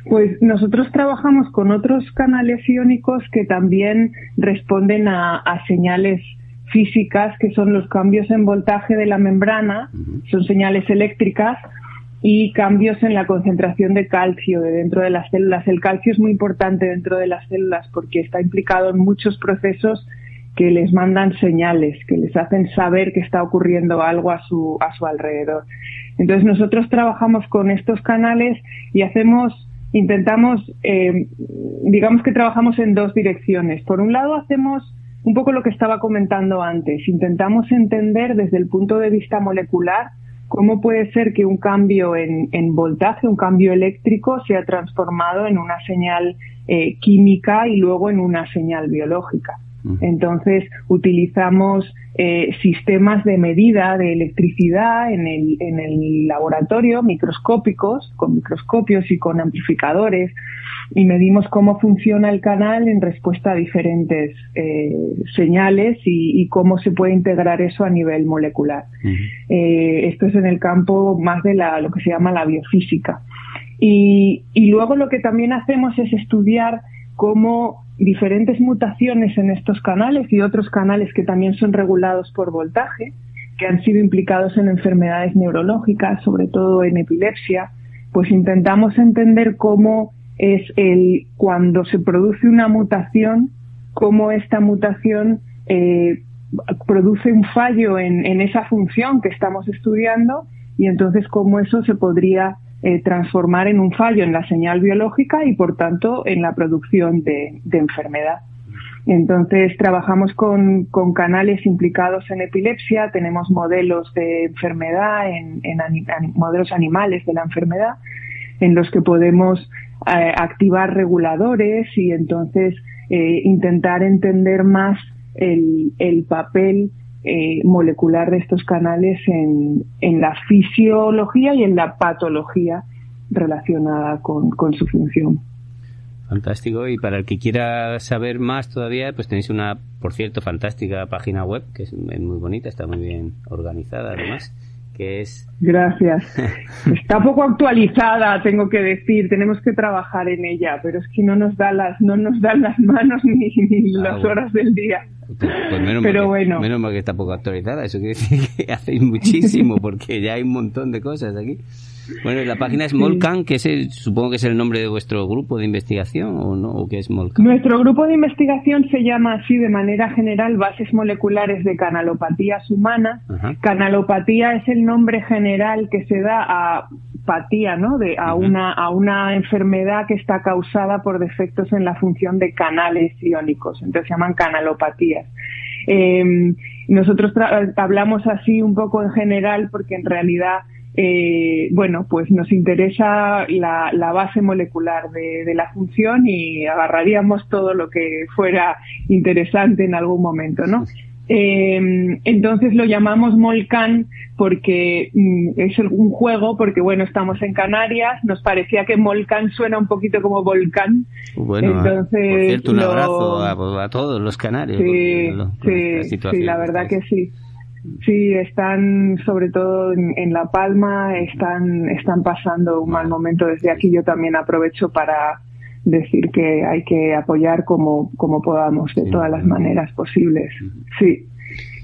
Speaker 1: Pues nosotros trabajamos con otros canales iónicos que también responden a, señales físicas que son los cambios en voltaje de la membrana, son señales eléctricas y cambios en la concentración de calcio de dentro de las células. El calcio es muy importante dentro de las células porque está implicado en muchos procesos que les mandan señales, que les hacen saber que está ocurriendo algo a su, a su alrededor. Entonces nosotros trabajamos con estos canales y hacemos, intentamos, eh, digamos que trabajamos en dos direcciones. Por un lado hacemos un poco lo que estaba comentando antes, intentamos entender desde el punto de vista molecular ¿Cómo puede ser que un cambio en, en voltaje, un cambio eléctrico, sea transformado en una señal eh, química y luego en una señal biológica? Entonces, utilizamos eh, sistemas de medida de electricidad en el, en el laboratorio, microscópicos, con microscopios y con amplificadores, y medimos cómo funciona el canal en respuesta a diferentes eh, señales y, y, cómo se puede integrar eso a nivel molecular. eh, esto es en el campo más de la, lo que se llama la biofísica. Y, y luego lo que también hacemos es estudiar cómo diferentes mutaciones en estos canales y otros canales que también son regulados por voltaje, que han sido implicados en enfermedades neurológicas, sobre todo en epilepsia, pues intentamos entender cómo es el cuando se produce una mutación, cómo esta mutación eh, produce un fallo en, en, esa función que estamos estudiando y entonces cómo eso se podría eh, transformar en un fallo en la señal biológica y, por tanto, en la producción de, enfermedad. Entonces, trabajamos con, canales implicados en epilepsia, tenemos modelos de enfermedad, en, modelos animales de la enfermedad, en los que podemos eh, activar reguladores y entonces eh, intentar entender más el, el papel eh, molecular de estos canales en, en, la fisiología y en la patología relacionada con, su función.
Speaker 2: Fantástico. Y para el que quiera saber más todavía, pues tenéis una, por cierto, fantástica página web que es muy bonita, está muy bien organizada además. Que es...
Speaker 1: Gracias. [laughs] Está poco actualizada, tengo que decir. Tenemos que trabajar en ella, pero es que no nos da las, no nos dan las manos [laughs] ni, ni ah, las horas del día.
Speaker 2: Pues, pues menos, Pero mal que, bueno. menos mal que está poco actualizada. Eso quiere decir [laughs] que hacéis muchísimo porque ya hay un montón de cosas aquí. Bueno, la página es Molcan, que es supongo que es el nombre de vuestro grupo de investigación, ¿o no? ¿O qué es Molcan?
Speaker 1: Nuestro grupo de investigación se llama así de manera general Bases Moleculares de Canalopatías Humanas. Canalopatía es el nombre general que se da a patía, ¿no? De, a, una, a una enfermedad que está causada por defectos en la función de canales iónicos. Entonces se llaman canalopatías. Eh, nosotros hablamos así un poco en general porque en realidad eh, bueno, pues nos interesa la, la base molecular de, de, la función y agarraríamos todo lo que fuera interesante en algún momento, ¿no? Eh, entonces lo llamamos Molcan porque mm, es un juego, porque bueno, estamos en Canarias, nos parecía que Molcan suena un poquito como volcán.
Speaker 2: Bueno, entonces, por cierto, un abrazo a, todos los canarios.
Speaker 1: Sí, sí, la verdad que sí. Sí, están sobre todo en, La Palma, están, están pasando un mal momento desde aquí. Yo también aprovecho para decir que hay que apoyar como, como podamos, de todas las maneras posibles. Sí.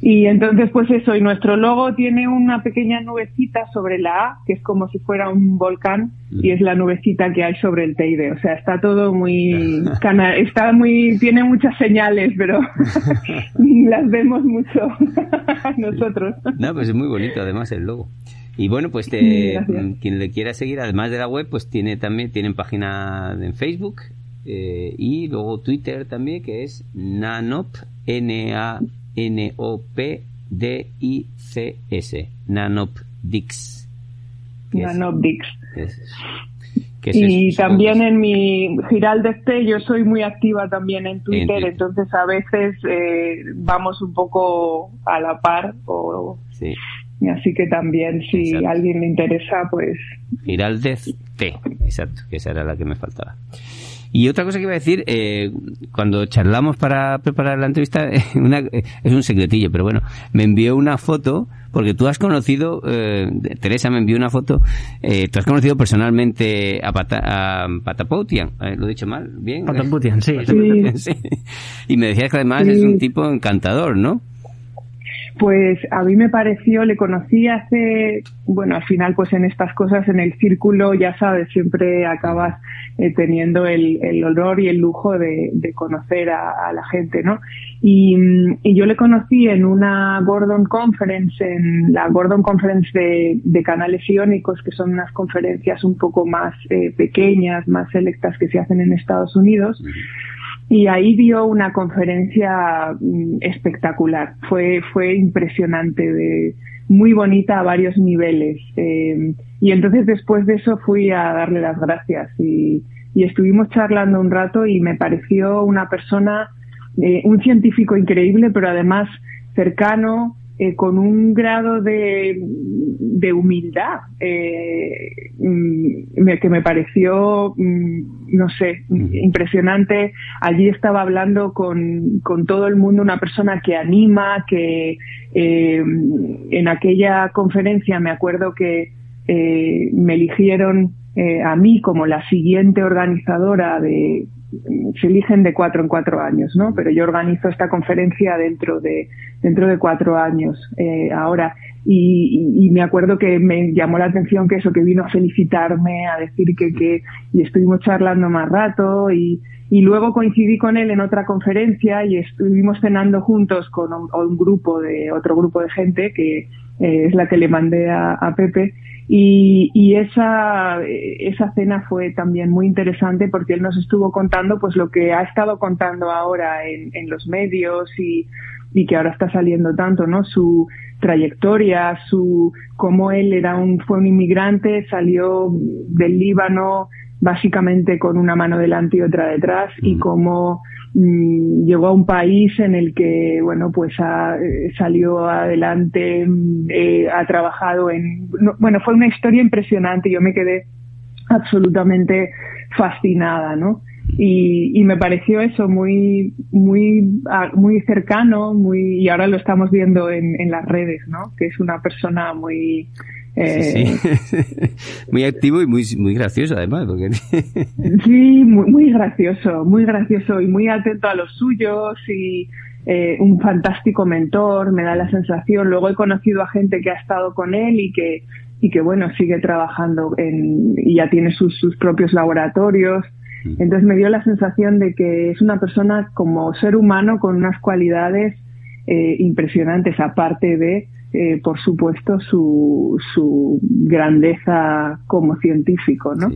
Speaker 1: Y entonces, pues eso, y nuestro logo tiene una pequeña nubecita sobre la A, que es como si fuera un volcán, y es la nubecita que hay sobre el Teide. O sea, está todo muy, [laughs] está muy, tiene muchas señales, pero [laughs] las vemos mucho [laughs] nosotros.
Speaker 2: No, pues es muy bonito además el logo. Y bueno, pues te, quien le quiera seguir, además de la web, pues tiene también, tienen página en Facebook, eh, y luego Twitter también, que es Nanop, N-A N-O-P-D-I-C-S. Nanopdix.
Speaker 1: Nanopdix. y también en mi Giraldeste yo soy muy activa también en Twitter, entonces a veces eh, vamos un poco a la par. O, sí. Así que también si a alguien le interesa, pues...
Speaker 2: Giraldeste, exacto, que esa era la que me faltaba. Y otra cosa que iba a decir, eh, cuando charlamos para preparar la entrevista, [laughs] una, es un secretillo, pero bueno, me envió una foto, porque tú has conocido, eh, Teresa me envió una foto, eh, tú has conocido personalmente a, Pata, Patapoutian, ¿lo he dicho mal? ¿Bien? [laughs]
Speaker 3: Patapoutian, sí.
Speaker 1: sí.
Speaker 2: Y me decías que además es un tipo encantador, ¿no?
Speaker 1: Pues a mí me pareció, le conocí hace, bueno, al final pues en estas cosas, en el círculo, ya sabes, siempre acabas eh, teniendo el, el, honor y el lujo de, conocer a, la gente, ¿no? Y, yo le conocí en una Gordon Conference, en la Gordon Conference de, de canales iónicos, que son unas conferencias un poco más eh, pequeñas, más selectas que se hacen en Estados Unidos y ahí dio una conferencia mm, espectacular. Fue, fue impresionante, de, muy bonita a varios niveles. Eh, y entonces después de eso fui a darle las gracias y, y estuvimos charlando un rato y me pareció una persona, eh, un científico increíble, pero además cercano, eh, con un grado de, de humildad eh, mm, que me pareció, mm, no sé, impresionante. Allí estaba hablando con, con, todo el mundo, una persona que anima, que eh, en aquella conferencia me acuerdo que me eligieron a mí como la siguiente organizadora de, se eligen de cuatro en cuatro años, ¿no? Pero yo organizo esta conferencia dentro de, dentro de cuatro años eh, ahora. y, me acuerdo que me llamó la atención que eso, que vino a felicitarme, a decir que, que y estuvimos charlando más rato y, y luego coincidí con él en otra conferencia y estuvimos cenando juntos con un, grupo de, otro grupo de gente que eh, es la que le mandé a, Pepe y, y, esa, esa cena fue también muy interesante porque él nos estuvo contando pues lo que ha estado contando ahora en, en los medios y, y que ahora está saliendo tanto, ¿no? Su, trayectoria, su cómo él era un fue un inmigrante, salió del Líbano básicamente con una mano delante y otra detrás y cómo mm, llegó a un país en el que bueno pues eh, salió adelante, mm, eh, ha trabajado en bueno fue una historia impresionante. Yo me quedé absolutamente fascinada, ¿no? y, y, me pareció eso muy muy muy cercano muy y ahora lo estamos viendo en, en las redes no que es una persona muy
Speaker 2: eh, [laughs] muy activo y muy muy gracioso además porque... [laughs]
Speaker 1: sí muy, muy gracioso muy gracioso y muy atento a los suyos y eh, un fantástico mentor me da la sensación. Luego he conocido a gente que ha estado con él y que y que bueno sigue trabajando en, y ya tiene sus, sus propios laboratorios. Entonces me dio la sensación de que es una persona como ser humano con unas cualidades eh, impresionantes, aparte de, eh, por supuesto, su, su grandeza como científico, ¿no?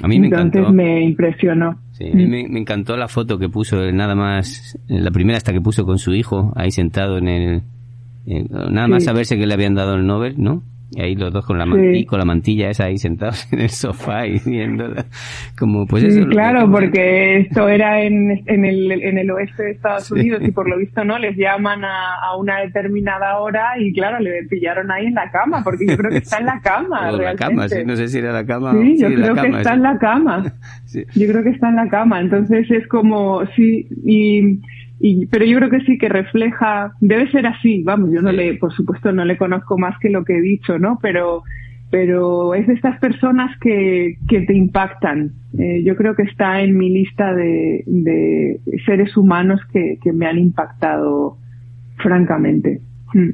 Speaker 2: A mí me
Speaker 1: Entonces me impresionó.
Speaker 2: Sí, a mí me, me, encantó la foto que puso, nada más, la primera hasta que puso con su hijo, ahí sentado en el... nada más saberse que le habían dado el Nobel, ¿no? Y ahí los dos con la, con la mantilla esa ahí sentados [laughs] en el sofá y viéndola. Como, pues eso.
Speaker 1: claro, porque esto era en, en, el, en el oeste de Estados Unidos y por lo visto no les llaman a, a, una determinada hora y claro, le pillaron ahí en la cama, porque yo creo que está en la [laughs] cama.
Speaker 2: la cama, sí, no sé si era la cama.
Speaker 1: Sí, yo creo que está en la cama. [laughs] Yo creo que está en la cama. Entonces es como, sí, y y, pero yo creo que sí que refleja, debe ser así, vamos, yo no le, por supuesto no le conozco más que lo que he dicho, ¿no? Pero, pero es de estas personas que, que te impactan. Eh, yo creo que está en mi lista de, de seres humanos que, que me han impactado francamente. Mm.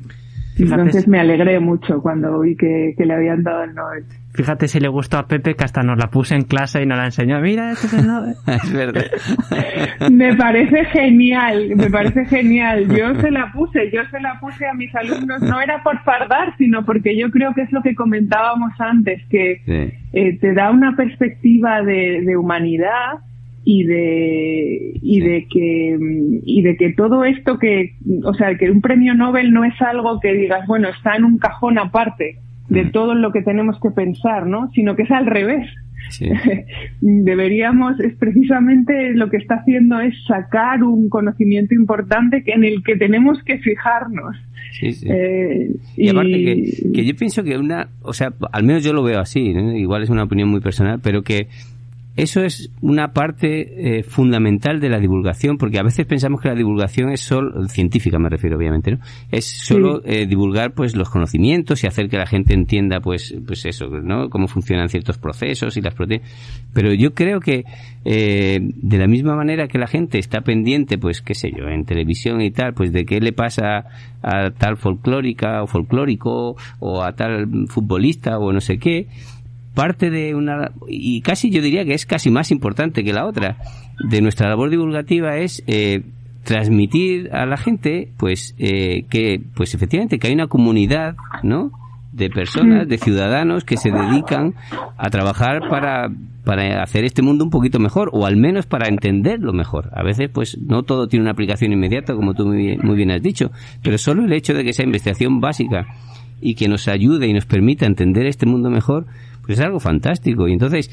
Speaker 1: Entonces me alegré mucho cuando vi que, que le habían dado el Nobel.
Speaker 3: Fíjate si le gustó a Pepe que hasta nos la puse en clase y nos la enseñó. Mira, este es el Nobel. [laughs]
Speaker 2: es verdad. [laughs]
Speaker 1: me parece genial, me parece genial. Yo se la puse, yo se la puse a mis alumnos. No era por fardar, sino porque yo creo que es lo que comentábamos antes, que eh, te da una perspectiva de, de humanidad y de y de que y de que todo esto que o sea que un premio Nobel no es algo que digas bueno está en un cajón aparte de todo lo que tenemos que pensar, ¿no? Sino que es al revés. [laughs] Deberíamos, es precisamente lo que está haciendo es sacar un conocimiento importante en el que tenemos que fijarnos.
Speaker 2: Sí, sí. Eh, y, aparte que, que, yo pienso que una, o sea, al menos yo lo veo así, igual es una opinión muy personal, pero que eso es una parte eh, fundamental de la divulgación, porque a veces pensamos que la divulgación es solo, científica me refiero obviamente, ¿no? Es solo eh, divulgar pues los conocimientos y hacer que la gente entienda pues, pues eso, ¿no? Cómo funcionan ciertos procesos y las proteínas. Pero yo creo que eh, de la misma manera que la gente está pendiente, pues qué sé yo, en televisión y tal, pues de qué le pasa a tal folclórica o folclórico o a tal futbolista o no sé qué, parte de una y casi yo diría que es casi más importante que la otra. De nuestra labor divulgativa es eh, transmitir a la gente pues eh, que pues efectivamente que hay una comunidad no de personas de ciudadanos que se dedican a trabajar para para hacer este mundo un poquito mejor o al menos para entenderlo mejor. A veces pues no todo tiene una aplicación inmediata como tú muy bien has dicho pero solo el hecho de que sea investigación básica y que nos ayude y nos permita entender este mundo mejor pues es algo fantástico. Y entonces,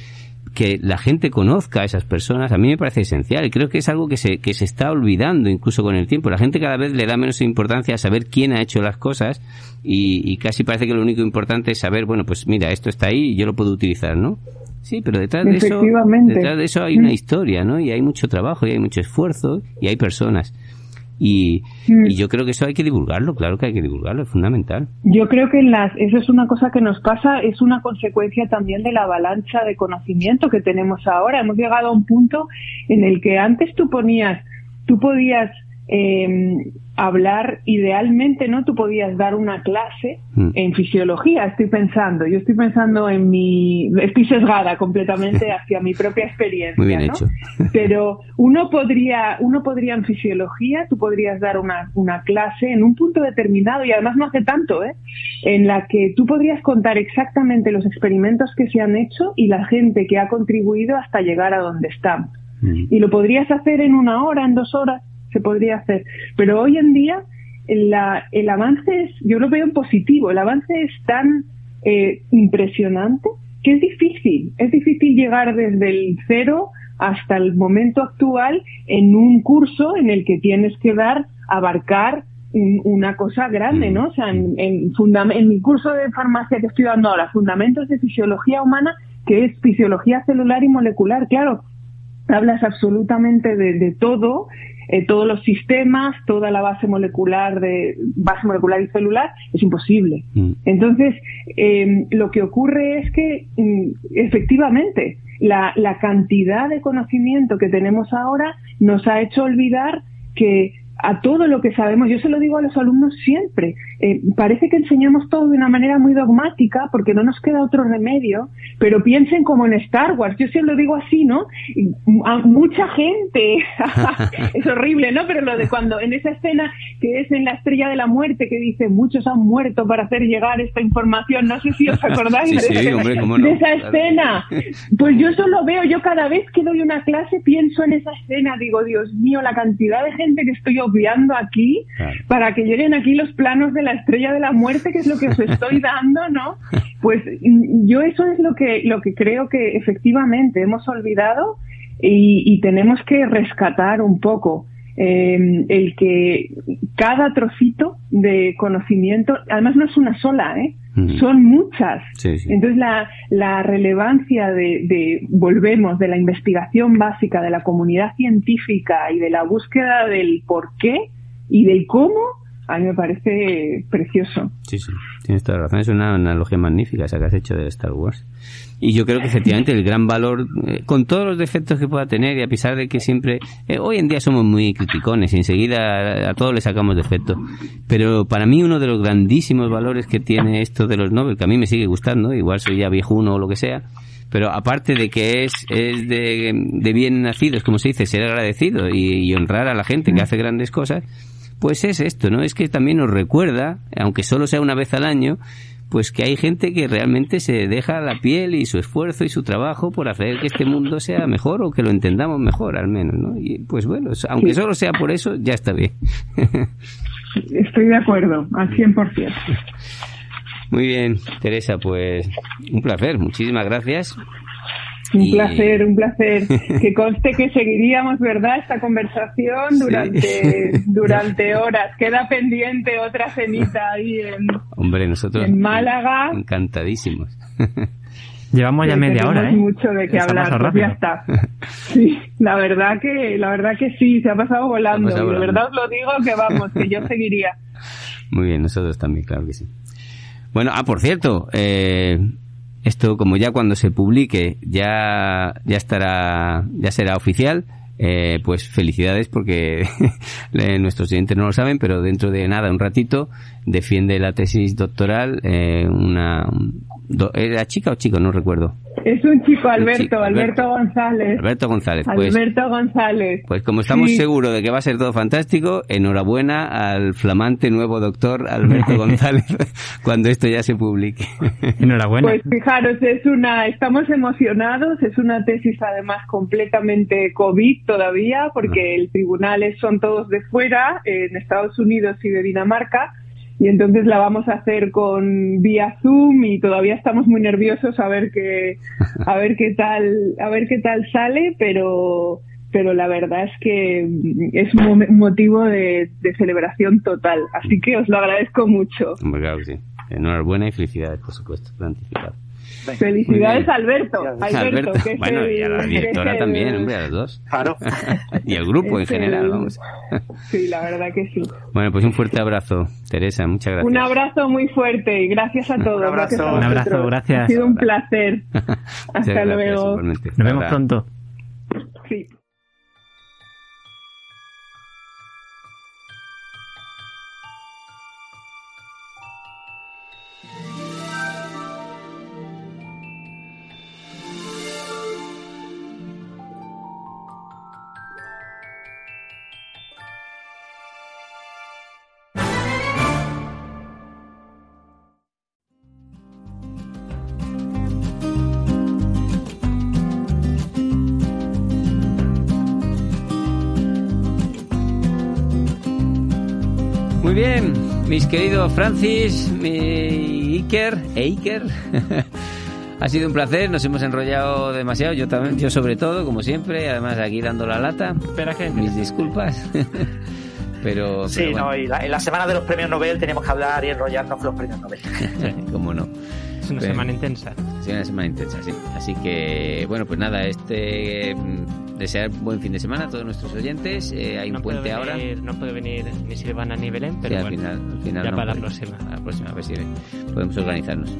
Speaker 2: que la gente conozca a esas personas a mí me parece esencial y creo que es algo que se, que se está olvidando incluso con el tiempo. La gente cada vez le da menos importancia a saber quién ha hecho las cosas y, casi parece que lo único importante es saber, bueno, pues mira, esto está ahí y yo lo puedo utilizar, ¿no? Sí, pero detrás de eso, detrás de eso hay una historia, ¿no? Y hay mucho trabajo y hay mucho esfuerzo y hay personas. Y, mm. y, yo creo que eso hay que divulgarlo, claro que hay que divulgarlo, es fundamental.
Speaker 1: Yo creo que en las, eso es una cosa que nos pasa, es una consecuencia también de la avalancha de conocimiento que tenemos ahora. Hemos llegado a un punto en el que antes tú ponías, tú podías eh, hablar idealmente, ¿no? Tú podías dar una clase
Speaker 2: Mm.
Speaker 1: en fisiología, estoy pensando. Yo estoy pensando en mi... Estoy sesgada completamente [laughs] hacia mi propia experiencia,
Speaker 2: Muy bien
Speaker 1: ¿no?
Speaker 2: hecho. [laughs]
Speaker 1: Pero uno podría, uno podría en fisiología, tú podrías dar una, una clase en un punto determinado, y además no hace tanto, ¿eh? En la que tú podrías contar exactamente los experimentos que se han hecho y la gente que ha contribuido hasta llegar a donde estamos.
Speaker 2: Mm.
Speaker 1: Y lo podrías hacer en una hora, en dos horas, se podría hacer. Pero hoy en día el avance es, yo lo veo en positivo, el avance es tan eh, impresionante que es difícil, es difícil llegar desde el cero hasta el momento actual en un curso en el que tienes que dar, abarcar un- una cosa grande, ¿no? O sea, en, en, en mi curso de farmacia que estoy dando ahora, Fundamentos de Fisiología Humana, que es fisiología celular y molecular, claro, hablas absolutamente de, de todo, eh, todos los sistemas, toda la base molecular de base molecular y celular, es imposible.
Speaker 2: Mm.
Speaker 1: Entonces, eh, lo que ocurre es que mm, efectivamente la, la cantidad de conocimiento que tenemos ahora nos ha hecho olvidar que a todo lo que sabemos, yo se lo digo a los alumnos siempre, eh, parece que enseñamos todo de una manera muy dogmática porque no nos queda otro remedio, pero piensen como en Star Wars, yo se lo digo así, ¿no? A mucha gente, [laughs] es horrible, ¿no? Pero lo de cuando en esa escena que es en la estrella de la muerte que dice muchos han muerto para hacer llegar esta información, no sé si os [laughs] acordáis
Speaker 2: Sí,
Speaker 1: de,
Speaker 2: sí, hombre, no,
Speaker 1: de esa
Speaker 2: claro.
Speaker 1: escena. Pues yo eso lo veo, yo cada vez que doy una clase pienso en esa escena, digo, Dios mío, la cantidad de gente que estoy obviando aquí
Speaker 2: Claro.
Speaker 1: para que lleguen aquí los planos de la estrella de la muerte, que es lo que os estoy [laughs] dando, ¿no? Pues mm, yo eso es lo que, lo que creo que efectivamente hemos olvidado y, y tenemos que rescatar un poco. eh, el que cada trocito de conocimiento, además no es una sola, ¿eh? Son muchas.
Speaker 2: Sí, sí.
Speaker 1: Entonces la, la relevancia de, de, volvemos, de la investigación básica, de la comunidad científica y de la búsqueda del por qué y del cómo, a mí me parece precioso.
Speaker 2: Sí, sí, tienes toda la razón. Es una analogía magnífica esa que has hecho de Star Wars. Y yo creo que efectivamente el gran valor, eh, con todos los defectos que pueda tener y a pesar de que siempre, eh, hoy en día somos muy criticones y enseguida a, todos le sacamos defectos. Pero para mí uno de los grandísimos valores que tiene esto de los Nobel, que a mí me sigue gustando, igual soy ya viejuno o lo que sea, pero aparte de que es, es de, de bien nacidos, como se dice, ser agradecido y, y honrar a la gente que hace grandes cosas, pues es esto, ¿no? Es que también nos recuerda, aunque solo sea una vez al año, pues que hay gente que realmente se deja la piel y su esfuerzo y su trabajo por hacer que este mundo sea mejor o que lo entendamos mejor al menos, ¿no? Y pues bueno, aunque solo sea por eso, ya está bien. [laughs]
Speaker 1: Estoy de acuerdo, al 100%.
Speaker 2: Muy bien, Teresa, pues un placer, muchísimas gracias.
Speaker 1: Un
Speaker 2: Y-
Speaker 1: placer, un placer. [laughs] Que conste que seguiríamos, ¿verdad?, esta conversación durante, [laughs] durante horas. Queda pendiente otra cenita ahí en,
Speaker 2: Hombre, nosotros
Speaker 1: en Málaga.
Speaker 2: encantadísimos. [laughs]
Speaker 3: Llevamos ya media hora, ¿eh?
Speaker 1: mucho de qué hablar, pues ya está. Sí, la verdad que, la verdad que sí, se ha pasado volando.
Speaker 2: Ha pasado
Speaker 1: y de
Speaker 2: volando.
Speaker 1: verdad os lo digo que vamos, que yo seguiría.
Speaker 2: Muy bien, nosotros también, claro que sí. Bueno, ah, por cierto, eh, esto como ya cuando se publique ya ya estará ya será oficial. Eh, pues felicidades porque [laughs] nuestros oyentes no lo saben, pero dentro de nada, un ratito, defiende la tesis doctoral eh, una... do- ¿Era chica o chico? No recuerdo.
Speaker 1: Es un chico, Alberto,
Speaker 2: chico,
Speaker 1: Alberto,
Speaker 2: Alberto.
Speaker 1: González.
Speaker 2: Alberto González. Pues,
Speaker 1: Alberto González.
Speaker 2: pues como estamos
Speaker 1: Sí.
Speaker 2: seguros de que va a ser todo fantástico, enhorabuena al flamante nuevo doctor Alberto González [laughs] cuando esto ya se publique.
Speaker 3: Enhorabuena.
Speaker 1: Pues fijaros, es una, estamos emocionados, es una tesis además completamente COVID todavía, porque el tribunal es- son todos de fuera, en Estados Unidos y de Dinamarca, y entonces la vamos a hacer con vía Zoom y todavía estamos muy nerviosos a ver qué, [laughs] a ver qué tal, a ver qué tal sale, pero pero la verdad es que es un mo- motivo de, de celebración total, así que os lo agradezco mucho.
Speaker 2: Hombre, claro que sí. Enhorabuena y felicidades, por supuesto, por anticipado.
Speaker 1: Felicidades Alberto, Alberto,
Speaker 2: Alberto,
Speaker 1: que
Speaker 2: bueno,
Speaker 1: el-
Speaker 2: y a la directora
Speaker 1: el-
Speaker 2: también, hombre, a los dos. [laughs]
Speaker 4: Claro.
Speaker 2: y el grupo en
Speaker 1: Es el-
Speaker 2: general, vamos.
Speaker 1: Sí, la verdad que sí.
Speaker 2: Bueno, pues un fuerte abrazo, Teresa, muchas gracias.
Speaker 1: Un abrazo muy fuerte y gracias a todos.
Speaker 4: abrazo.
Speaker 1: gracias
Speaker 4: Un
Speaker 3: abrazo, gracias.
Speaker 1: Ha sido un placer. [laughs] Hasta
Speaker 2: gracias,
Speaker 1: luego.
Speaker 2: igualmente.
Speaker 3: Nos vemos pronto.
Speaker 1: Sí.
Speaker 2: Mis queridos Francis, mi Iker, e Iker. [laughs] ha sido un placer, nos hemos enrollado demasiado, yo también, yo sobre todo, como siempre, además aquí dando la lata.
Speaker 3: Espera que
Speaker 2: Mis disculpas. [laughs] pero,
Speaker 4: Sí,
Speaker 2: pero
Speaker 4: no,
Speaker 2: bueno,
Speaker 4: y la- en la semana de los premios Nobel tenemos que hablar y enrollarnos con los premios Nobel. [laughs]
Speaker 2: cómo no.
Speaker 3: Una
Speaker 2: Bien.
Speaker 3: semana intensa.
Speaker 2: Sido una semana intensa, sí. Así que, bueno, pues nada, este mm, desear buen fin de semana a todos nuestros oyentes. Eh, hay un
Speaker 3: no puede
Speaker 2: puente ahora.
Speaker 3: venir, No puede venir ni Silvana ni Belén, pero
Speaker 2: Sí, al
Speaker 3: bueno,
Speaker 2: final, al final
Speaker 3: ya
Speaker 2: no
Speaker 3: para la próxima.
Speaker 2: A la próxima, a ver si podemos organizarnos.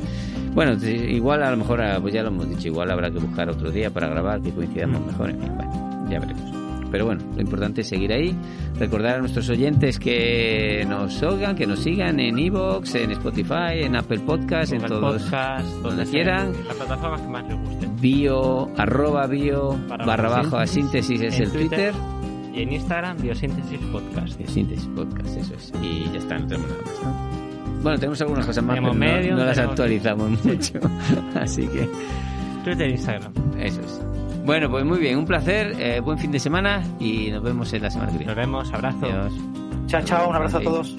Speaker 2: Bueno, igual a lo mejor, ah, pues ya lo hemos dicho, igual habrá que buscar otro día para grabar que coincidamos mejor. En fin, bueno, ya veremos. Pero bueno, lo importante es seguir ahí. Recordar a nuestros oyentes que nos oigan, que nos sigan en Evox, en Spotify, en Apple Podcast, en
Speaker 3: Google
Speaker 2: todos.
Speaker 3: Podcast,
Speaker 2: donde
Speaker 3: sea,
Speaker 2: quieran.
Speaker 3: La plataforma que más les guste.
Speaker 2: Bio, arroba bio,
Speaker 3: Barra
Speaker 2: barra bajo a síntesis es
Speaker 3: en
Speaker 2: el Twitter.
Speaker 3: Y en Instagram, Biosíntesis Podcast.
Speaker 2: Síntesis Podcast, eso es. Y ya está, no tenemos nada más, ¿no? Bueno, tenemos algunas cosas más, pero no- las actualizamos mucho. [laughs] Así que
Speaker 3: Twitter e Instagram.
Speaker 2: eso es. Bueno, pues muy bien, un placer, eh, buen fin de semana y nos vemos en la semana que viene.
Speaker 3: Nos vemos, abrazo.
Speaker 2: Adiós.
Speaker 4: Chao, chao, un abrazo a todos.